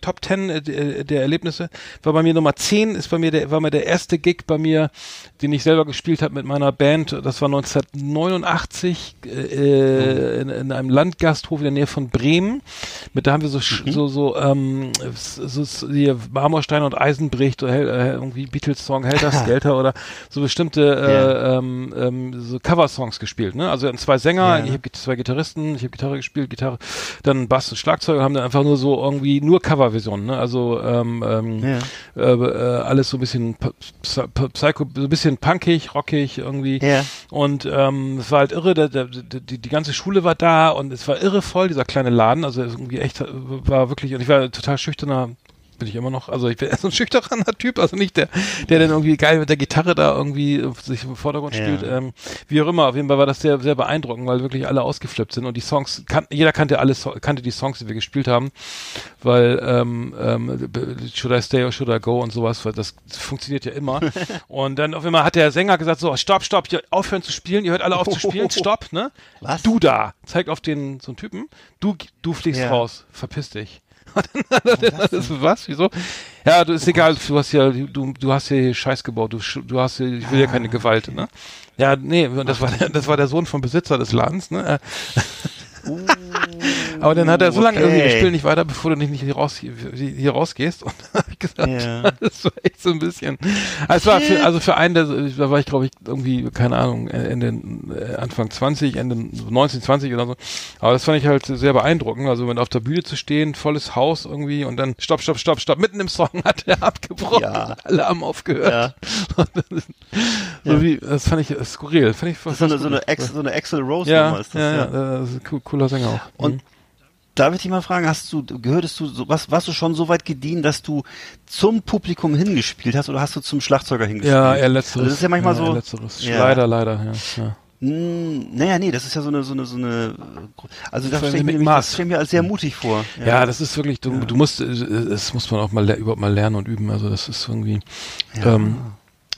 Top 10 äh, der, Erlebnisse war bei mir Nummer 10, ist bei mir der war mir der erste Gig bei mir, den ich selber gespielt habe mit meiner Band. Das war 1989 äh, oh. in, in, einem Landgasthof in der Nähe von Bremen. Mit da haben wir so mhm. so so ähm, so, so die Marmorsteine und Eisen bricht, so hell, äh, irgendwie Beatles-Song Helter Skelter oder so bestimmte äh, ähm, ähm, so Cover-Songs gespielt. Ne? Also zwei Sänger, Ja. ich habe zwei Gitarristen, ich habe Gitarre gespielt, Gitarre, dann Bass und Schlagzeug haben dann einfach nur so irgendwie nur Coverversionen. Ne? Also ähm, ähm, Ja. äh, äh, alles so ein bisschen Psycho, so ein bisschen punkig, rockig irgendwie. Ja. Und ähm, es war halt irre, der, der, die, die ganze Schule war da und es war irre voll, dieser kleine Laden. Also irgendwie echt äh, war wirklich, und ich war total schüchterner, bin ich immer noch, also ich bin so ein schüchterner Typ, also nicht der, der dann irgendwie geil mit der Gitarre da irgendwie sich im Vordergrund Ja. spielt. Ähm, wie auch immer, auf jeden Fall war das sehr, sehr beeindruckend, weil wirklich alle ausgeflippt sind und die Songs, kan jeder kannte alle, So- kannte die Songs, die wir gespielt haben, weil ähm, ähm, Should I Stay or Should I Go und sowas, weil das funktioniert ja immer. und dann auf einmal hat der Sänger gesagt, so, stopp, stopp, ihr aufhören zu spielen, ihr hört alle auf zu spielen, stopp, ne? Was? Du da, zeigt auf den, so einen Typen, du, du fliegst Ja. raus, verpiss dich. Das, was, wieso? Ja, du ist egal, du hast ja, du, du hast hier Scheiß gebaut, du, du hast hier, ich will ja keine Gewalt, ne? Ja, nee, das war der, das war der Sohn vom Besitzer des Ladens, ne? Aber dann hat er so lange okay. irgendwie, wir spielen nicht weiter, bevor du nicht, nicht hier, raus, hier, rausgehst. Und dann habe ich gesagt, Ja. das war echt so ein bisschen. Also, es war für, also für einen, der, da war ich glaube ich irgendwie, keine Ahnung, Ende, äh, Anfang 20, Ende 19, 20 oder so. Aber das fand ich halt sehr beeindruckend. Also wenn auf der Bühne zu stehen, volles Haus irgendwie und dann stopp, stopp, stopp, stopp, mitten im Song hat er abgebrochen. Ja. Alle haben aufgehört. so Ja. wie, das fand ich äh, skurril. Fand ich Das ist so eine, so eine, Ex, so eine Axel Rose ja, Nummer ist das, ja, ja. ja, das ist ein coo- cooler Sänger auch. Und Mhm. Darf ich dich mal fragen, hast du, gehörtest du, so, was, warst du schon so weit gediehen, dass du zum Publikum hingespielt hast oder hast du zum Schlagzeuger hingespielt? Ja, eher letzteres. Also das ist ja manchmal so. eher letzteres. Ja. Leider, leider, ja. ja. Hm, naja, nee, das ist ja so eine, so eine, so eine, also das stelle ich, mir das stell ich mir als sehr mutig vor. Ja, das ist wirklich, du, du musst, äh, das muss man auch mal überhaupt mal lernen und üben. Also das ist irgendwie. Ja. Ähm,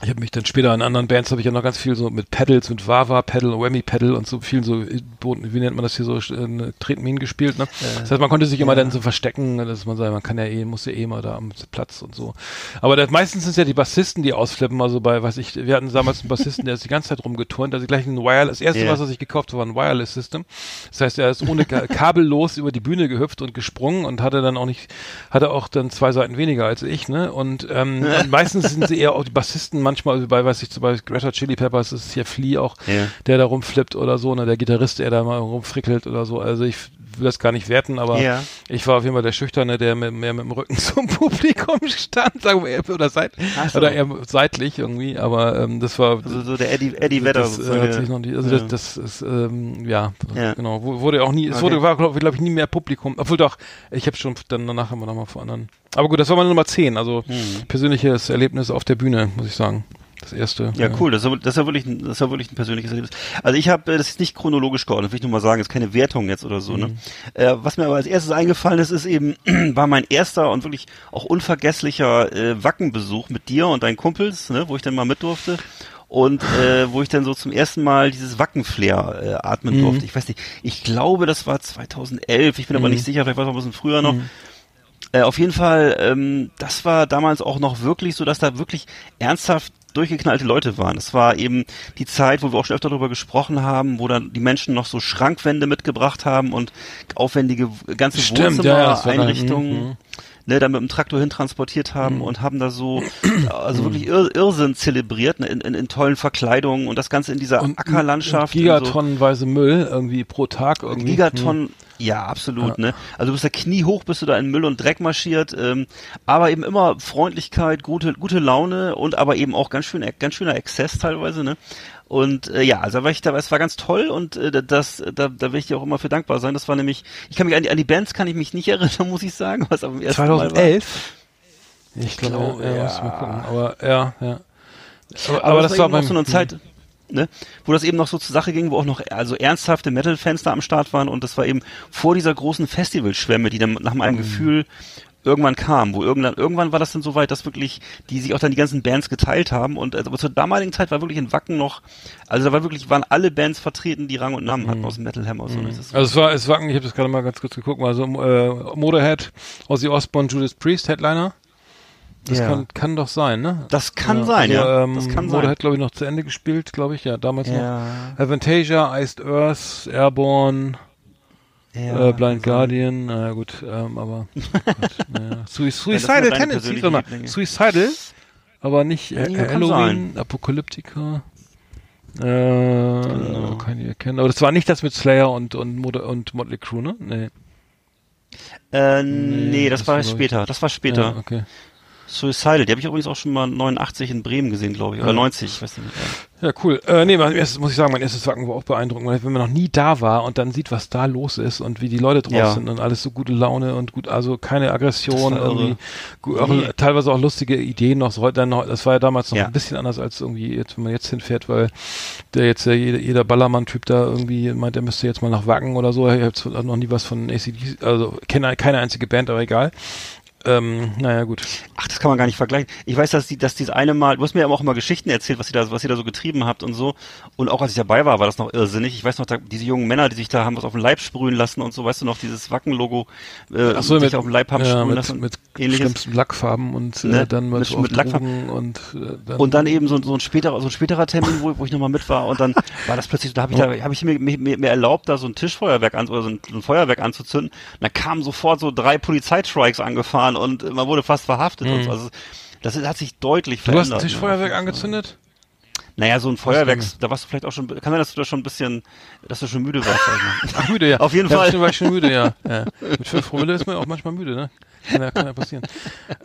ich habe mich dann später in anderen Bands habe ich ja noch ganz viel so mit Pedals, mit Wawa Pedal, Whammy Pedal und so viel so äh, wie nennt man das hier so äh, Tretminen gespielt. Ne? Das heißt, man konnte sich immer dann so verstecken, ne, dass man sagt, man kann ja eh, muss ja eh mal da am Platz und so. Aber das, meistens sind es ja die Bassisten, die ausflippen. Also bei, weiß ich, wir hatten damals einen Bassisten, der ist die ganze Zeit rumgeturnt, also gleich ein Wireless. Das erste, Ja. was er sich gekauft hat, war ein Wireless System. Das heißt, er ist ohne Ka- kabellos über die Bühne gehüpft und gesprungen und hatte dann auch nicht, hatte auch dann zwei Seiten weniger als ich, ne? Und, ähm, und meistens sind sie eher auch die Bassisten, manchmal bei, weiß ich, zum Beispiel Greta Chili Peppers ist hier Flea auch, Ja. der da rumflippt oder so, ne? Der Gitarrist, der da mal rumfrickelt oder so. Also ich will das gar nicht werten, aber Ja. ich war auf jeden Fall der Schüchterne, der mit, mehr mit dem Rücken zum Publikum stand, sagen wir oder, seit, so. oder eher seitlich irgendwie, aber ähm, das war Also so der Eddie, Eddie Vedder. das, äh, hat sich noch nicht, also Ja. das, das ist, ähm, ja, Ja. genau, Wu- wurde auch nie, es Okay. wurde, war, glaube glaub ich, nie mehr Publikum, obwohl doch, ich habe schon dann danach immer noch mal vor anderen. Aber gut, das war meine Nummer 10, also Mhm. persönliches Erlebnis auf der Bühne, muss ich sagen. Das erste. Ja, cool. Das ist, ja- das ist ja wirklich, ein, das ist ja wirklich ein persönliches Erlebnis. Also ich habe, äh, das ist nicht chronologisch geordnet, will ich nur mal sagen, ist keine Wertung jetzt oder so. Mhm. Ne? Äh, was mir aber als erstes eingefallen ist, ist eben, war mein erster und wirklich auch unvergesslicher äh, Wackenbesuch mit dir und deinen Kumpels, ne, wo ich dann mal mit durfte. Und äh, wo ich dann so zum ersten Mal dieses Wackenflair äh, atmen Mhm. durfte. Ich weiß nicht, ich glaube, das war 2011, ich bin aber Mhm. nicht sicher, vielleicht war es auch ein bisschen früher noch. Äh, auf jeden Fall, ähm, das war damals auch noch wirklich so, dass da wirklich ernsthaft durchgeknallte Leute waren. Es war eben die Zeit, wo wir auch schon öfter darüber gesprochen haben, wo dann die Menschen noch so Schrankwände mitgebracht haben und aufwendige ganze Stimmt, ja, Wohnzimmereinrichtungen. mhm. Ne, dann mit dem Traktor hintransportiert haben und haben da so, also wirklich Irr Irrsinn zelebriert, ne, in, in, in tollen Verkleidungen und das Ganze in dieser Und- Ackerlandschaft. und in so- Gigatonnenweise Müll irgendwie pro Tag irgendwie. Gigaton, ja, absolut, ne? Also du bist da kniehoch, bist du da in Müll und Dreck marschiert, ähm, aber eben immer Freundlichkeit, gute, gute Laune und aber eben auch ganz schön, ganz schöner Exzess teilweise, ne? Und äh, ja, also da war ich da, es war ganz toll und äh, das, da, da will ich dir auch immer für dankbar sein. Das war nämlich, ich kann mich an die, an die Bands kann ich mich nicht erinnern, muss ich sagen, was am ersten Mal war. 2011? Ich glaube, glaube, ja, ja. muss ich mal gucken. Aber ja, ja. Aber, Aber, das, war, beim- noch so eine Zeit, ne, wo das eben noch so zur Sache ging, wo auch noch also ernsthafte Metal-Fans da am Start waren und das war eben vor dieser großen Festivalschwemme, die dann nach meinem Gefühl irgendwann kam, wo irgendwann, irgendwann war das dann so weit, dass wirklich, die sich auch dann die ganzen Bands geteilt haben und also, aber zur damaligen Zeit war wirklich in Wacken noch, also da war wirklich, waren alle Bands vertreten, die Rang und Namen hatten aus dem Metal Hammer. So, ist- Also es war, es war, ich habe das gerade mal ganz kurz geguckt, also äh, Motorhead, Ozzy Osbourne, Judas Priest, Headliner. Das Ja. kann, kann doch sein, ne? Das kann sein, also, ja. Ähm, das kann Motorhead, sein. glaube ich, noch zu Ende gespielt, glaube ich, ja, damals Ja. noch. Avantasia, Iced Earth, Airborne, Ja, äh, Blind Guardian, naja gut, ähm, aber Gott, naja. Sui- das sind Suicidal deine Tendencies, warte mal. Suicidal, aber nicht äh, Ja, Halloween, Apokalyptika. Äh, kann ich erkennen. Aber das war nicht das mit Slayer und und, Mod und Motley Crue, ne? Nee. Äh, nee, das, das war glaub ich- später. Das war später. Ja, okay. Suicidal, die habe ich übrigens auch schon mal 89 in Bremen gesehen, glaube ich. Oder 90, ich weiß nicht. Ja, cool. Äh, nee, mein erstes, muss ich sagen, mein erstes Wacken war auch beeindruckend, weil wenn man noch nie da war und dann sieht, was da los ist und wie die Leute drauf Ja. sind und alles so gute Laune und gut, also keine Aggression, irgendwie, gu- auch, Nee. teilweise auch lustige Ideen noch, so dann noch, das war ja damals noch Ja. ein bisschen anders als irgendwie jetzt, wenn man jetzt hinfährt, weil der jetzt ja jeder, jeder Ballermann-Typ da irgendwie meint, der müsste jetzt mal nach Wacken oder so, ich habe noch nie was von ACD, also kenne keine einzige Band, aber egal. Ähm, naja, gut. Ach, das kann man gar nicht vergleichen. Ich weiß, dass die, dass dieses eine Mal, du hast mir ja auch immer Geschichten erzählt, was ihr da, was ihr da so getrieben habt und so. Und auch als ich dabei war, war das noch irrsinnig. Ich weiß noch, da, diese jungen Männer, die sich da haben was auf den Leib sprühen lassen und so, weißt du noch, dieses Wacken-Logo, äh, Ach so, sich auf den Leib haben ja, sprühen mit, lassen. mit ähnliches. schlimmsten Lackfarben und äh, Ne? dann mit, Mit- auf mit Lackfarben. und äh, dann Und dann eben so, so ein späterer, so ein späterer Termin, wo, wo ich nochmal mit war und dann war das plötzlich, da habe ich da, habe ich mir, mir, mir erlaubt, da so ein Tischfeuerwerk an, oder so ein, so ein Feuerwerk anzuzünden. Und da kamen sofort so drei Polizeistrikes angefahren und man wurde fast verhaftet und so. Also das hat sich deutlich Mhm. Du hast verändert. ein Tischfeuerwerk ne? angezündet? Naja, so ein Feuerwerk, da warst du vielleicht auch schon, kann sein, dass du da schon ein bisschen, dass du schon müde warst. Mal. Ach, müde, ja. Auf jeden ja, Fall. War ich schon müde, ja. ja. Mit fünf Promille ist man auch manchmal müde, ne? Kann ja, kann ja passieren.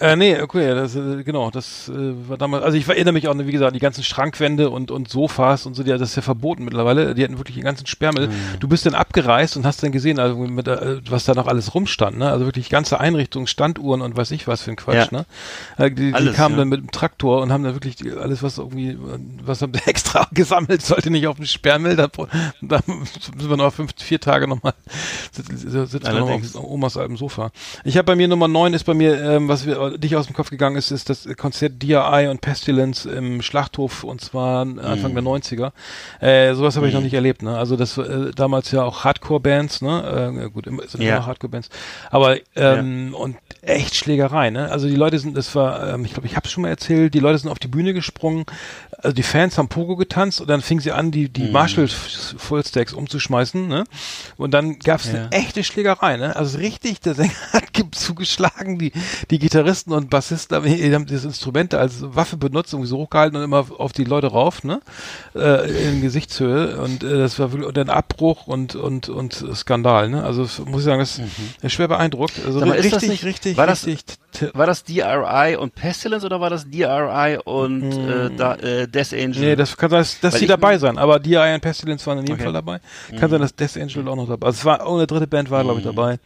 äh, nee, okay, das, äh, genau, das äh, war damals, also ich erinnere mich auch, wie gesagt, an die ganzen Schrankwände und, und Sofas und so, die, das ist ja verboten mittlerweile, die hatten wirklich den ganzen Sperrmüll. Mhm. Du bist dann abgereist und hast dann gesehen, also mit, äh, was da noch alles rumstand, ne? Also wirklich ganze Einrichtungen, Standuhren und weiß ich was für ein Quatsch, Ja. ne? Äh, die, die Alles, kamen ja. dann mit dem Traktor und haben dann wirklich alles, was irgendwie, was haben extra gesammelt, sollte nicht auf dem Sperrmüll, da, da müssen wir noch fünf, vier Tage nochmal sitzen, sitzen wir noch Allerdings. auf Omas altem Sofa. Ich habe bei mir Nummer 9 ist bei mir, ähm, was wir dich aus dem Kopf gegangen ist, ist das Konzert DRI und Pestilence im Schlachthof und zwar Anfang der 90er. Äh, sowas habe ich noch nicht erlebt, ne? Also das äh, damals ja auch Hardcore-Bands, ne? Äh, gut, immer, sind Ja. immer noch Hardcore-Bands. Aber ähm, und echt Schlägerei, ne? Also die Leute sind, das war, ähm, ich glaube, ich habe es schon mal erzählt, die Leute sind auf die Bühne gesprungen, also die Fans haben Pogo getanzt und dann fingen sie an, die, die Marshall Fullstacks umzuschmeißen, ne? Und dann gab es Ja. eine echte Schlägerei, ne? Also richtig, der Sänger hat ge- zugeschlagen, die, die Gitarristen und Bassisten haben, die haben das Instrument als Waffe benutzt, irgendwie so hochgehalten und immer auf die Leute rauf, ne? Äh, in Gesichtshöhe und äh, das war wirklich und dann Abbruch und und und Skandal, ne? Also muss ich sagen, das ist schwer beeindruckt. Also Mhm. Mal, richtig, nicht- richtig, war das- richtig. War das DRI und Pestilence oder war das DRI und äh, da, äh, Death Angel? Nee, das kann sein, dass, dass die dabei sein, aber DI und Pestilence waren in jedem Okay. Fall dabei. Kann sein, dass Death Angel auch noch dabei Also es war, auch eine dritte Band war, glaube ich, dabei.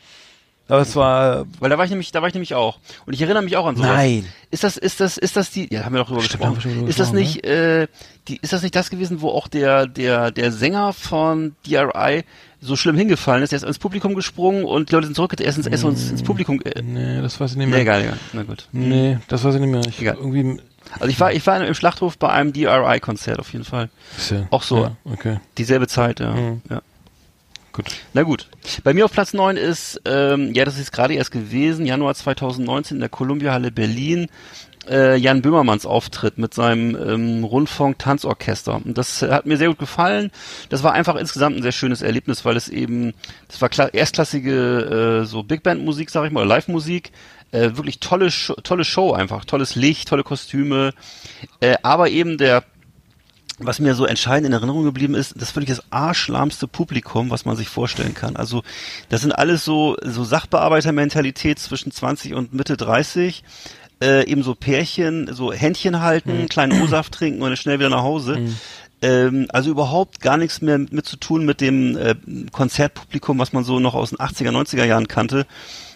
Aber es war, Weil da war ich nämlich, da war ich nämlich auch. Und ich erinnere mich auch an sowas. Nein. Ist das, ist das, ist das die, ja, haben wir doch drüber gesprochen. drüber Ist das gesprochen, nicht, äh, die, ist das nicht das gewesen, wo auch der, der, der Sänger von DRI so schlimm hingefallen ist? Der ist ins Publikum gesprungen und die Leute sind zurückgetreten, er ist ins, ins, ins Publikum, äh, nee, das weiß ich nicht nee, mehr. egal, egal. Na gut. Nee, das weiß ich nicht mehr. Ich, Egal. irgendwie, Also ich war, ich war im Schlachthof bei einem DRI-Konzert auf jeden Fall. ja, Auch so. Ja, okay, Dieselbe Zeit, ja. Mhm. ja. gut. Na gut. Bei mir auf Platz 9 ist, ähm, ja, das ist gerade erst gewesen, Januar 2019 in der Columbia-Halle Berlin, äh, Jan Böhmermanns Auftritt mit seinem ähm, Rundfunk-Tanzorchester. Und das hat mir sehr gut gefallen. Das war einfach insgesamt ein sehr schönes Erlebnis, weil es eben, das war kla erstklassige äh, so Big Band Musik, sag ich mal, oder Live-Musik. Äh, wirklich tolle, tolle Show einfach, tolles Licht, tolle Kostüme. Äh, aber eben der was mir so entscheidend in Erinnerung geblieben ist, das wirklich das arschlahmste Publikum, was man sich vorstellen kann. Also das sind alles so, so Sachbearbeitermentalität zwischen 20 und Mitte 30. Äh, eben so Pärchen, so Händchen halten, kleinen O-Saft trinken und dann schnell wieder nach Hause. Ähm, also überhaupt gar nichts mehr mit zu tun mit dem äh, Konzertpublikum, was man so noch aus den 80er, 90er Jahren kannte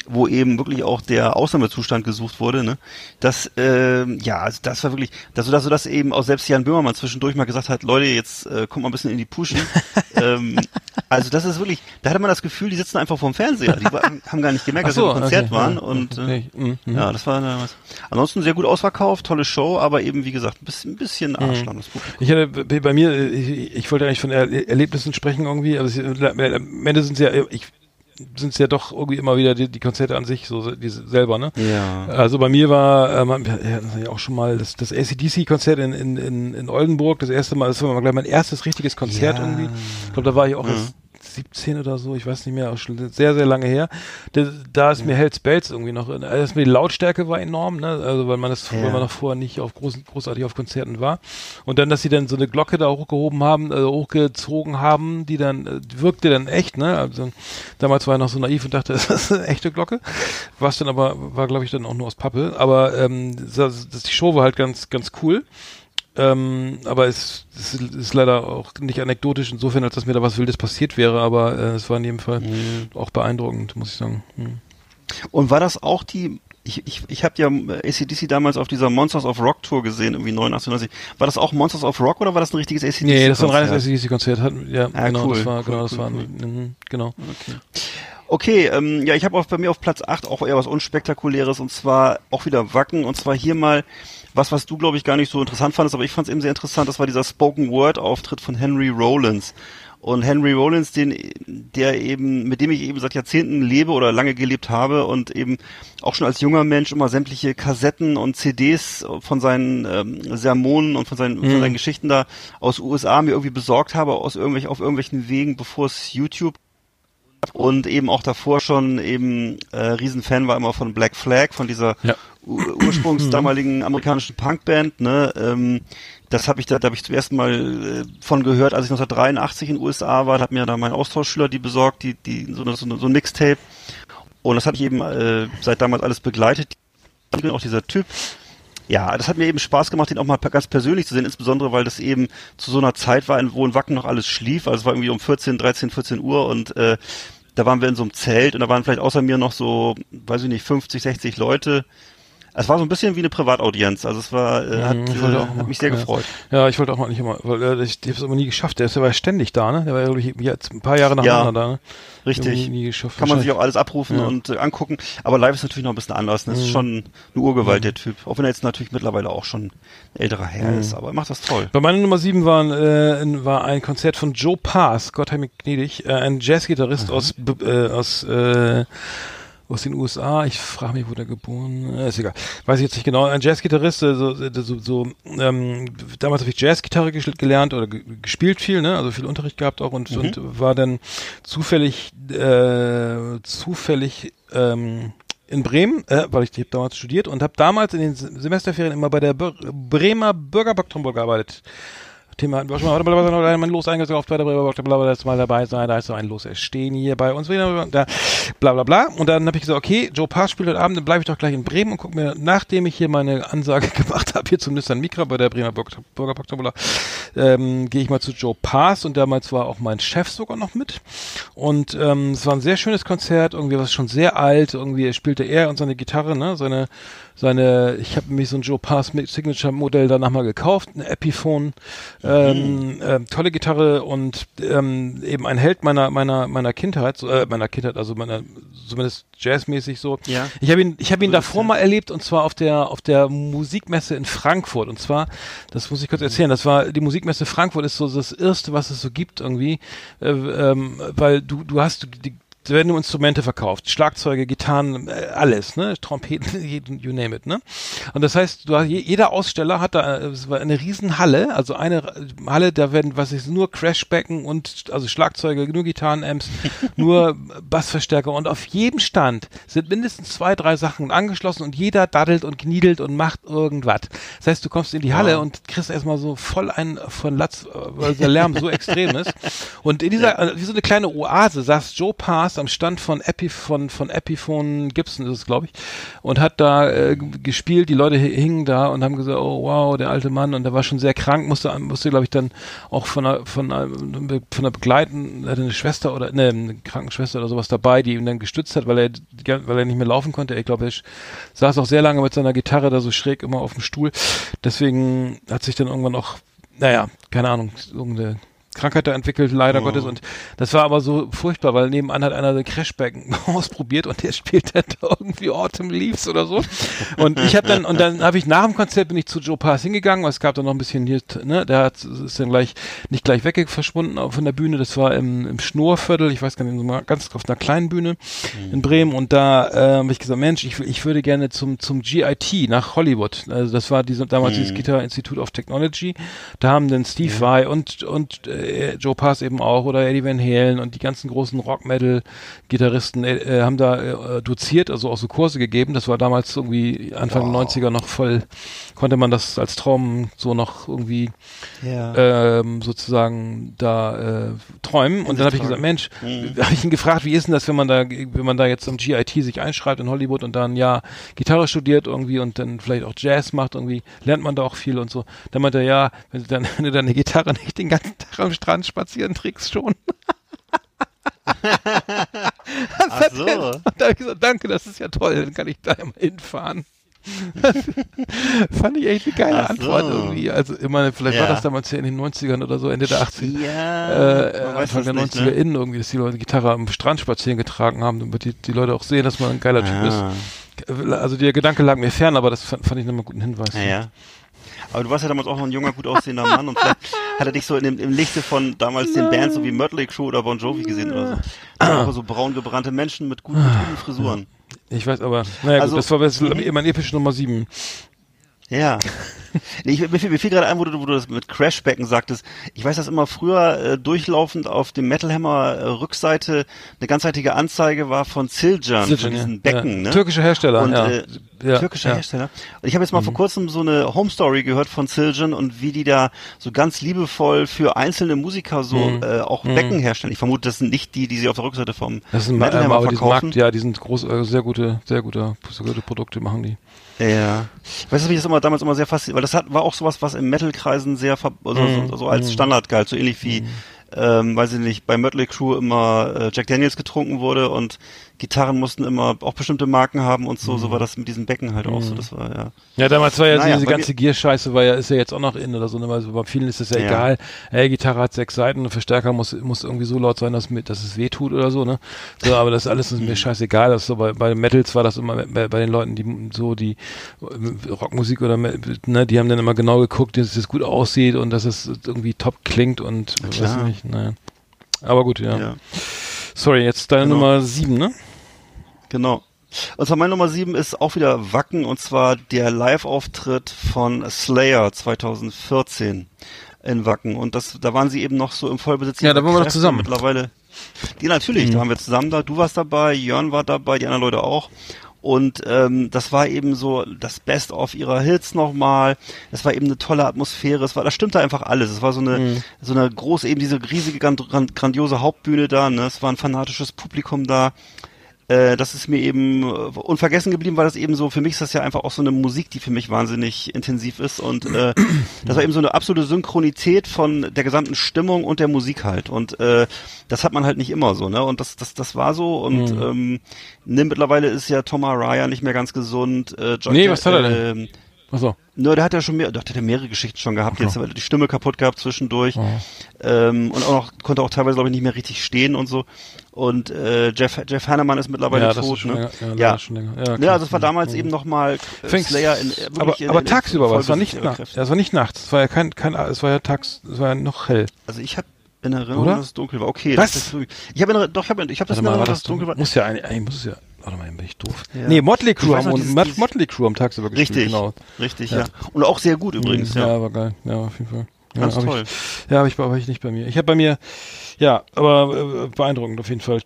wo eben wirklich auch der Ausnahmezustand gesucht wurde, ne? Das, ähm, ja, also das war wirklich, das, so dass eben auch selbst Jan Böhmermann zwischendurch mal gesagt hat, Leute, jetzt äh, kommt mal ein bisschen in die Puschen. ähm, also das ist wirklich, da hatte man das Gefühl, die sitzen einfach vorm Fernseher. Die haben gar nicht gemerkt, Ach dass sie so, im Konzert okay, waren ja, und äh, okay, mhm, mhm. ja, das war äh, was. Ansonsten sehr gut ausverkauft, tolle Show, aber eben wie gesagt, ein bisschen, ein bisschen Mhm. Arschlamm. Ich hatte bei mir, äh, ich, ich wollte eigentlich von er Erlebnissen sprechen irgendwie, aber es, am Ende sind es ja, ich, sind es ja doch irgendwie immer wieder die, die Konzerte an sich, so die selber, ne? Ja. Also bei mir war, ähm, ja, auch schon mal das, das ACDC-Konzert in, in, in, in Oldenburg, das erste Mal, das war mal gleich mein erstes richtiges Konzert Ja. irgendwie. Ich glaube, da war ich auch erst 17 oder so, ich weiß nicht mehr, schon sehr, sehr lange her. Da, da ist mir Hells Bells irgendwie noch, also die Lautstärke war enorm, ne? Also weil man das, Ja. weil man noch vorher nicht auf großen, großartig auf Konzerten war. Und dann, dass sie dann so eine Glocke da hochgehoben haben, äh, hochgezogen haben, die dann, äh, die wirkte dann echt, ne? Also damals war ich noch so naiv und dachte, das ist eine echte Glocke. Was dann aber, war glaube ich dann auch nur aus Pappe. Aber ähm, das, das, die Show war halt ganz, ganz cool. Ähm, aber es, es ist leider auch nicht anekdotisch insofern, als dass mir da was Wildes passiert wäre, aber äh, es war in jedem Fall auch beeindruckend, muss ich sagen. Hm. Und war das auch die, ich, ich, ich habe ja äh, ACDC damals auf dieser Monsters of Rock Tour gesehen, irgendwie 89, 90. War das auch Monsters of Rock oder war das ein richtiges ACDC? Nee, das war ein reines Konzert? ACDC-Konzert. Ja, Ah, genau, cool, das war, cool, genau, das cool, war, cool. mhm, genau. Okay, ähm, ja, ich habe auch bei mir auf Platz 8 auch eher was unspektakuläres und zwar auch wieder Wacken und zwar hier mal was, was du glaube ich gar nicht so interessant fandest, aber ich fand es eben sehr interessant, das war dieser Spoken Word Auftritt von Henry Rollins. Und Henry Rollins, den, der eben, mit dem ich eben seit Jahrzehnten lebe oder lange gelebt habe und eben auch schon als junger Mensch immer sämtliche Kassetten und CDs von seinen ähm, Sermonen und von seinen, von seinen Geschichten da aus USA mir irgendwie besorgt habe, aus irgendwelchen, auf irgendwelchen Wegen, bevor es YouTube und eben auch davor schon eben äh, Riesenfan war immer von Black Flag, von dieser Ja. Ursprungs damaligen amerikanischen Punkband, ne? Ähm, das habe ich da, da habe ich zum ersten Mal äh, von gehört, als ich 1983 in den USA war, da hat mir da mein Austauschschüler die besorgt, die die so, eine, so, eine, so ein Mixtape und das hat ich eben äh, seit damals alles begleitet. Auch dieser Typ, ja, das hat mir eben Spaß gemacht, den auch mal ganz persönlich zu sehen, insbesondere weil das eben zu so einer Zeit war, in- wo in Wacken noch alles schlief. Also es war irgendwie um 14, 13, 14 Uhr und äh, da waren wir in so einem Zelt und da waren vielleicht außer mir noch so, weiß ich nicht, 50, 60 Leute. Es war so ein bisschen wie eine Privataudienz. Also es war, äh, hat, Mhm, ich äh, wollte auch hat mal- mich sehr ja. gefreut. Ja, ich wollte auch mal nicht immer, weil äh, ich, ich habe es aber nie geschafft. Der ist ja war ja ständig da, ne? Der war ja, glaube ich, jetzt ein paar Jahre nacheinander da, ne? Richtig. Irgendwie Nie geschafft. Kann man sich auch alles abrufen Ja. Mhm. und äh, angucken. Aber live ist natürlich noch ein bisschen anders. Ne? Das ist schon eine Urgewalt, der Typ. Auch wenn er jetzt natürlich mittlerweile auch schon ein älterer Herr Mhm. ist. Aber er macht das toll. Bei meiner Nummer 7 war, äh, ein- war ein Konzert von Joe Pass, Gott sei mir gnädig, äh, ein Jazzgitarrist aus, äh, aus, äh, aus den USA. Ich frage mich, wo der geboren ist. Egal. Weiß ich jetzt nicht genau. Ein Jazzgitarrist, so, so, so, ähm, damals habe ich Jazzgitarre gelernt oder ge gespielt viel, ne? Also viel Unterricht gehabt auch und, und war dann zufällig, äh, zufällig ähm, in Bremen, äh, weil ich die hab damals studiert und habe damals in den Se- Semesterferien immer bei der Bremer Bürgerbaktrumburg gearbeitet. Thema hatten schon mal, blablabla, mein Los eingekauft Bürgerbaktrumburg, das mal dabei sein, da ist so ein Los erstehen hier bei uns da, bla bla bla. Und dann habe ich gesagt, okay, Joe Pass spielt heute Abend, dann bleibe ich doch gleich in Bremen und guck mir, nachdem ich hier meine Ansage gemacht habe, hier zum Nissan Micra bei der Bremer Bürger- Bürgerbaktrumburg, ähm, gehe ich mal zu Joe Pass und damals war auch mein Chef sogar noch mit. Und ähm, es war ein sehr schönes Konzert, irgendwie was schon sehr alt, irgendwie spielte er und seine Gitarre, ne, seine seine, ich habe mir so ein Joe Pass Signature Modell danach mal gekauft, eine Epiphone, ähm, ähm, tolle Gitarre und ähm, eben ein Held meiner meiner meiner Kindheit, so, äh, meiner Kindheit, also meiner zumindest jazzmäßig so. Ja. Ich habe ihn, ich habe ihn davor mal erlebt und zwar auf der auf der Musikmesse in Frankfurt und zwar, das muss ich kurz erzählen, das war die Musikmesse Frankfurt ist so das erste, was es so gibt irgendwie, äh, ähm, weil du du hast die da werden nur Instrumente verkauft, Schlagzeuge, Gitarren, äh, alles, ne, Trompeten, you name it, ne. Und das heißt, du hast, je- jeder Aussteller hat da, äh, es war eine riesen Halle, also eine Halle, da werden, was ist, nur Crashbecken und also Schlagzeuge, nur Gitarrenamps, nur Bassverstärker und auf jedem Stand sind mindestens zwei, drei Sachen angeschlossen und jeder daddelt und kniedelt und macht irgendwas. Das heißt, du kommst in die Halle und kriegst erstmal so voll einen von Latz, äh, weil der Lärm so extrem ist. Und in dieser, wie so eine kleine Oase saß Joe Pass am Stand von Epi, von, Epiphone Gibson ist es, glaube ich, und hat da äh, gespielt. Die Leute hi- hingen da und haben gesagt, oh wow, der alte Mann und der war schon sehr krank, musste, musste glaube ich dann auch von einer, von einer, von einer Begleiten, hatte eine Schwester oder ne, eine Krankenschwester oder sowas dabei, die ihn dann gestützt hat, weil er, weil er nicht mehr laufen konnte. Ich glaube, er saß auch sehr lange mit seiner Gitarre da so schräg immer auf dem Stuhl. Deswegen hat sich dann irgendwann auch, naja, keine Ahnung, irgendeine Krankheit da entwickelt, leider Gottes. Und das war aber so furchtbar, weil nebenan hat einer den Crashbacken ausprobiert und der spielt dann da irgendwie Autumn Leaves oder so. Und ich habe dann, und dann habe ich nach dem Konzert bin ich zu Joe Pass hingegangen, weil es gab dann noch ein bisschen hier, ne, der hat, ist dann gleich, nicht gleich wegge verschwunden von der Bühne. Das war im, im Schnurviertel, ich weiß gar nicht, ganz auf einer kleinen Bühne in Bremen. Und da äh, habe ich gesagt, Mensch, ich, ich würde gerne zum, zum GIT nach Hollywood. Also das war diese, damals dieses Guitar Institute of Technology. Da haben dann Steve Vai und, und äh, Joe Pass eben auch oder Eddie Van Halen und die ganzen großen Rock-Metal-Gitarristen äh, äh, haben da äh, doziert, also auch so Kurse gegeben. Das war damals irgendwie Anfang Wow. 90er noch voll, konnte man das als Traum so noch irgendwie Ja. ähm, sozusagen da äh, träumen. Und dann habe ich gesagt, Mensch, Mhm. habe ich ihn gefragt, wie ist denn das, wenn man da, wenn man da jetzt am GIT sich einschreibt in Hollywood und dann ja Gitarre studiert irgendwie und dann vielleicht auch Jazz macht irgendwie, lernt man da auch viel und so. Dann meinte er, ja, wenn du dann, wenn du deine Gitarre nicht den ganzen Tag am Strand spazieren trägst schon. Ach so. Und da habe ich gesagt, danke, das ist ja toll, dann kann ich da immer hinfahren. Fand ich echt eine geile Ach so. Antwort irgendwie. Also meine, vielleicht war Ja. das damals ja in den 90ern oder so, Ende der 80er Ja, äh, Anfang der nicht, 90er ne? innen irgendwie, dass die Leute Gitarre am Strand spazieren getragen haben, damit die, die Leute auch sehen, dass man ein geiler Typ Ah. ist. Also der Gedanke lag mir fern, aber das fand, fand ich nochmal einen guten Hinweis. Naja. Aber du warst ja damals auch noch ein junger, gut aussehender Mann und vielleicht hat er dich so in dem, im Lichte von damals den Bands so wie Mötley Crüe oder Bon Jovi gesehen oder so. Auch so braun gebrannte Menschen mit, gut, mit guten Frisuren. Ich weiß aber, naja Also- gut, das war jetzt mein epische Nummer 7. Ja. Nee, ich, mir fiel, mir fiel gerade ein, wo du, wo du das mit Crashbecken sagtest. Ich weiß, dass immer früher äh, durchlaufend auf dem Metal Hammer äh, Rückseite eine ganzheitliche Anzeige war von Siljan, von diesen Becken, ja. ne? Türkische Hersteller, und, ja. äh, ja. türkischer ja. Mhm. Hersteller. Und ich habe jetzt mal vor kurzem so eine Home Story gehört von Siljan und wie die da so ganz liebevoll für einzelne Musiker so Mhm. äh, auch Becken herstellen. Ich vermute, das sind nicht die, die sie auf der Rückseite vom Das ein Metal Hammer verkaufen. Markt, ja, die sind groß, äh, sehr gute, sehr gute, sehr gute Produkte machen die. Ja. Weißt du, wie ich das immer damals immer sehr fasziniert, weil das hat, war auch sowas, was im Metal-Kreisen sehr, also, Mhm. so, so als Standard galt, so ähnlich wie, ähm, weiß ich nicht, bei Mötley Crew immer äh, Jack Daniels getrunken wurde und Gitarren mussten immer auch bestimmte Marken haben und so, Mhm. so war das mit diesen Becken halt auch so, das war, ja. Ja, damals war ja Naja, diese ganze Gear-Scheiße, war ja, ist ja jetzt auch noch in oder so, ne, weil so bei vielen ist es ja, Ja. egal. Ey, Gitarre hat sechs Seiten, ein Verstärker muss, muss irgendwie so laut sein, dass, mit, dass es weh tut oder so, ne. So, aber das alles ist Mhm. mir scheißegal. Das ist so bei, bei Metals war das immer bei, bei den Leuten, die so die äh, Rockmusik oder ne, die haben dann immer genau geguckt, dass es gut aussieht und dass es irgendwie top klingt und weiß klar. Nicht, naja. Aber gut, ja. ja. Sorry, jetzt deine Genau. Nummer sieben, ne? Genau. Und zwar meine Nummer sieben ist auch wieder Wacken und zwar der Live-Auftritt von Slayer 2014 in Wacken. Und das, da waren sie eben noch so im Vollbesitz. Ja, da waren wir noch Kräfte. zusammen. Mittlerweile. Die natürlich, da waren wir zusammen da. Du warst dabei, Jörn war dabei, die anderen Leute auch. Und ähm, das war eben so das Best of ihrer Hits nochmal. Es war eben eine tolle Atmosphäre. Es war, da stimmte einfach alles. Es war so eine, so eine große, eben diese riesige, grand, grand, grandiose Hauptbühne da. Ne? Es war ein fanatisches Publikum da äh, das ist mir eben äh, unvergessen geblieben, weil das eben so, für mich ist das ja einfach auch so eine Musik, die für mich wahnsinnig intensiv ist und äh, das war eben so eine absolute Synchronität von der gesamten Stimmung und der Musik halt und äh, das hat man halt nicht immer so, ne, und das, das, das war so und ähm, ne, mittlerweile ist ja Tom Araya nicht mehr ganz gesund. Äh, John Nee, was hat er denn? Ähm, Achso. Nö, der hat ja schon mehr, der hat ja mehrere Geschichten schon gehabt. Jetzt hat er die Stimme kaputt gehabt zwischendurch. Ähm, und auch noch, konnte auch teilweise, glaube ich, nicht mehr richtig stehen und so. Und äh, Jeff, Jeff Hanneman ist mittlerweile Ja, ist tot, schon ne? länger. Ja, ja. leider schon länger. Ja, Ja, also es war damals eben nochmal äh, Slayer in, äh, wirklich aber, in, aber in, tagsüber war es, war nicht nachts. Es war nicht nachts, es war ja kein, kein, es war ja tags, es war ja noch hell. Also ich habe in Erinnerung, Oder? dass es dunkel war. Okay, Was? das ist, ich habe in doch, ich habe ich hab das in mal, Erinnerung, war dass das es dunkel war. Muss ja eigentlich, eigentlich muss es ja, warte mal, bin ich doof. Ja. Nee, Motley Ich weiß haben noch, dieses- Mot Motley Crue am tagsüber gespielt, Richtig, genau. richtig, Ja. ja. Und auch sehr gut übrigens, ja. ja. war geil. Ja, auf jeden Fall. Ja, Ganz hab toll. Ich, ja, habe ich, hab ich nicht bei mir. Ich habe bei mir, ja, aber äh, beeindruckend auf jeden Fall. Ich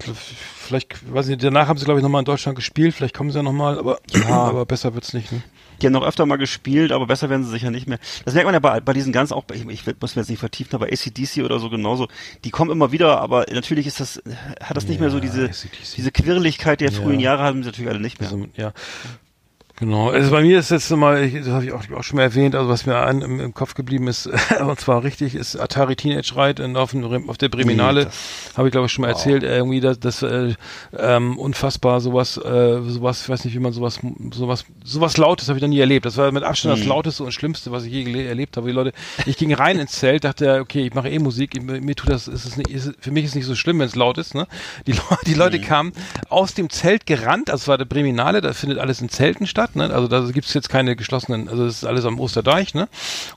Vielleicht, weiß nicht, danach haben sie, glaube ich, nochmal in Deutschland gespielt. Vielleicht kommen sie ja nochmal, aber, aber besser wird's nicht. Ne? Die haben noch öfter mal gespielt, aber besser werden sie sicher nicht mehr. Das merkt man ja bei, bei diesen ganzen auch, bei- ich, ich muss mir jetzt nicht vertiefen, aber ACDC oder so genauso. Die kommen immer wieder, aber natürlich ist das, hat das nicht mehr so Ja, diese, AC/DC. diese Quirligkeit der Ja. frühen Jahre haben sie natürlich alle nicht mehr. Also, ja. Genau. Also bei mir ist jetzt mal, ich, das habe ich auch, auch schon mal erwähnt, also was mir ein, im, im Kopf geblieben ist, und zwar richtig, ist Atari Teenage Ride in, auf, dem, auf der Breminale. das- habe ich glaube ich schon mal erzählt, äh, irgendwie das, das äh, ähm, unfassbar sowas, äh, sowas, ich weiß nicht, wie man sowas, sowas, sowas Lautes habe ich noch nie erlebt. Das war mit Abstand das Lauteste und Schlimmste, was ich je erlebt habe. Die Leute, ich ging rein ins Zelt, dachte, okay, ich mache eh Musik, ich, mir tut das, ist es nicht, ist, für mich ist es nicht so schlimm, wenn es laut ist. Ne? Die, die Leute kamen aus dem Zelt gerannt, also es war der Breminale, da findet alles in Zelten statt. Ne? Also da gibt's jetzt keine geschlossenen, also das ist alles am Osterdeich. Ne?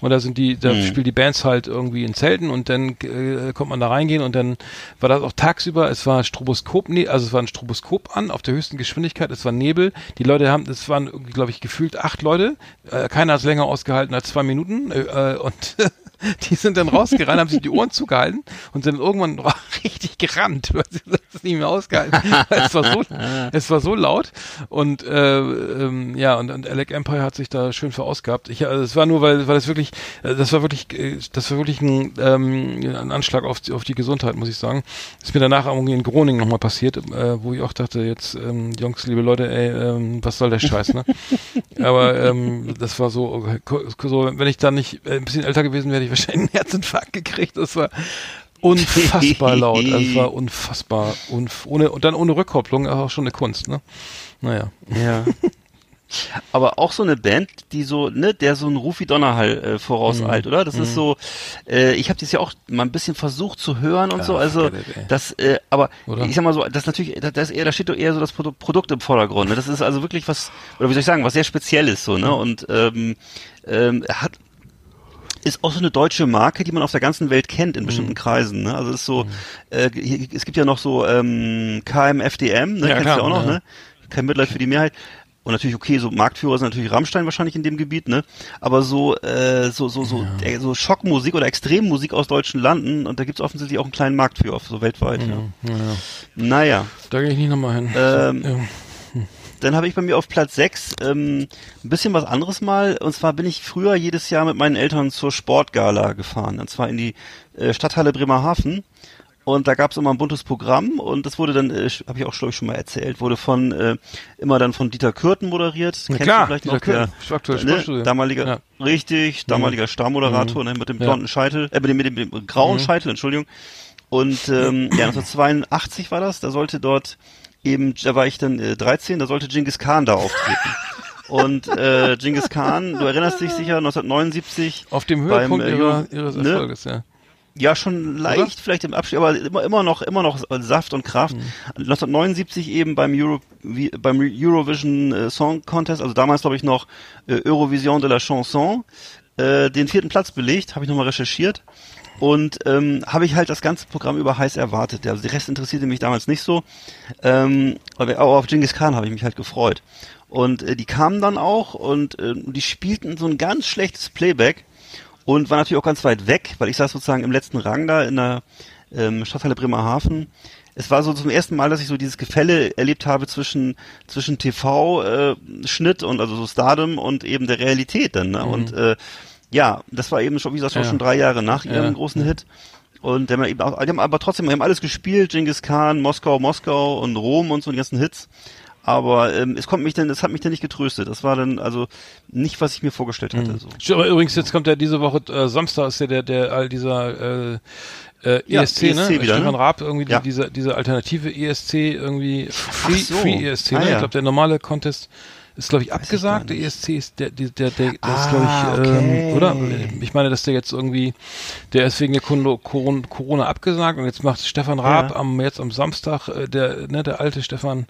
Und da sind die, da spielen die Bands halt irgendwie in Zelten und dann äh, kommt man da reingehen und dann war das auch tagsüber, es war Stroboskop, nee, also es war ein Stroboskop an auf der höchsten Geschwindigkeit, es war Nebel. Die Leute haben, es waren glaube ich, gefühlt acht Leute. Äh, keiner hat es länger ausgehalten als zwei Minuten äh, äh, und die sind dann rausgerannt, haben sich die Ohren zugehalten und sind irgendwann richtig gerannt, weil sie das nicht mehr ausgehalten. es war so, es war so laut und äh, ähm, ja und, und Alec Empire hat sich da schön verausgabt. Ich, also es war nur, weil, weil das wirklich, äh, das war wirklich, äh, das war wirklich ein, ähm, ein Anschlag auf, auf die Gesundheit, muss ich sagen. Das ist mir danach irgendwie in Groningen nochmal passiert, äh, wo ich auch dachte, jetzt ähm, Jungs, liebe Leute, ey, ähm, was soll der Scheiß, ne? Aber ähm, das war so, so, wenn ich da nicht äh, ein bisschen älter gewesen wäre, ich wahrscheinlich einen Herzinfarkt gekriegt. Das war unfassbar laut. Also es war unfassbar. Unf ohne, und dann ohne Rückkopplung auch schon eine Kunst, ne? Naja. Ja. Aber auch so eine Band, die so, ne, der so ein Rufi Donnerhall äh, vorauseilt, mhm. oder? Das mhm. ist so, äh, ich habe das ja auch mal ein bisschen versucht zu hören und ja, so, also it, das, äh, aber oder? ich sag mal so, das natürlich, das ist eher, da steht doch eher so das Produkt im Vordergrund. Ne? Das ist also wirklich was, oder wie soll ich sagen, was sehr Spezielles so, ne? Mhm. Und ähm, ähm, hat ist auch so eine deutsche Marke, die man auf der ganzen Welt kennt in bestimmten mhm. Kreisen. Ne? Also es ist so, mhm. äh, hier, es gibt ja noch so ähm, KMFDM, ne? Ja, kennst du ja auch noch, ja. ne? Kein Mitleid für die Mehrheit. Und natürlich, okay, so Marktführer sind natürlich Rammstein wahrscheinlich in dem Gebiet, ne? Aber so, äh, so, so, so, ja. äh, so Schockmusik oder Extremmusik aus deutschen Landen und da gibt's offensichtlich auch einen kleinen Markt für, so weltweit. Ja. ja. Naja. Da gehe ich nicht nochmal hin. Ähm. Dann habe ich bei mir auf Platz 6 ähm, ein bisschen was anderes mal. Und zwar bin ich früher jedes Jahr mit meinen Eltern zur Sportgala gefahren. Und zwar in die äh, Stadthalle Bremerhaven. Und da gab es immer ein buntes Programm und das wurde dann, äh, habe ich auch glaube ich schon mal erzählt, wurde von äh, immer dann von Dieter Kürten moderiert. Ja, Kennst klar, du vielleicht Dieter noch? Kürten, der, ne, damaliger, ja. richtig, damaliger mhm. Starmoderator, mhm. ne, mit dem blonden ja. Scheitel, äh, mit dem, mit dem, mit dem grauen mhm. Scheitel, Entschuldigung. Und ähm, ja, 1982 war das, da sollte dort eben, da war ich dann äh, 13, da sollte Genghis Khan da auftreten. Und äh, Genghis Khan, du erinnerst dich sicher, 1979. Auf dem Höhepunkt beim, äh, ihrer, ihres ne? Erfolges, ja. Ja, schon leicht, Oder? vielleicht im Abstieg, aber immer, immer noch, immer noch Saft und Kraft. Mhm. 1979 eben beim Euro, beim Eurovision äh, Song Contest, also damals glaube ich noch äh, Eurovision de la Chanson, äh, den vierten Platz belegt, habe ich nochmal recherchiert. Und ähm, habe ich halt das ganze Programm über heiß erwartet. Also der Rest interessierte mich damals nicht so. Ähm, aber auch auf Genghis Khan habe ich mich halt gefreut. Und äh, die kamen dann auch und äh, die spielten so ein ganz schlechtes Playback und war natürlich auch ganz weit weg, weil ich saß sozusagen im letzten Rang da in der ähm, Stadthalle Bremerhaven. Es war so zum ersten Mal, dass ich so dieses Gefälle erlebt habe zwischen zwischen TV-Schnitt äh, und also so Stardom und eben der Realität dann. Ne? Mhm. Und äh, ja, das war eben schon, wie gesagt, ja. schon drei Jahre nach ihrem ja. großen Hit. Und die haben, eben auch, die haben aber trotzdem, die haben alles gespielt, Genghis Khan, Moskau, Moskau und Rom und so die ganzen Hits. Aber ähm, es kommt mich denn, es hat mich dann nicht getröstet. Das war dann also nicht, was ich mir vorgestellt hatte. Mhm. So. Aber übrigens, jetzt kommt ja diese Woche, äh, Samstag ist ja der, der all dieser äh, äh, ESC, ja, ESC ne? Wieder, Stefan ne? Raab, irgendwie ja. die, diese, diese alternative ESC, irgendwie Free, so. Free ESC, ne? Ah, ja. Ich glaube, der normale Contest ist glaube ich abgesagt. Der ESC ist der, der, der, der ah, ist glaube ich, okay. ähm, oder? Ich meine, dass der jetzt irgendwie, der ist wegen der Corona abgesagt und jetzt macht Stefan Raab ja. am jetzt am Samstag, äh, der, ne, der alte Stefan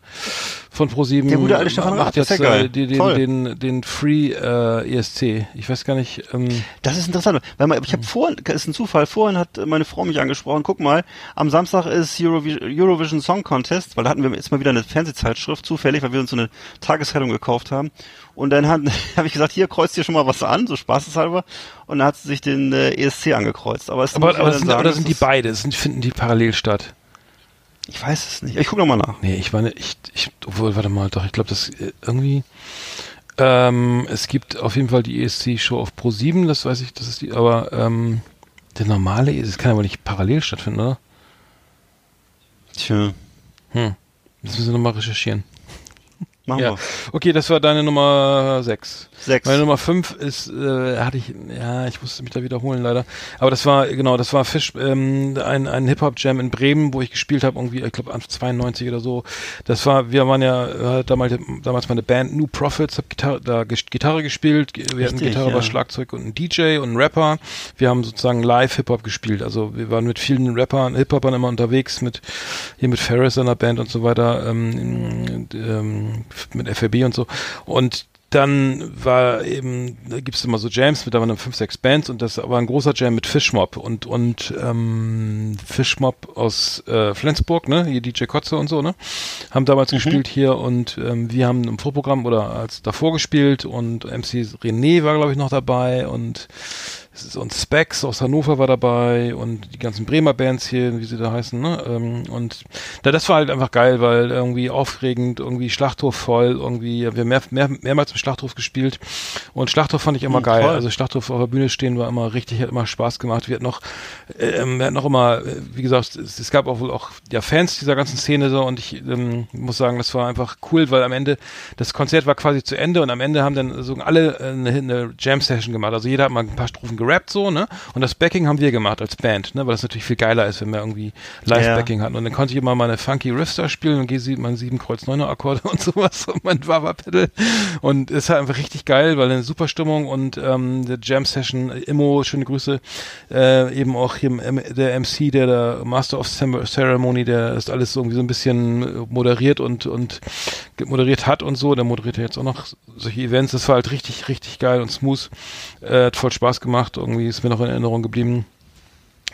von ProSieben der gute alte Stefan macht jetzt äh, den, den, den, den Free äh, ESC. Ich weiß gar nicht. Ähm, das ist interessant, weil man, ich habe vorhin, ist ein Zufall. Vorhin hat meine Frau mich angesprochen. Guck mal, am Samstag ist Eurovision, Eurovision Song Contest, weil da hatten wir jetzt mal wieder eine Fernsehzeitschrift zufällig, weil wir uns so eine Tageszeitung gekauft gekauft haben. Und dann habe hab ich gesagt, hier kreuzt dir schon mal was an, so spaßeshalber. Und dann hat sie sich den äh, ESC angekreuzt. Aber, es aber, aber, sind, sagen, aber sind die beide, sind, finden die parallel statt? Ich weiß es nicht. Ich gucke nochmal nach. Nee, ich meine, ich, ich, obwohl, warte mal, doch, ich glaube, das äh, irgendwie, ähm, es gibt auf jeden Fall die ESC-Show auf Pro 7, das weiß ich, das ist die, aber, ähm, der normale, das kann aber nicht parallel stattfinden, oder? Tja. Hm. Das müssen wir nochmal recherchieren. Machen ja. wir. Okay, das war deine Nummer 6. Sechs. Meine Nummer 5 ist, äh, hatte ich, ja, ich musste mich da wiederholen leider. Aber das war, genau, das war Fisch, ähm, ein, ein Hip-Hop-Jam in Bremen, wo ich gespielt habe, irgendwie, ich glaube, 92 oder so. Das war, wir waren ja äh, damals, damals meine Band New Profits, hab Gitarre, da Gitarre gespielt, wir Richtig, hatten Gitarre, ja. Schlagzeug und ein DJ und ein Rapper. Wir haben sozusagen live Hip-Hop gespielt. Also wir waren mit vielen Rappern, Hip-Hopern immer unterwegs, mit hier mit Ferris in der Band und so weiter, ähm, ähm, mit FRB und so. Und dann war eben, da gibt es immer so Jams mit da waren fünf, sechs Bands und das war ein großer Jam mit Fishmob und und ähm, Fishmob aus äh, Flensburg, ne, hier DJ Kotze und so, ne, haben damals mhm. gespielt hier und ähm, wir haben im Vorprogramm oder als davor gespielt und MC René war glaube ich noch dabei und und Specs aus Hannover war dabei und die ganzen Bremer Bands hier, wie sie da heißen, ne? Ähm, und da, das war halt einfach geil, weil irgendwie aufregend, irgendwie Schlachthof voll, irgendwie, wir haben mehr, mehr, mehrmals im Schlachthof gespielt und Schlachthof fand ich immer Hm, geil. toll. Also Schlachthof auf der Bühne stehen war immer richtig, hat immer Spaß gemacht. Wir hatten noch, ähm, wir hatten noch immer, wie gesagt, es, es gab auch wohl auch ja Fans dieser ganzen Szene so und ich ähm, muss sagen, das war einfach cool, weil am Ende das Konzert war quasi zu Ende und am Ende haben dann so alle eine, eine Jam-Session gemacht. Also jeder hat mal ein paar Strophen gerappt so, ne? Und das Backing haben wir gemacht als Band, ne? Weil das natürlich viel geiler ist, wenn wir irgendwie Live-Backing hatten. Und dann konnte ich immer meine funky Riffs da spielen und G7, mein 7 Kreuz 9 Akkorde und sowas und mein Wawa-Pedal. Und es war einfach richtig geil, weil eine super Stimmung und ähm, der Jam-Session, Immo, schöne Grüße, äh, eben auch hier der MC, der der Master of Ceremony, der das alles so irgendwie so ein bisschen äh, moderiert und, und moderiert hat und so, der moderiert ja jetzt auch noch solche Events, das war halt richtig, richtig geil und smooth, äh, hat voll Spaß gemacht, irgendwie ist mir noch in Erinnerung geblieben.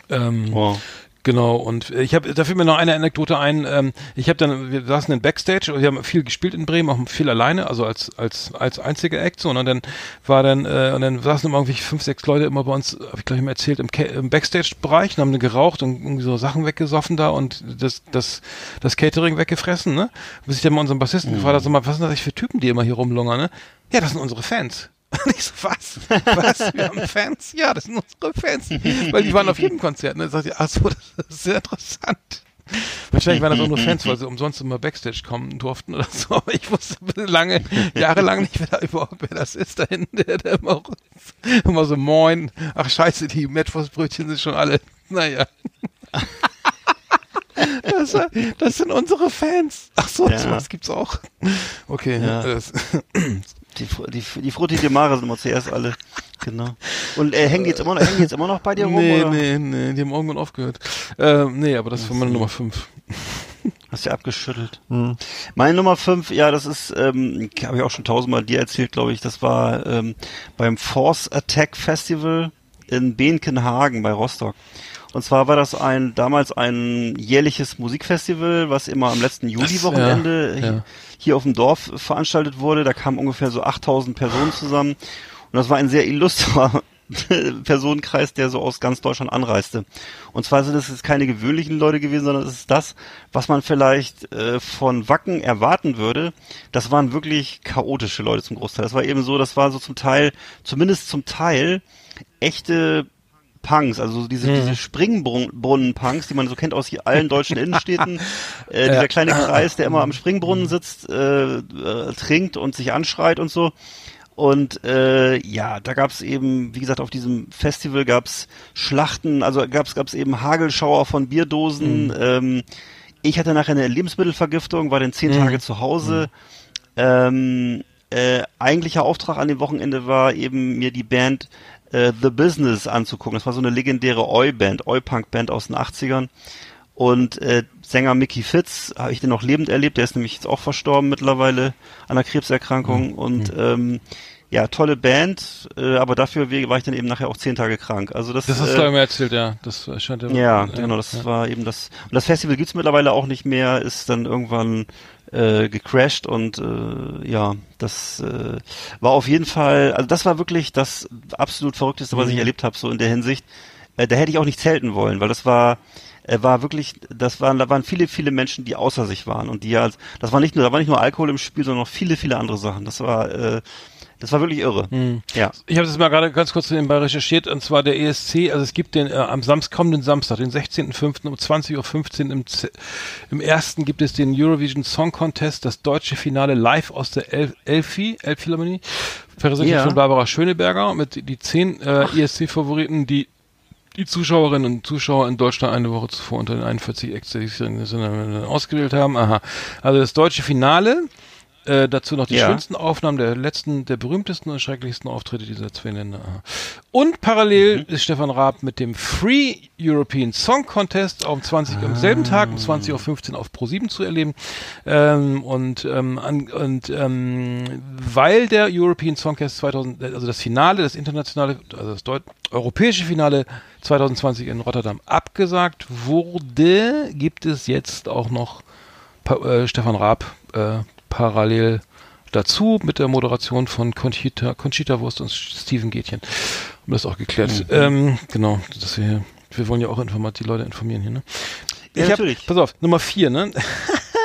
Ähm, Wow. Genau, und ich habe, da fällt mir noch eine Anekdote ein. Ähm, ich habe dann, wir saßen in Backstage und wir haben viel gespielt in Bremen, auch viel alleine, also als als als einziger Act so. Und dann war dann äh, und dann saßen immer irgendwie fünf, sechs Leute immer bei uns, habe ich gleich mal erzählt, im, im Backstage-Bereich und haben dann geraucht und irgendwie so Sachen weggesoffen da und das das das Catering weggefressen, ne? Bis ich dann mal unseren Bassisten gefragt habe, sag mal, was sind das eigentlich für Typen, die immer hier rumlungern, ne? Ja, das sind unsere Fans. Und ich so, was? Was? Wir haben Fans? Ja, das sind unsere Fans. Weil die waren auf jedem Konzert. Ne? Sagt ihr, ach so, das ist sehr interessant. Wahrscheinlich waren das auch nur Fans, weil sie umsonst immer Backstage kommen durften oder so. Aber ich wusste lange, jahrelang nicht, wer da überhaupt, wer das ist da hinten, der, der immer, immer so moin. Ach scheiße, die Metwurstbrötchen sind schon alle, naja. Das, das sind unsere Fans. Ach so, Ja. sowas gibt's auch. Okay, Ja. das, Die, die, die Frutti di Mare sind immer zuerst alle. Genau. Und äh, hängen die jetzt immer noch, hängen die jetzt immer noch bei dir rum? nee, oder? nee, nee, die haben irgendwann aufgehört. Ähm, nee, aber das war meine Nummer 5. Hast du abgeschüttelt. Meine Nummer 5, ja, das ist, ähm, habe ich auch schon tausendmal dir erzählt, glaube ich, das war ähm, beim Force Attack Festival in Behnkenhagen bei Rostock. Und zwar war das ein damals ein jährliches Musikfestival, was immer am letzten Juli-Wochenende ja, ja. hi- hier auf dem Dorf veranstaltet wurde. Da kamen ungefähr so 8000 Personen zusammen. Und das war ein sehr illustrer Personenkreis, der so aus ganz Deutschland anreiste. Und zwar sind es jetzt keine gewöhnlichen Leute gewesen, sondern es ist das, was man vielleicht äh, von Wacken erwarten würde. Das waren wirklich chaotische Leute zum Großteil. Das war eben so, das war so zum Teil, zumindest zum Teil, echte Punks, also diese, diese Springbrunnen-Punks, die man so kennt aus allen deutschen Innenstädten. Äh, dieser kleine Kreis, der immer am Springbrunnen sitzt, äh, äh, trinkt und sich anschreit und so. Und äh, ja, da gab's eben, wie gesagt, auf diesem Festival gab's Schlachten, also gab's gab's eben Hagelschauer von Bierdosen. Ähm, ich hatte nachher eine Lebensmittelvergiftung, war dann zehn Tage zu Hause. Ähm, äh, eigentlicher Auftrag an dem Wochenende war eben mir die Band äh, The Business anzugucken. Das war so eine legendäre Oi-Band, Oi-Punk-Band aus den 80ern. Und äh, Sänger Mickey Fitz habe ich den noch lebend erlebt. Der ist nämlich jetzt auch verstorben mittlerweile an einer Krebserkrankung. Und ähm, ja, tolle Band, äh, aber dafür war ich dann eben nachher auch zehn Tage krank. Also das, Das hast äh, du ja mir erzählt, ja. Das scheint ja, genau, das war eben das. Und das Festival gibt's mittlerweile auch nicht mehr, ist dann irgendwann äh, gecrashed und äh, ja, das äh, war auf jeden Fall, also das war wirklich das absolut Verrückteste, was ich erlebt habe, so in der Hinsicht. Äh, da hätte ich auch nicht zelten wollen, weil das war äh, war wirklich, das waren, da waren viele, viele Menschen, die außer sich waren und die ja, das war nicht nur, da war nicht nur Alkohol im Spiel, sondern noch viele, viele andere Sachen. Das war, äh, das war wirklich irre. Ja. Ich habe das mal gerade ganz kurz nebenbei recherchiert, und zwar der ESC, also es gibt den äh, am Samstag, kommenden Samstag, den 16.05. um 20.15 Uhr im, Z- im ersten gibt es den Eurovision Song Contest, das deutsche Finale live aus der El Elfi, Elbphilharmonie, präsentiert Ja. von Barbara Schöneberger mit die zehn äh, ESC-Favoriten, die die Zuschauerinnen und Zuschauer in Deutschland eine Woche zuvor unter den 41 Exzellenten ausgewählt haben. Aha. Also das deutsche Finale, äh, dazu noch die Ja. schönsten Aufnahmen der letzten, der berühmtesten und schrecklichsten Auftritte dieser zwei Länder. Und parallel ist Stefan Raab mit dem Free European Song Contest um 20 am selben Tag um 20.15 Uhr auf Pro7 zu erleben. Ähm, und ähm, an, und ähm, weil der European Song Contest 2000, also das Finale, das internationale, also das Deut europäische Finale 2020 in Rotterdam abgesagt wurde, gibt es jetzt auch noch pa äh, Stefan Raab äh, parallel dazu mit der Moderation von Conchita, Conchita Wurst und Steven Gätchen. wir das auch geklärt. Ähm, genau, dass wir wir wollen ja auch informat die Leute informieren hier, ne? Ja, ich hab, natürlich. pass auf, Nummer vier, ne?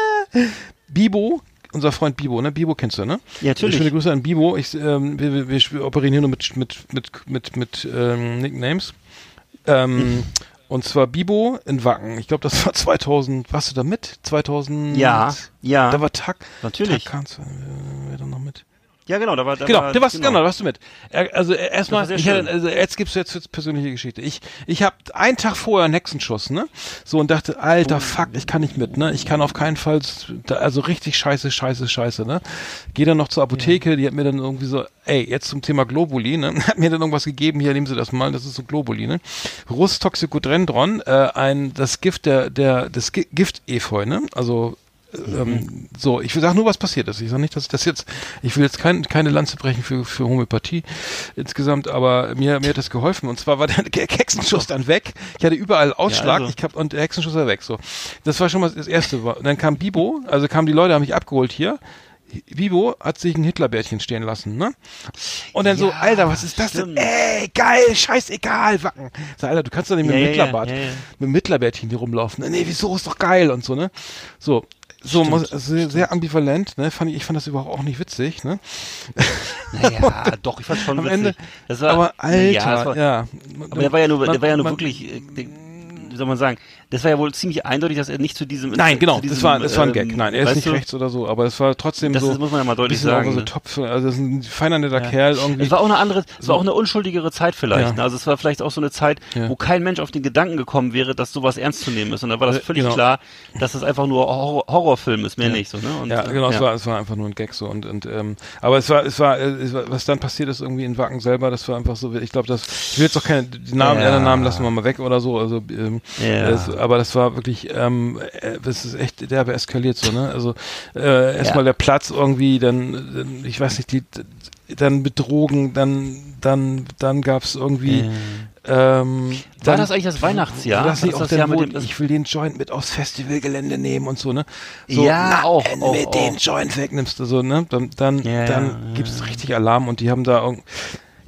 Bibo, unser Freund Bibo, ne? Bibo kennst du, ne? Ja, natürlich. Schöne Grüße an Bibo. Ich, ähm, wir, wir, wir operieren hier nur mit, mit, mit, mit, mit ähm, Nicknames. Ähm, und zwar Bibo in Wacken. Ich glaube, das war 2000. Warst du da mit? 2000. Ja, ja. Da war Tag. Natürlich. Tag kannst du, äh, wer da noch mit? Ja, genau, da war, da Genau, war, warst, genau. da warst du mit. Also erstmal, Das also jetzt gibt's jetzt, jetzt persönliche Geschichte. Ich, ich habe einen Tag vorher einen Hexenschuss, ne? So und dachte, alter Fuck, ich kann nicht mit, ne? Ich kann auf keinen Fall, also richtig scheiße, scheiße, scheiße, ne? Geh dann noch zur Apotheke, die hat mir dann irgendwie so, ey, jetzt zum Thema Globuli, ne? Hat mir dann irgendwas gegeben, hier nehmen Sie das mal, das ist so Globuli, ne? Rustoxicodendron, äh, ein, das Gift der, der, des Gi- Gift-Efeu, ne? Also ähm, so, ich will sagen nur, was passiert ist. Ich sage nicht, dass ich das jetzt, ich will jetzt kein, keine Lanze brechen für, für Homöopathie insgesamt, aber mir, mir hat das geholfen. Und zwar war der Hexenschuss dann weg. Ich hatte überall Ausschlag also. ich hab, und der Hexenschuss war weg. So, Das war schon mal das Erste. Und dann kam Bibo, also kamen die Leute, haben mich abgeholt hier. Bibo hat sich ein Hitlerbärtchen stehen lassen, ne? Und dann so, Ja, Alter, was ist das stimmt. denn? Ey, geil, scheißegal, Wacken. Sag, Alter, du kannst doch nicht mit Ja, dem Hitlerbart, ja, mit dem Hitlerbärtchen hier rumlaufen. Nee, wieso, ist doch geil und so, ne? So, so muss, sehr, sehr ambivalent, ne? Fand ich, ich fand das überhaupt auch nicht witzig, ne? Naja, doch, ich fand schon Am witzig. Ende, das war, aber Alter, ja, war. Aber der war ja nur, Man- der war ja nur man- wirklich, äh, wie soll man sagen, das war ja wohl ziemlich eindeutig, dass er nicht zu diesem. Nein, zu genau, diesem, das war, das war ein ähm, Gag. Nein, er ist nicht du, rechts oder so, aber es war trotzdem Das so. ist- muss man ja mal deutlich sagen, So ne? top, also das ist ein feiner netter Kerl irgendwie. Es war auch eine andere, es war auch eine unschuldigere Zeit vielleicht. Ja. Also es war vielleicht auch so eine Zeit, Ja. wo kein Mensch auf den Gedanken gekommen wäre, dass sowas ernst zu nehmen ist. Und da war das Äh, völlig genau. klar, dass das einfach nur Horror Horrorfilm ist, mehr nicht so. Ne? Und, ja, äh, genau, es war, es war einfach nur ein Gag so und, und ähm, aber es war, es war, äh, es war, was dann passiert ist irgendwie in Wacken selber, das war einfach so, ich glaube, das, ich will jetzt auch keine, Namen, Ja. ja. Namen lassen wir mal weg oder so, also, ähm, Ja. es, aber das war wirklich, ähm, äh, das ist echt derbe eskaliert so, ne, also, äh, erstmal Ja. der Platz irgendwie, dann, dann, ich weiß nicht, die, dann mit Drogen, dann, dann, dann gab's irgendwie, ähm, War dann, das eigentlich das Weihnachtsjahr? Das nicht auch das Jahr mit dem- ich will den Joint mit aufs Festivalgelände nehmen und so, ne? Ja, auch, wenn auch, du mir auch. den Joint wegnimmst, so, ne? Dann, dann, Ja, dann ja, gibt's richtig Alarm und die haben da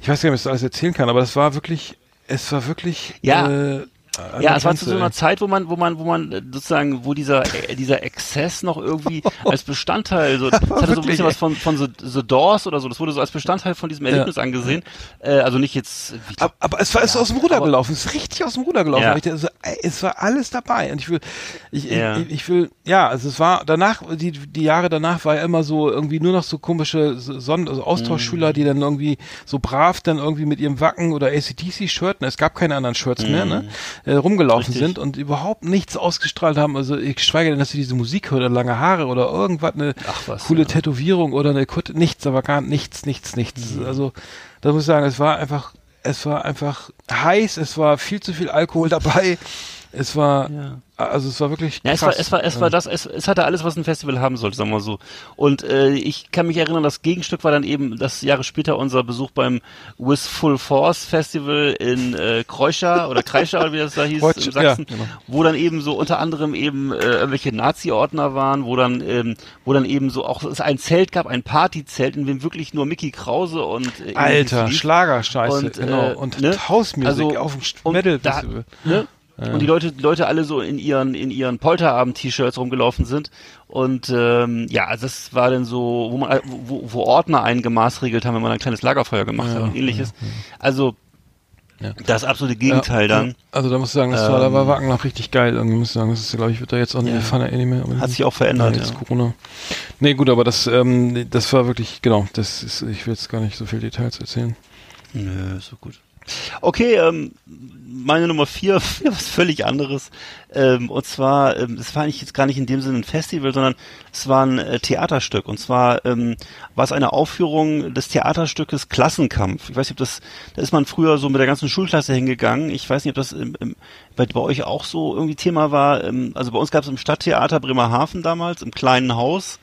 ich weiß gar nicht, ob ich das alles erzählen kann, aber das war wirklich, es war wirklich, Ja. äh, an Ja, der es war zu so einer Zeit, wo man, wo man, wo man äh, sozusagen, wo dieser äh, dieser Exzess noch irgendwie als Bestandteil, so, das hatte so ein bisschen was von von The, The Doors oder so. Das wurde so als Bestandteil von diesem Erlebnis angesehen. Äh, also nicht jetzt. Wie, Aber, aber es war es ist aus dem Ruder aber- gelaufen, es ist richtig aus dem Ruder gelaufen. Ja. Ich dachte, so, ey, es war alles dabei und ich will, ich, Ja. ich, ich will, ja, also es war danach, die die Jahre danach war ja immer so irgendwie nur noch so komische Son also Mhm. Austauschschüler, die dann irgendwie so brav dann irgendwie mit ihrem Wacken oder ACDC-Shirt, ne, es gab keine anderen Shirts mehr, ne, äh, rumgelaufen. Richtig. sind und überhaupt nichts ausgestrahlt haben. Also ich schweige denn, dass sie diese Musik hören, oder lange Haare oder irgendwas, eine Ach was, coole ja. Tätowierung oder eine Kutte, nichts, aber gar nichts, nichts, nichts. Mhm. Also da muss ich sagen, es war einfach, es war einfach heiß, es war viel zu viel Alkohol dabei, es war, Ja. also es war wirklich Ja, krass. es war, es war, es war das, es, es hatte alles, was ein Festival haben sollte, sagen wir mal so. Und äh, ich kann mich erinnern, das Gegenstück war dann eben das Jahre später unser Besuch beim With Full Force Festival in äh, Kreuscher oder Kreischer oder wie das da hieß Kreutsch- in Sachsen, ja, genau. wo dann eben so unter anderem eben äh, irgendwelche Nazi-Ordner waren, wo dann, ähm, wo dann eben so auch es ein Zelt gab, ein Partyzelt, in dem wirklich nur Mickey Krause und äh, Alter. Schlagerscheiße, Und, genau. äh, und ne? Hausmusik Also, auf dem Metal da- Festival. Ne? Und die Leute, die Leute alle so in ihren, in ihren Polterabend-T-Shirts rumgelaufen sind. Und ähm, ja, also das war dann so, wo man, wo, wo Ordner einen gemaßregelt haben, wenn man ein kleines Lagerfeuer gemacht hat und ähnliches. Also Ja. das absolute Gegenteil Ja, dann. Also da muss ich sagen, das war, da war Ähm, Wacken noch richtig geil. Irgendwie muss ich sagen, das ist, glaube ich, wird da jetzt auch nicht Ja. ja. Fun nicht mehr. Hat sich auch verändert, Ja, jetzt ja. Corona. Nee, gut, aber das, ähm, das war wirklich, genau, das ist, ich will jetzt gar nicht so viel Details erzählen. Nö, ist so gut. Okay, ähm, meine Nummer vier, was völlig anderes. Ähm, und zwar, ähm, es war eigentlich jetzt gar nicht in dem Sinne ein Festival, sondern es war ein äh, Theaterstück. Und zwar ähm, war es eine Aufführung des Theaterstückes Klassenkampf. Ich weiß nicht, ob das, da ist man früher so mit der ganzen Schulklasse hingegangen. Ich weiß nicht, ob das im, bei, bei euch auch so irgendwie Thema war. Ähm, also bei uns gab es im Stadttheater Bremerhaven damals, im kleinen Haus,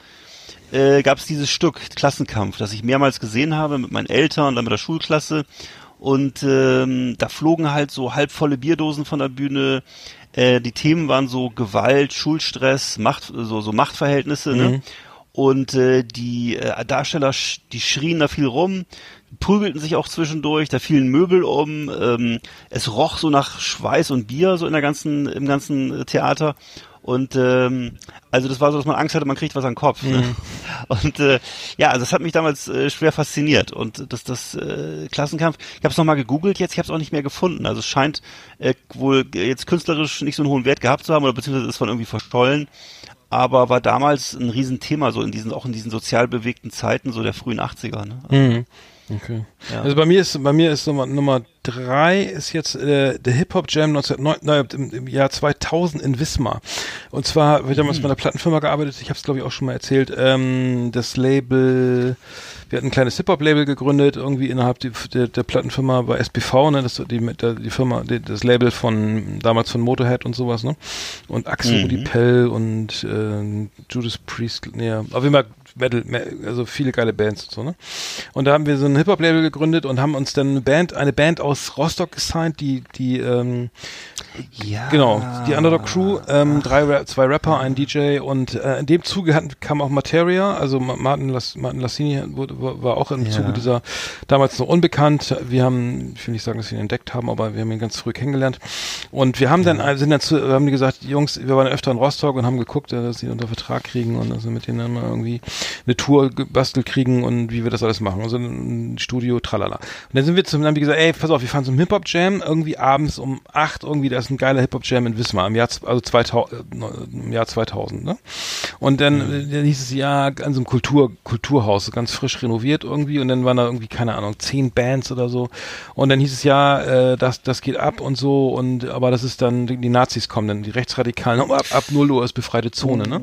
äh, gab es dieses Stück Klassenkampf, das ich mehrmals gesehen habe mit meinen Eltern und dann mit der Schulklasse. Und ähm, da flogen halt so halbvolle Bierdosen von der Bühne. Äh, die Themen waren so Gewalt, Schulstress, Macht, so, so Machtverhältnisse. Ne? und äh, die äh, Darsteller, sch- die schrien da viel rum, prügelten sich auch zwischendurch, da fielen Möbel um, ähm, es roch so nach Schweiß und Bier so in der ganzen, im ganzen äh, Theater. Und ähm, also das war so, dass man Angst hatte, man kriegt was an den Kopf. Ne? Und äh, ja, also das hat mich damals äh, schwer fasziniert. Und das, das äh, Klassenkampf, ich habe es nochmal gegoogelt jetzt, ich habe es auch nicht mehr gefunden. Also es scheint äh, wohl jetzt künstlerisch nicht so einen hohen Wert gehabt zu haben oder beziehungsweise ist von irgendwie verschollen. Aber war damals ein Riesenthema, so in diesen, auch in diesen sozial bewegten Zeiten, so der frühen 80er. Ne? Mhm. Okay. Ja. Also bei mir ist bei mir ist Nummer Nummer drei ist jetzt äh, der Hip Hop Jam 1909, nein, im, im Jahr 2000 in Wismar. Und zwar habe ich damals bei einer Plattenfirma gearbeitet. Ich habe es glaube ich auch schon mal erzählt. Ähm, das Label, wir hatten ein kleines Hip Hop Label gegründet irgendwie innerhalb die, der, der Plattenfirma bei SPV, ne, das die der, die Firma, die, das Label von damals von Motorhead und sowas, ne? Und Axel Mhm. Rudi Pell und äh, Judas Priest, nee, auf jeden Fall Metal, Me- also viele geile Bands und so, ne? Und da haben wir so ein Hip-Hop-Label gegründet und haben uns dann eine Band, eine Band aus Rostock gesigned, die, die, ähm, Ja. genau, die Underdog Crew, ähm, drei, zwei Rapper, ein DJ und äh, in dem Zuge hatten, kam auch Materia, also Ma- Martin, Las, Martin Lassini war, auch im Ja. Zuge dieser, damals noch unbekannt. Wir haben, ich will nicht sagen, dass wir ihn entdeckt haben, aber wir haben ihn ganz früh kennengelernt. Und wir haben dann, äh, sind dann zu, wir haben die gesagt, Jungs, wir waren öfter in Rostock und haben geguckt, äh, dass sie unter Vertrag kriegen und also mit denen dann mal irgendwie eine Tour gebastelt kriegen und wie wir das alles machen. Also ein Studio, tralala. Und dann sind wir zum, dann haben wir gesagt, ey, pass auf, wir fahren zum Hip-Hop-Jam irgendwie abends um acht irgendwie, da ist ein geiler Hip-Hop-Jam in Wismar im Jahr, also 2000, äh, im Jahr 2000, ne? Und dann, äh, dann hieß es ja an so einem Kultur, Kulturhaus, so ganz frisch renoviert irgendwie und dann waren da irgendwie, keine Ahnung, zehn Bands oder so. Und dann hieß es ja, äh, das, das geht ab und so und, aber das ist dann, die, die Nazis kommen dann, die Rechtsradikalen, ab, ab 0 Uhr ist befreite Zone, ne?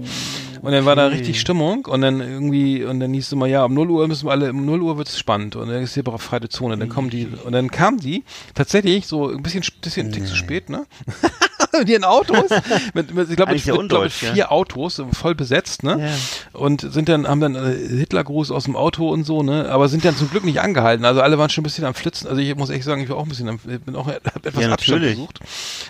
Und dann war da richtig Stimmung und dann irgendwie, und dann hieß es immer, ja, um 0 Uhr müssen wir alle, um 0 Uhr wird's spannend und dann ist hier befreite Zone. Dann kommen die, und dann kamen die tatsächlich so ein bisschen, bisschen ein Tick zu spät, ne? mit ihren Autos, mit, mit ich glaube, mit, mit, glaub, mit undeutsch, ja. vier Autos, äh, voll besetzt, ne? Und sind dann, haben dann äh, Hitlergruß aus dem Auto und so, ne? Aber sind dann zum Glück nicht angehalten. Also alle waren schon ein bisschen am Flitzen. Also ich muss echt sagen, ich war auch ein bisschen am, ich bin auch etwas Ja, Abstand gesucht.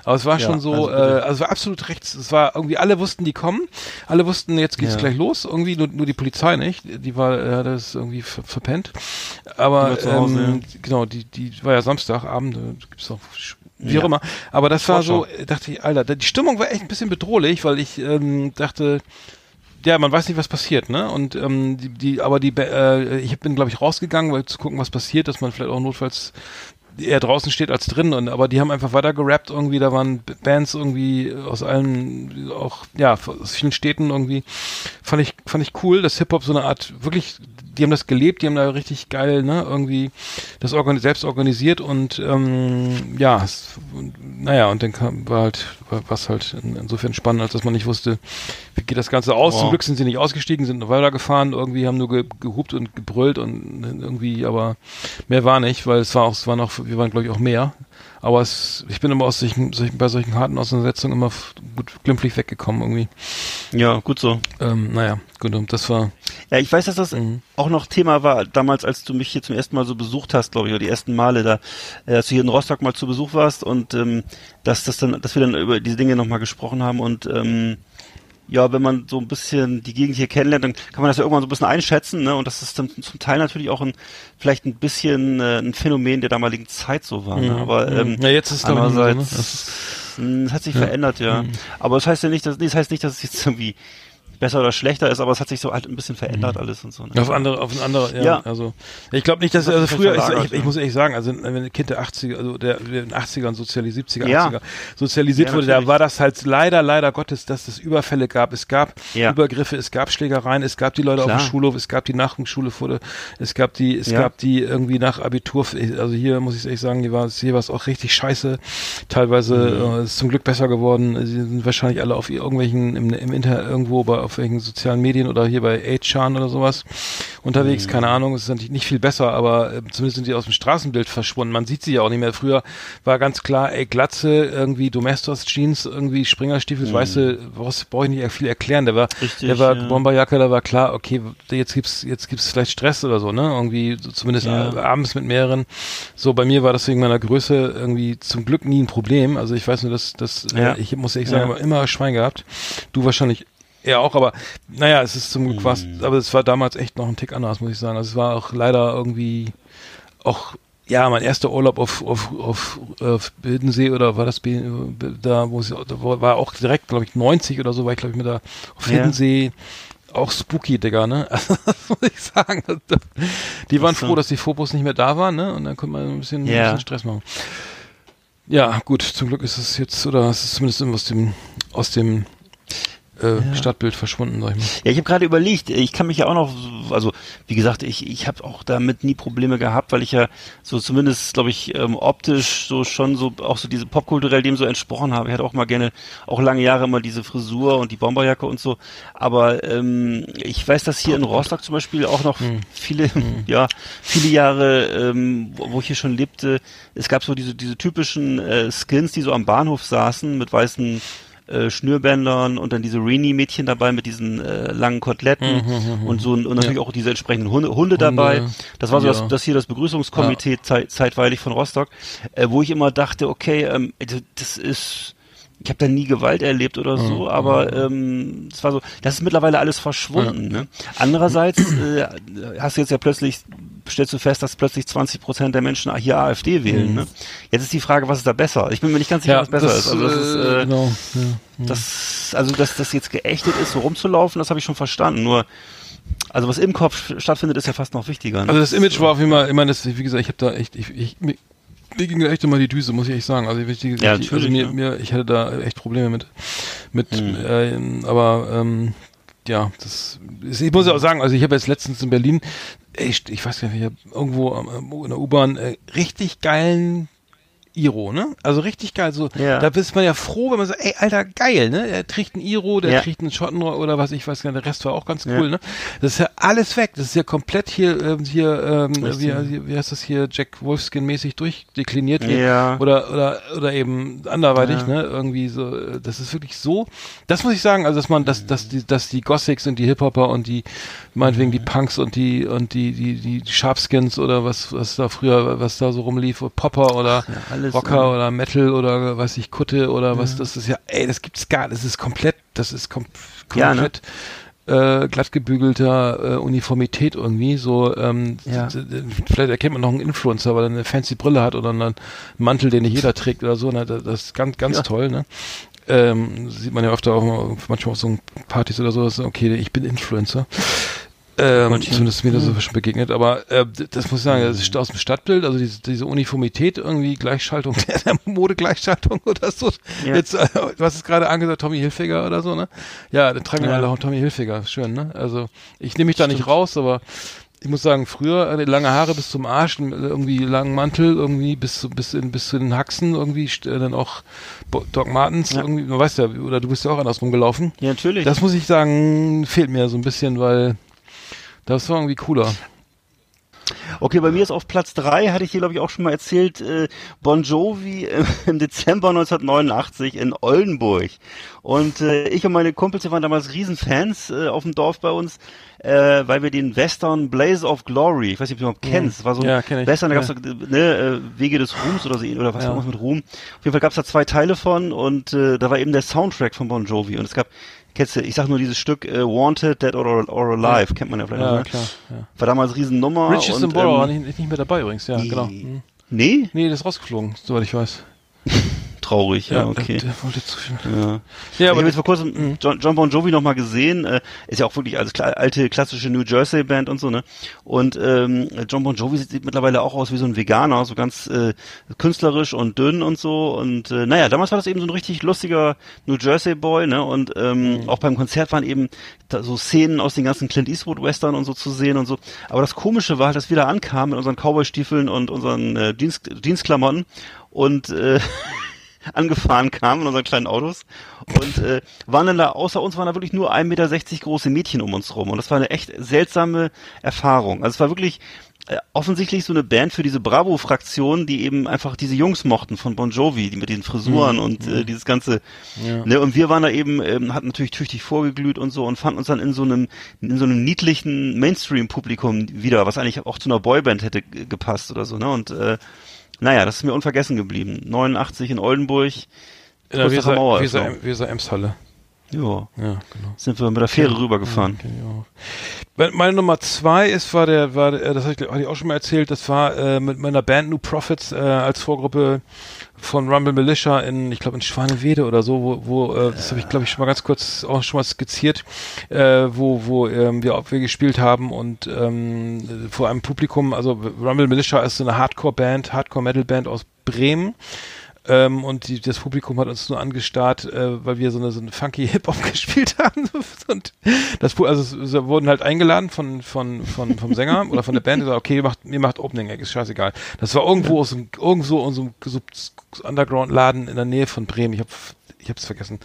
Aber es war Ja, schon so, also äh, also es war absolut rechts. Es war irgendwie, alle wussten, die kommen. Alle wussten, jetzt geht's Ja. gleich los. Irgendwie nur, nur die Polizei nicht. Die war, äh, das irgendwie ver verpennt. Aber Hause, ähm, genau, die, die war ja Samstagabend. Da gibt's auch wie auch immer. Aber das war so, dachte ich, Alter, die Stimmung war echt ein bisschen bedrohlich, weil ich ähm, dachte, ja, man weiß nicht, was passiert, ne? Und ähm, die, die, aber die, äh, ich bin, glaube ich, rausgegangen, weil zu gucken, was passiert, dass man vielleicht auch notfalls eher draußen steht als drin. Und aber die haben einfach weiter gerappt irgendwie. Da waren Bands irgendwie aus allen auch ja aus vielen Städten irgendwie. Fand ich fand ich cool dass Hip Hop so eine Art wirklich die haben das gelebt die haben da richtig geil ne irgendwie das organi selbst organisiert und ähm, ja es, naja und dann kam war halt war was halt in, insofern spannend als dass man nicht wusste wie geht das Ganze aus Wow. zum Glück sind sie nicht ausgestiegen sind noch weitergefahren irgendwie haben nur ge, gehupt und gebrüllt und irgendwie aber mehr war nicht weil es war auch es war noch wir waren glaube ich auch mehr aber es, ich bin immer aus solchen, solchen bei solchen harten Auseinandersetzungen immer gut glimpflich weggekommen irgendwie Ja, gut so. ähm, naja gut und das war Ja, ich weiß, dass das Mhm. auch noch Thema war, damals, als du mich hier zum ersten Mal so besucht hast, glaube ich, oder die ersten Male da, äh, als du hier in Rostock mal zu Besuch warst und ähm, dass das dann, dass wir dann über diese Dinge nochmal gesprochen haben und ähm, ja, wenn man so ein bisschen die Gegend hier kennenlernt, dann kann man das ja irgendwann so ein bisschen einschätzen, ne? Und das ist dann zum Teil natürlich auch ein vielleicht ein bisschen äh, ein Phänomen der damaligen Zeit so war. Ne? Aber ähm, ja jetzt ist es so, ne? es hat sich verändert, ja. Aber das heißt ja nicht, dass nee, das heißt nicht, dass es jetzt irgendwie besser oder schlechter ist, aber es hat sich so halt ein bisschen verändert alles und so. Ne? auf andere, auf ein andere, ja, Ja. also ich glaube nicht, dass Das also früher, ich, ich, ich ja. muss ehrlich sagen, also wenn ein Kind der 80er, also der, der in den 80ern sozialisiert, 70er, Ja. 80er sozialisiert Ja, wurde, da war das halt leider, leider Gottes, dass es Überfälle gab, es gab. Übergriffe, es gab Schlägereien, es gab die Leute Klar. auf dem Schulhof, es gab die Nachwuchsschule vor der, es gab die, es gab die irgendwie nach Abitur, also hier muss ich ehrlich sagen, hier war es, hier war es auch richtig scheiße, teilweise Mhm. äh, ist zum Glück besser geworden, sie sind wahrscheinlich alle auf irgendwelchen, im, im Internet irgendwo bei, auf irgendwelchen sozialen Medien oder hier bei 8chan oder sowas unterwegs, keine Ahnung, es ist natürlich nicht viel besser, aber äh, zumindest sind die aus dem Straßenbild verschwunden. Man sieht sie ja auch nicht mehr. Früher war ganz klar, ey, Glatze, irgendwie Domestos Jeans, irgendwie Springerstiefel, weißt du, was brauche ich nicht viel erklären. Der war, Richtig, der war ja. Bomberjacke, da war klar, okay, jetzt gibt's, jetzt gibt's vielleicht Stress oder so, ne? Irgendwie, so zumindest Ja. abends mit mehreren. So, bei mir war das wegen meiner Größe irgendwie zum Glück nie ein Problem. Also ich weiß nur, dass, dass Ja. äh, ich muss ehrlich Ja. sagen, aber immer Schwein gehabt. Du wahrscheinlich Ja, auch, aber naja, es ist zum Glück was, Hm. aber es war damals echt noch ein Tick anders, muss ich sagen. Also es war auch leider irgendwie auch, ja, mein erster Urlaub auf, auf, auf, auf Bildensee oder war das da, wo es da war auch direkt, glaube ich, 90 oder so, war ich, glaube ich, mit da auf Ja. Hildensee. Auch spooky, Digga, ne? Also, das muss ich sagen. Die waren so. froh, dass die Phobos nicht mehr da waren, ne? Und dann konnte man ein bisschen, ein Ja. bisschen Stress machen. Ja, gut, zum Glück ist es jetzt, oder es ist zumindest aus dem, aus dem äh, Stadtbild verschwunden, sag ich mal. Ja, ich habe gerade überlegt, ich kann mich ja auch noch, also wie gesagt, ich, ich habe auch damit nie Probleme gehabt, weil ich ja so zumindest, glaube ich, ähm, optisch so schon so auch so diese popkulturell dem so entsprochen habe. Ich hatte auch mal gerne, auch lange Jahre immer diese Frisur und die Bomberjacke und so. Aber ähm, ich weiß, dass hier in Rostock zum Beispiel auch noch viele, ja, viele Jahre, ähm, wo, wo ich hier schon lebte, es gab so diese, diese typischen äh, Skins, die so am Bahnhof saßen mit weißen äh, Schnürbändern und dann diese Rini-Mädchen dabei mit diesen äh, langen Koteletten und so und natürlich auch diese entsprechenden Hunde, Hunde dabei. Das war so Ja. das, das hier das Begrüßungskomitee zei zeitweilig von Rostock, äh, wo ich immer dachte, okay, ähm, das ist ich habe da nie Gewalt erlebt oder so, aber ähm, es war so, das ist mittlerweile alles verschwunden. Ne? Andererseits äh, hast du jetzt ja plötzlich, stellst du fest, dass plötzlich 20 Prozent der Menschen hier AfD wählen. Ne? Jetzt ist die Frage, was ist da besser? Ich bin mir nicht ganz sicher, was besser ist. Also das ist, äh, genau, ja. das, also dass das jetzt geächtet ist, so rumzulaufen, das habe ich schon verstanden. Nur, also was im Kopf stattfindet, ist ja fast noch wichtiger. Ne? Also das Image war auf jeden Fall, ich meine, das, wie gesagt, ich habe da echt, ich, ich, mir, ging echt immer die Düse, muss ich echt sagen. Also, ich, ich, Ja, ich, also mir, ja. Hm. mir, ich hatte da echt Probleme mit, mit, ähm, aber ähm, ja, das, ist- ich muss ja auch sagen, also ich habe jetzt letztens in Berlin, echt, ich weiß gar nicht, ich habe irgendwo am- in der U-Bahn äh, richtig geilen Iro, ne? Also richtig geil. So, Ja. da ist man ja froh, wenn man sagt, ey, Alter, geil, ne? Er trägt ein Iro, der Ja. trägt einen Schotten oder was, ich weiß gar nicht, der Rest war auch ganz Ja. cool, ne? Das ist ja alles weg. Das ist ja komplett hier, ähm, hier, ähm, wie, wie heißt das hier, Jack Wolfskin-mäßig durchdekliniert. Ja. Oder, oder, oder eben anderweitig, Ja. ne? Irgendwie so, äh, das ist wirklich so. Das muss ich sagen, also dass man, dass, dass die, dass die Gothics und die Hip-Hopper und die, meinetwegen die Punks und die, und die, die, die, Sharpskins oder was, was da früher, was da so rumlief, Popper oder ja, alles, Rocker ja. oder Metal oder weiß ich, Kutte oder was, das ist ja, ey, das gibt's gar nicht, das ist komplett, das ist kom Ja, ne? komplett äh, glatt gebügelter äh, Uniformität irgendwie, so, ähm, Ja. vielleicht erkennt man noch einen Influencer, weil er eine fancy Brille hat oder einen Mantel, den nicht jeder trägt oder so, ne, das ist ganz, ganz Ja. toll, ne. Ähm, sieht man ja öfter auch mal, manchmal auf so Partys oder so, das ist, okay, ich bin Influencer. Ähm, zumindest mir das so schon begegnet, aber äh, das muss ich sagen, das ist aus dem Stadtbild, also diese, diese Uniformität irgendwie, Gleichschaltung, der, Modegleichschaltung oder so. Ja. Jetzt, äh, du hast es gerade angesagt, Tommy Hilfiger oder so, ne? Ja, dann tragen wir Ja. alle auch Tommy Hilfiger, schön, ne? Also ich nehme mich da nicht raus, aber ich muss sagen, früher äh, lange Haare bis zum Arsch, äh, irgendwie langen Mantel, irgendwie bis zu, bis in, bis zu den Haxen, irgendwie äh, dann auch Doc Martens, Ja. irgendwie, man weiß ja, oder du bist ja auch andersrum gelaufen. Ja, natürlich. Das muss ich sagen, fehlt mir so ein bisschen, weil das war irgendwie cooler. Okay, bei mir ist auf Platz drei hatte ich hier, glaube ich, auch schon mal erzählt, äh, Bon Jovi äh, im Dezember 1989 in Oldenburg. Und äh, ich und meine Kumpels, wir waren damals Riesenfans äh, auf dem Dorf bei uns, äh, weil wir den Western Blaze of Glory, ich weiß nicht, ob du überhaupt kennst, das war so ein Ja, kenn ich. Western, da gab's Ja. so, ne, äh, Wege des Ruhms oder so, oder was Ja. auch immer mit Ruhm. Auf jeden Fall gab's da zwei Teile von und äh, da war eben der Soundtrack von Bon Jovi und es gab Kennst du, ich sag nur dieses Stück äh, Wanted, Dead or, or Alive, kennt man ja vielleicht noch, Ja, ne? klar. Ja. War damals Riesennummer. Und, and Borrow war ähm, nicht, nicht mehr dabei übrigens, ja, genau. Mhm. Nee? Nee, der ist rausgeflogen, soweit ich weiß. Traurig, ja, okay. Der, der wollte zu viel. Ja. Ja, ich aber habe jetzt vor kurzem John, John Bon Jovi noch mal gesehen. Äh, ist ja auch wirklich als alte klassische New Jersey Band und so ne. Und ähm, John Bon Jovi sieht, sieht mittlerweile auch aus wie so ein Veganer, so ganz äh, künstlerisch und dünn und so. Und äh, naja, damals war das eben so ein richtig lustiger New Jersey Boy ne. Und ähm, auch beim Konzert waren eben da so Szenen aus den ganzen Clint Eastwood Western und so zu sehen und so. Aber das Komische war halt, dass wir da ankamen mit unseren Cowboy-Stiefeln und unseren äh, Jeans, Jeansklamotten und äh, angefahren kamen in unseren kleinen Autos. Und äh, waren dann da, außer uns waren da wirklich nur 1,60 Meter große Mädchen um uns rum. Und das war eine echt seltsame Erfahrung. Also es war wirklich äh, offensichtlich so eine Band für diese Bravo-Fraktion, die eben einfach diese Jungs mochten von Bon Jovi, die mit den Frisuren und äh, dieses ganze, Ja. ne, und wir waren da eben, ähm, hatten natürlich tüchtig vorgeglüht und so und fanden uns dann in so einem, in so einem niedlichen Mainstream-Publikum wieder, was eigentlich auch zu einer Boyband hätte gepasst oder so, ne, und äh, naja, das ist mir unvergessen geblieben. 89 in Oldenburg, In der Weser, Mauer, Weser. Weser Emshalle. Ja, Ja, genau. sind wir mit der Fähre rübergefahren. Okay, ja. Meine- Nummer zwei ist, war der, war der, das hatte ich, hatte ich auch schon mal erzählt, das war äh, mit meiner Band New Prophets äh, als Vorgruppe von Rumble Militia in, ich glaube in Schwanewede oder so, wo, wo äh, das habe ich glaube ich schon mal ganz kurz auch schon mal skizziert, äh, wo, wo ähm, wir, wir gespielt haben und ähm, vor einem Publikum, also Rumble Militia ist so eine Hardcore-Band, Hardcore-Metal-Band aus Bremen. Ähm, und die, das Publikum hat uns nur angestarrt, äh, weil wir so eine, so eine funky Hip-Hop gespielt haben. Und das, also es, es wurden halt eingeladen von, von, von, vom Sänger oder von der Band, die gesagt, okay, ihr macht, ihr macht Opening Act, ist scheißegal. Das war irgendwo aus dem, irgendwo in so einem so Underground-Laden in der Nähe von Bremen. Ich habe ich hab's vergessen.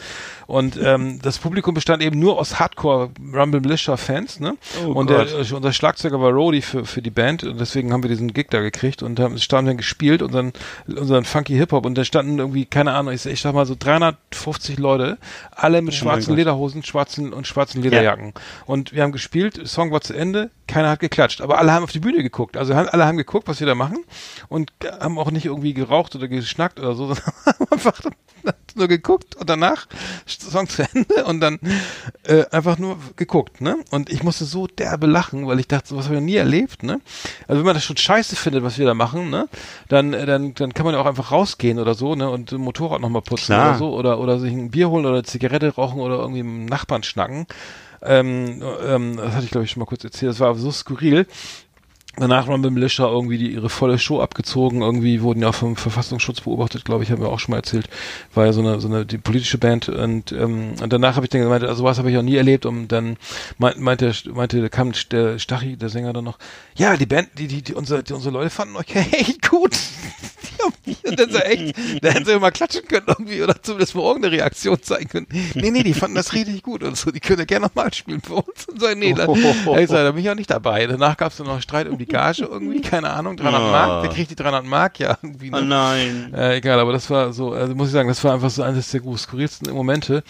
Und ähm, das Publikum bestand eben nur aus Hardcore Rumble Militia Fans, ne? Oh und der, unser Schlagzeuger war Rody für, für die Band und deswegen haben wir diesen Gig da gekriegt und haben standen dann gespielt, unseren, unseren funky Hip-Hop und da standen irgendwie, keine Ahnung, ich, ich sag mal so 350 Leute, alle mit Oh schwarzen. Lederhosen, schwarzen und schwarzen Lederjacken. Und wir haben gespielt, Song war zu Ende, keiner hat geklatscht, aber alle haben auf die Bühne geguckt. Also alle haben geguckt, was wir da machen und haben auch nicht irgendwie geraucht oder geschnackt oder so, sondern haben einfach nur geguckt und danach Song zu Ende und dann äh, einfach nur geguckt, ne? Und ich musste so derbe lachen, weil ich dachte, sowas habe ich noch nie erlebt, ne? Also wenn man das schon scheiße findet, was wir da machen, ne? Dann, äh, dann, dann kann man ja auch einfach rausgehen oder so, ne? Und Motorrad nochmal putzen Klar. oder so oder, oder sich ein Bier holen oder eine Zigarette rauchen oder irgendwie mit dem Nachbarn schnacken. Ähm, ähm, das hatte ich glaube ich schon mal kurz erzählt, das war so skurril. Danach Rumble Militia irgendwie die ihre volle Show abgezogen, irgendwie wurden ja auch vom Verfassungsschutz beobachtet, glaube ich, haben wir auch schon mal erzählt. War ja so eine so eine die politische Band und ähm, und danach habe ich dann gemeint, also sowas habe ich auch nie erlebt und dann meinte meinte, meinte da kam der Stachi, der Sänger dann noch, ja, die Band, die die, die unsere die, unsere Leute fanden euch echt gut. Die haben mich- und dann so echt, da hätten sie mal klatschen können irgendwie oder zumindest mal irgendeine Reaktion zeigen können. Nee, nee, die fanden das richtig gut und so, die können ja gerne nochmal spielen für uns und so, nee, da, ich sag, da bin ich auch nicht dabei. Danach gab es dann noch Streit um die Gage irgendwie, keine Ahnung, 300 Ah. Mark, wer kriegt die 300 Mark? Ja, irgendwie. Oh Ne? nein. Äh, egal, aber das war so, also muss ich sagen, das war einfach so eines der skurrilsten Momente,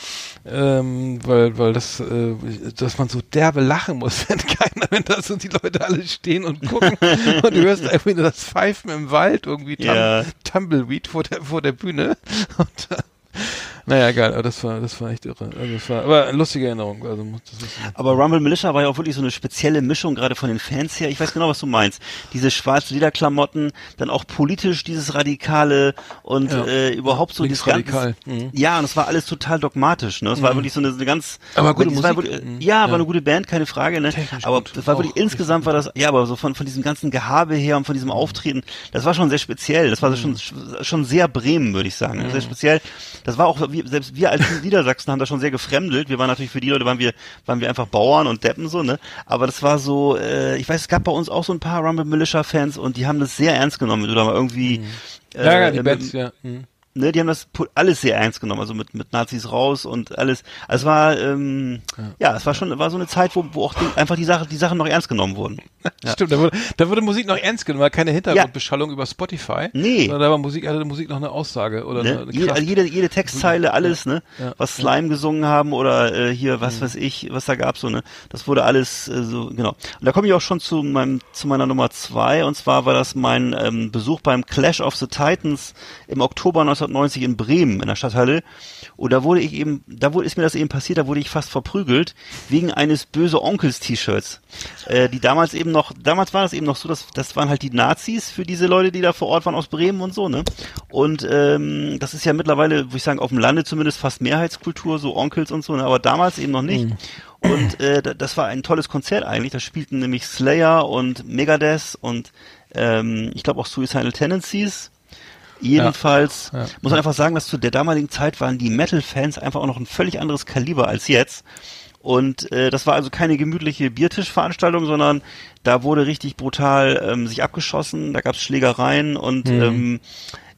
ähm, weil, weil das, äh, dass man so derbe lachen muss, wenn keiner, wenn da so die Leute alle stehen und gucken und du hörst irgendwie das Pfeifen im Wald, irgendwie Tum Ja. Tumbleweed vor der, vor der Bühne und äh, naja, egal, aber das war, das war echt irre. Also das war, aber eine lustige Erinnerung, also Aber Rumble Militia war ja auch wirklich so eine spezielle Mischung, gerade von den Fans her. Ich weiß genau, was du meinst. Diese schwarzen Lederklamotten, dann auch politisch dieses Radikale und Ja. äh, überhaupt so dieses Linksradikal. ganz- Mhm. Ja, und es war alles total dogmatisch. Ne? Es war wirklich so eine, so eine ganz. Aber gute es war Musik. wirklich- Mhm. Ja, war Ja. eine gute Band, keine Frage. Ne? Technisch Aber gut. das war wirklich insgesamt war das. Ja, aber so von von diesem ganzen Gehabe her und von diesem Auftreten, das war schon sehr speziell. Das war Mhm. schon schon sehr Bremen, würde ich sagen. Sehr speziell. Das war auch wir, selbst wir als Niedersachsen haben da schon sehr gefremdelt. Wir waren natürlich für die Leute waren wir waren wir einfach Bauern und Deppen so, ne? Aber das war so, äh, ich weiß, es gab bei uns auch so ein paar Rumble Militia Fans und die haben das sehr ernst genommen, wenn du da mal irgendwie äh, ja, ja, die mit- Bands, ja. Mhm. Ne, die haben das alles sehr ernst genommen, also mit, mit Nazis raus und alles. Also es war, ähm, ja. es war schon, war so eine Zeit, wo, wo auch die, einfach die Sache, die Sachen noch ernst genommen wurden. Ja. Stimmt, da wurde, da wurde Musik noch ernst genommen, war keine Hintergrundbeschallung über Spotify. Nee. Sondern da war Musik, hatte Musik noch eine Aussage oder Ne? eine, Jede, also jede, jede Textzeile, alles, ne? Ja. Was Slime gesungen haben oder äh, hier, was weiß ich, was da gab, so, ne? Das wurde alles äh, so, genau. Und da komme ich auch schon zu meinem, zu meiner Nummer zwei, und zwar war das mein ähm, Besuch beim Clash of the Titans im Oktober 1990 in Bremen in der Stadthalle. Und da wurde ich eben, da wurde, ist mir das eben passiert, da wurde ich fast verprügelt wegen eines böse Onkels T-Shirts, äh, die damals eben noch, damals war das eben noch so, dass das waren halt die Nazis für diese Leute, die da vor Ort waren aus Bremen und so, ne? Und ähm, das ist ja mittlerweile, würde ich sagen, auf dem Lande zumindest fast Mehrheitskultur, so Onkels und so, ne? aber damals eben noch nicht. Und äh, da- das war ein tolles Konzert eigentlich. Da spielten nämlich Slayer und Megadeth und ähm, ich glaube auch Suicidal Tendencies. Jedenfalls Ja, ja. muss man einfach sagen, dass zu der damaligen Zeit waren die Metal-Fans einfach auch noch ein völlig anderes Kaliber als jetzt. Und äh, das war also keine gemütliche Biertischveranstaltung, sondern da wurde richtig brutal ähm, sich abgeschossen, da gab es Schlägereien und ähm,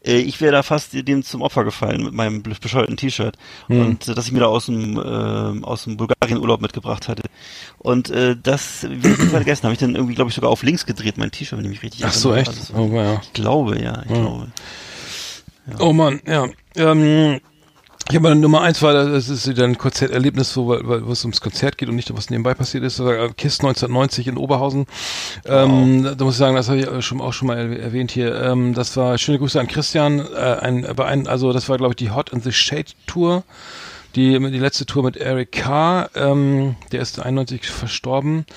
äh, ich wäre da fast dem zum Opfer gefallen mit meinem bescheuerten T-Shirt und äh, das ich mir da aus dem äh, aus dem Bulgarien-Urlaub mitgebracht hatte. Und äh, das will ich nicht vergessen, habe ich dann irgendwie, glaube ich, sogar auf links gedreht, mein T-Shirt, wenn ich mich richtig Ach so, echt? Also, Oh, ja. ich glaube, ja, ich glaube. Oh Mann, ja. Ähm, ich habe meine Nummer eins war, das ist wieder ein Konzerterlebnis, so, weil, weil wo es ums Konzert geht und nicht, was nebenbei passiert ist. Äh, KISS 1990 in Oberhausen. Ähm, da muss ich sagen, das habe ich schon, auch schon mal erwäh- erwähnt hier. Ähm, das war schöne Grüße an Christian. Äh, ein, aber ein, also das war, glaube ich, die Hot in the Shade Tour. Die, die letzte Tour mit Eric Carr, ähm, der ist 91 verstorben.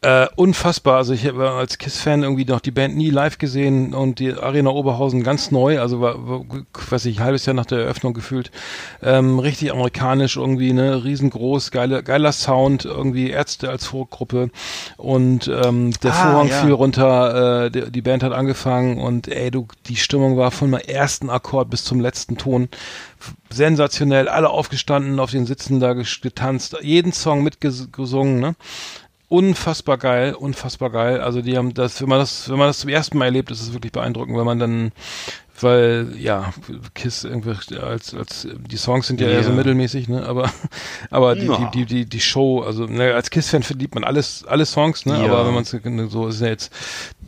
Äh, unfassbar. Also ich habe als KISS-Fan irgendwie noch die Band nie live gesehen und die Arena Oberhausen ganz neu, also war, war weiß ich, ein halbes Jahr nach der Eröffnung gefühlt. Ähm, richtig amerikanisch irgendwie, ne, riesengroß, geile, geiler Sound, irgendwie Ärzte als Vorgruppe und ähm, der Ah, Vorhang ja. fiel runter, äh, die, die Band hat angefangen und ey, du, die Stimmung war von dem ersten Akkord bis zum letzten Ton sensationell, alle aufgestanden, auf den Sitzen da getanzt, jeden Song mitgesungen, ne? Unfassbar geil, unfassbar geil. Also die haben das, wenn man das, wenn man das zum ersten Mal erlebt, ist es wirklich beeindruckend, weil man dann, weil ja, Kiss irgendwie als als die Songs sind ja, eher so Ja. mittelmäßig, ne? Aber aber die Ja. die, die die die Show, also ne, als Kiss-Fan verliebt man alles alle Songs, ne? Ja. Aber wenn man so ist ja jetzt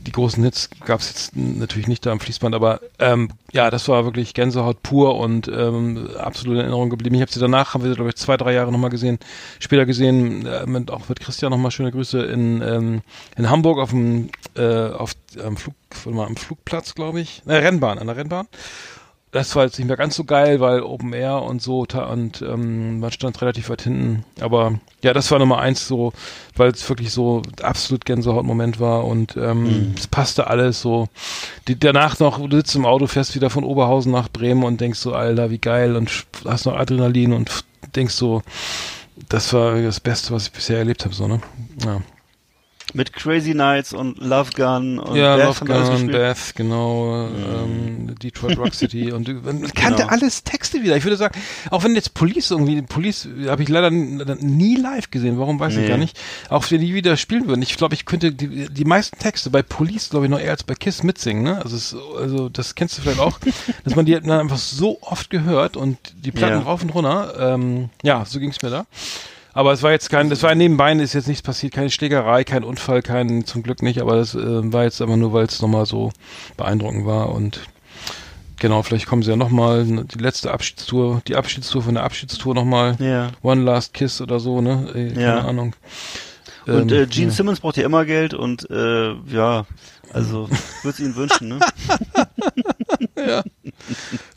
die großen Hits gab es jetzt natürlich nicht da am Fließband, aber ähm, ja, das war wirklich Gänsehaut pur und ähm, absolut in Erinnerung geblieben. Ich habe sie danach, haben wir sie, glaube ich, zwei, drei Jahre nochmal gesehen, später gesehen, äh, mit, auch mit Christian nochmal schöne Grüße in, ähm, in Hamburg auf dem äh, auf am Flug, mal, am Flugplatz, glaube ich, äh, Rennbahn, an der Rennbahn. Das war jetzt nicht mehr ganz so geil, weil Open Air und so und ähm, man stand relativ weit hinten. Aber ja, das war Nummer eins so, weil es wirklich so absolut Gänsehautmoment war und ähm, es passte alles so. Die, danach noch, du sitzt im Auto, fährst wieder von Oberhausen nach Bremen und denkst so, Alter, wie geil und hast noch Adrenalin und denkst so, das war das Beste, was ich bisher erlebt habe, so, ne? Ja. Mit Crazy Nights und Love Gun und ja, Beth Love Gun, gespielt. Beth, genau, ähm, Detroit Rock City und man kannte Genau. alles Texte wieder. Ich würde sagen, auch wenn jetzt Police irgendwie, Police habe ich leider nie live gesehen, warum weiß ich Nee. gar nicht. Auch wenn die wieder spielen würden. Ich glaube, ich könnte die, die meisten Texte bei Police, glaube ich, noch eher als bei Kiss mitsingen, ne? Also, es, also das kennst du vielleicht auch, dass man die dann einfach so oft gehört und die Platten Ja. rauf und runter. Ähm, ja, so ging es mir da. Aber es war jetzt kein, das war nebenbei, ist jetzt nichts passiert, keine Schlägerei, kein Unfall, kein, zum Glück nicht, aber das äh, war jetzt einfach nur, weil es nochmal so beeindruckend war und genau, vielleicht kommen sie ja nochmal, die letzte Abschiedstour, die Abschiedstour von der Abschiedstour nochmal, Ja. One Last Kiss oder so, ne, äh, keine Ja. Ahnung. Und Ähm, äh, Gene ja. Simmons braucht ja immer Geld und äh, ja, also würde es ihnen wünschen, ne?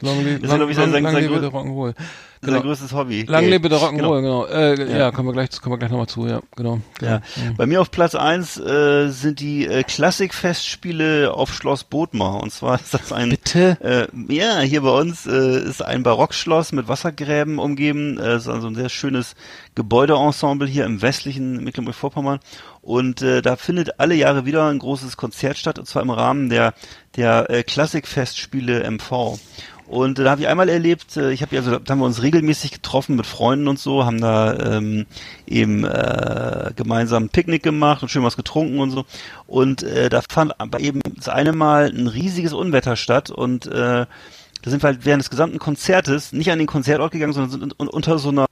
Long, le ja, long, glaub ich, sein- long, sein- lang sein lebe grö- der Rock'n'Roll. Sein Genau. größtes Hobby. Lang lebe der Rock'n'Roll, genau. Äh, ja. Ja. kommen wir gleich, kommen wir gleich nochmal zu, ja, genau. Ja. Mhm. Bei mir auf Platz eins äh, sind die äh, Klassikfestspiele auf Schloss Bodmar. Und zwar ist das ein Bitte? Äh, ja, hier bei uns äh, ist ein Barockschloss mit Wassergräben umgeben. Äh, ist also ein sehr schönes Gebäudeensemble hier im westlichen Mecklenburg-Vorpommern. Und äh, da findet alle Jahre wieder ein großes Konzert statt, und zwar im Rahmen der, der äh, Klassikfestspiele MV. Und äh, da habe ich einmal erlebt, äh, ich habe also da haben wir uns regelmäßig getroffen mit Freunden und so, haben da ähm, eben äh, gemeinsam ein Picknick gemacht und schön was getrunken und so. Und äh, da fand aber eben das eine Mal ein riesiges Unwetter statt und äh, da sind wir halt während des gesamten Konzertes nicht an den Konzertort gegangen, sondern sind un- unter so einer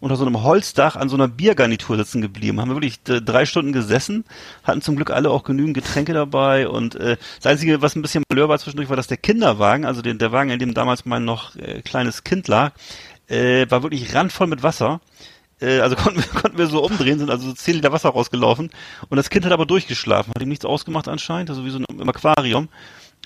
unter so einem Holzdach an so einer Biergarnitur sitzen geblieben. Haben wir wirklich äh, drei Stunden gesessen, hatten zum Glück alle auch genügend Getränke dabei und äh, das Einzige, was ein bisschen malheur war zwischendurch, war, dass der Kinderwagen, also den, der Wagen, in dem damals mein noch äh, kleines Kind lag, äh, war wirklich randvoll mit Wasser. Äh, also konnten wir, konnten wir so umdrehen, sind also so 10 Liter Wasser rausgelaufen und das Kind hat aber durchgeschlafen, hat ihm nichts ausgemacht anscheinend, also wie so im Aquarium.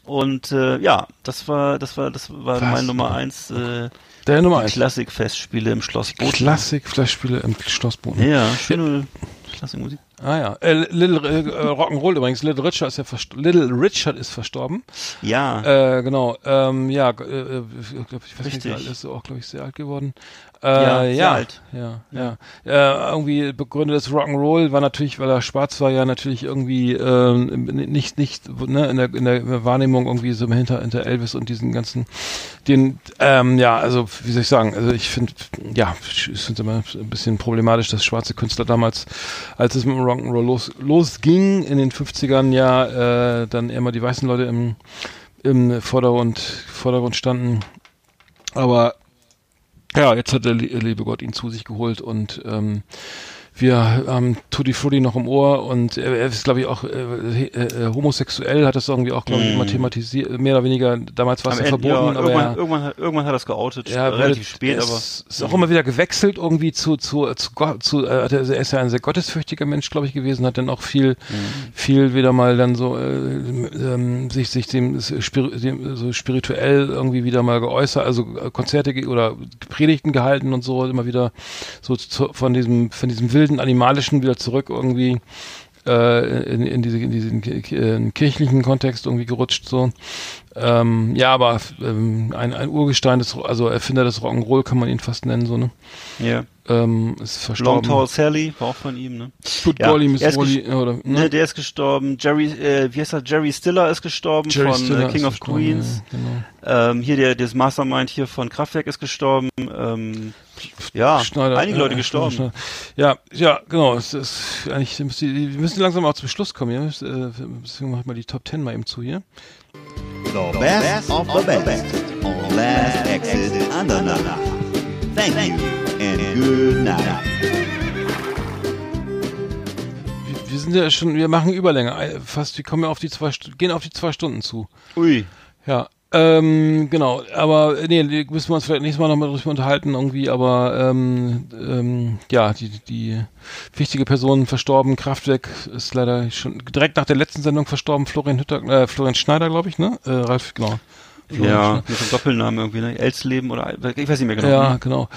Und äh, ja, das war, das war, das war Was? meine Nummer eins. Äh, Der Nummer eins. Klassikfestspiele im Schloss Bochum. Klassik-Flaschspiele im Schlossboden. Ja, schöne Klassikmusik. Ah ja, äh, Little äh, Rock'n'Roll übrigens. Little Richard ist ja Little Richard ist verstorben. Ja, Äh, genau. Ähm, ja, g- äh, ich, weiß nicht, Richtig. alt ist auch, glaube ich, sehr alt geworden. Äh, Ja, ja, sehr ja, alt. ja, ja. Äh, irgendwie begründet das Rock'n'Roll war natürlich, weil er schwarz war, ja natürlich irgendwie ähm, nicht, nicht, ne, in der, in der Wahrnehmung irgendwie so hinter, hinter Elvis und diesen ganzen, den, ähm, ja, also wie soll ich sagen, also ich finde, ja, ich finde immer ein bisschen problematisch, dass schwarze Künstler damals, als es mit dem Rock'n'Roll los, losging in den 50ern, ja, äh, dann immer die weißen Leute im, im Vordergrund, Vordergrund standen. Aber ja, jetzt hat der lie- liebe Gott ihn zu sich geholt und ähm, wir haben Tutti Frutti noch im Ohr und er, ist, glaube ich, auch äh, äh, homosexuell, hat das irgendwie auch, glaube ich, immer thematisiert, mehr oder weniger, damals war es ja verboten, ja, aber irgendwann, er, irgendwann, hat- irgendwann hat er es geoutet, ja, relativ wird- spät, es aber ist auch immer wieder gewechselt irgendwie zu zu zu Gott, zu äh, hat er ist ja ein sehr gottesfürchtiger Mensch, glaube ich, gewesen, hat dann auch viel Mhm. viel wieder mal dann so äh, ähm, sich sich dem, dem so spirituell irgendwie wieder mal geäußert, also äh, Konzerte oder Predigten gehalten und so immer wieder so zu, von diesem von diesem wilden animalischen wieder zurück irgendwie äh, in, in, diese, in diesen äh, kirchlichen Kontext irgendwie gerutscht so. Ähm, ja, aber ähm, ein, ein Urgestein des, also Erfinder des Rock'n'Roll kann man ihn fast nennen, so, ne? ja. Ähm, ist Long verstorben. Tall Sally war auch von ihm, ne? Good Ja, Golly, Miss Wally, oder, Ne, ne? der ist gestorben. Jerry, äh, wie heißt er? Jerry Stiller ist gestorben Jerry von Stiller äh, King ist of Queens. Ja, genau. Ähm, hier der, das Mastermind hier von Kraftwerk ist gestorben. Ähm, ja, Schneider, einige äh, Leute gestorben. Schneider. Ja, ja, genau. Es ist eigentlich, wir müssen langsam auch zum Schluss kommen. Ja? Äh, Deswegen mach ich mal die Top 10 mal eben zu hier. The best of the best on Last Exit Andernach. Thank you and good night. Wir, sind ja schon, wir machen Überlänge. Äh, Fast, wir kommen ja auf die zwei, gehen auf die zwei Stunden zu. Ui. Ja, ähm, genau. Aber nee, müssen wir uns vielleicht nächstes Mal nochmal drüber unterhalten irgendwie. Aber ähm, ähm, ja, die, die wichtige Person verstorben. Kraftwerk ist leider schon direkt nach der letzten Sendung verstorben. Florian Hütter, äh, Florian Schneider, glaube ich, ne? Äh, Ralf, genau. Florian Ja, Schneider. mit dem Doppelnamen irgendwie, ne? Elsleben oder ich weiß nicht mehr genau. Ja, genau.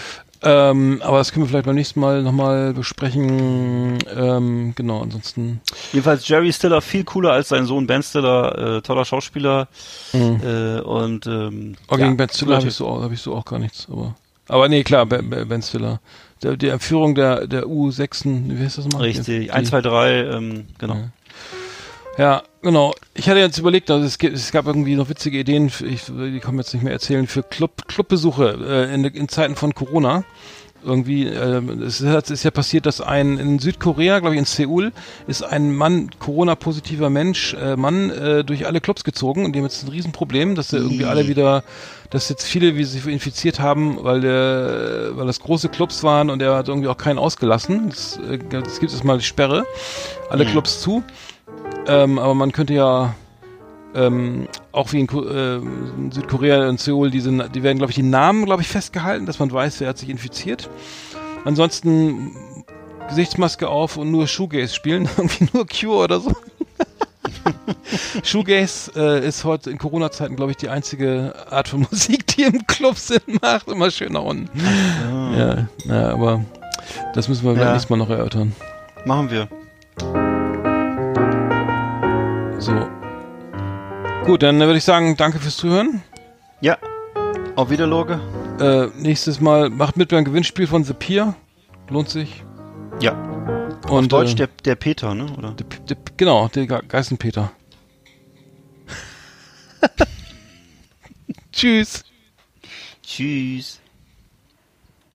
Ähm, aber das können wir vielleicht beim nächsten Mal nochmal besprechen. Ähm, genau, ansonsten. Jedenfalls Jerry Stiller viel cooler als sein Sohn Ben Stiller, äh, toller Schauspieler äh, und ähm, Oh, ja, gegen Ben Stiller habe ich, so, auch- hab ich so auch gar nichts. Aber, aber nee, klar, Ben, Ben Stiller. Der, die Führung der, der U6, wie heißt das mal? Richtig, Die- 1, 2, 3, ähm, genau. Ja. Ja, genau. Ich hatte jetzt überlegt, also es, gibt, es gab irgendwie noch witzige Ideen, für, ich, die man jetzt nicht mehr erzählen, für Club, Clubbesuche äh, in, in Zeiten von Corona. Irgendwie, ähm, es ist, ja passiert, dass ein in Südkorea, glaube ich in Seoul, ist ein Mann, Corona-positiver Mensch, äh, Mann, äh, durch alle Clubs gezogen und die haben jetzt ein Riesenproblem, dass sie irgendwie alle wieder, dass jetzt viele wie sich infiziert haben, weil der, weil das große Clubs waren und er hat irgendwie auch keinen ausgelassen. Es äh, es gibt jetzt mal die Sperre, alle Clubs zu. Ähm, aber man könnte ja ähm, auch wie in, äh, in Südkorea und Seoul, diese, die werden, glaube ich, die Namen, glaube ich, festgehalten, dass man weiß, wer hat sich infiziert. Ansonsten Gesichtsmaske auf und nur Shoegaze spielen, irgendwie nur Cure oder so. Shoegaze äh, ist heute in Corona-Zeiten, glaube ich, die einzige Art von Musik, die im Club Sinn macht. Immer schön nach unten. Ja, ja, aber das müssen wir Ja. nächstes Mal noch erörtern. Machen wir. So. Gut, dann würde ich sagen, danke fürs Zuhören. Ja. Auf Wiederloge. Äh, nächstes Mal macht mit beim Gewinnspiel von The Pier. Lohnt sich. Ja. Und, Auf Deutsch äh, der, der Peter, ne? Oder? der, der, genau, der Ge- Geißenpeter. Tschüss. Tschüss.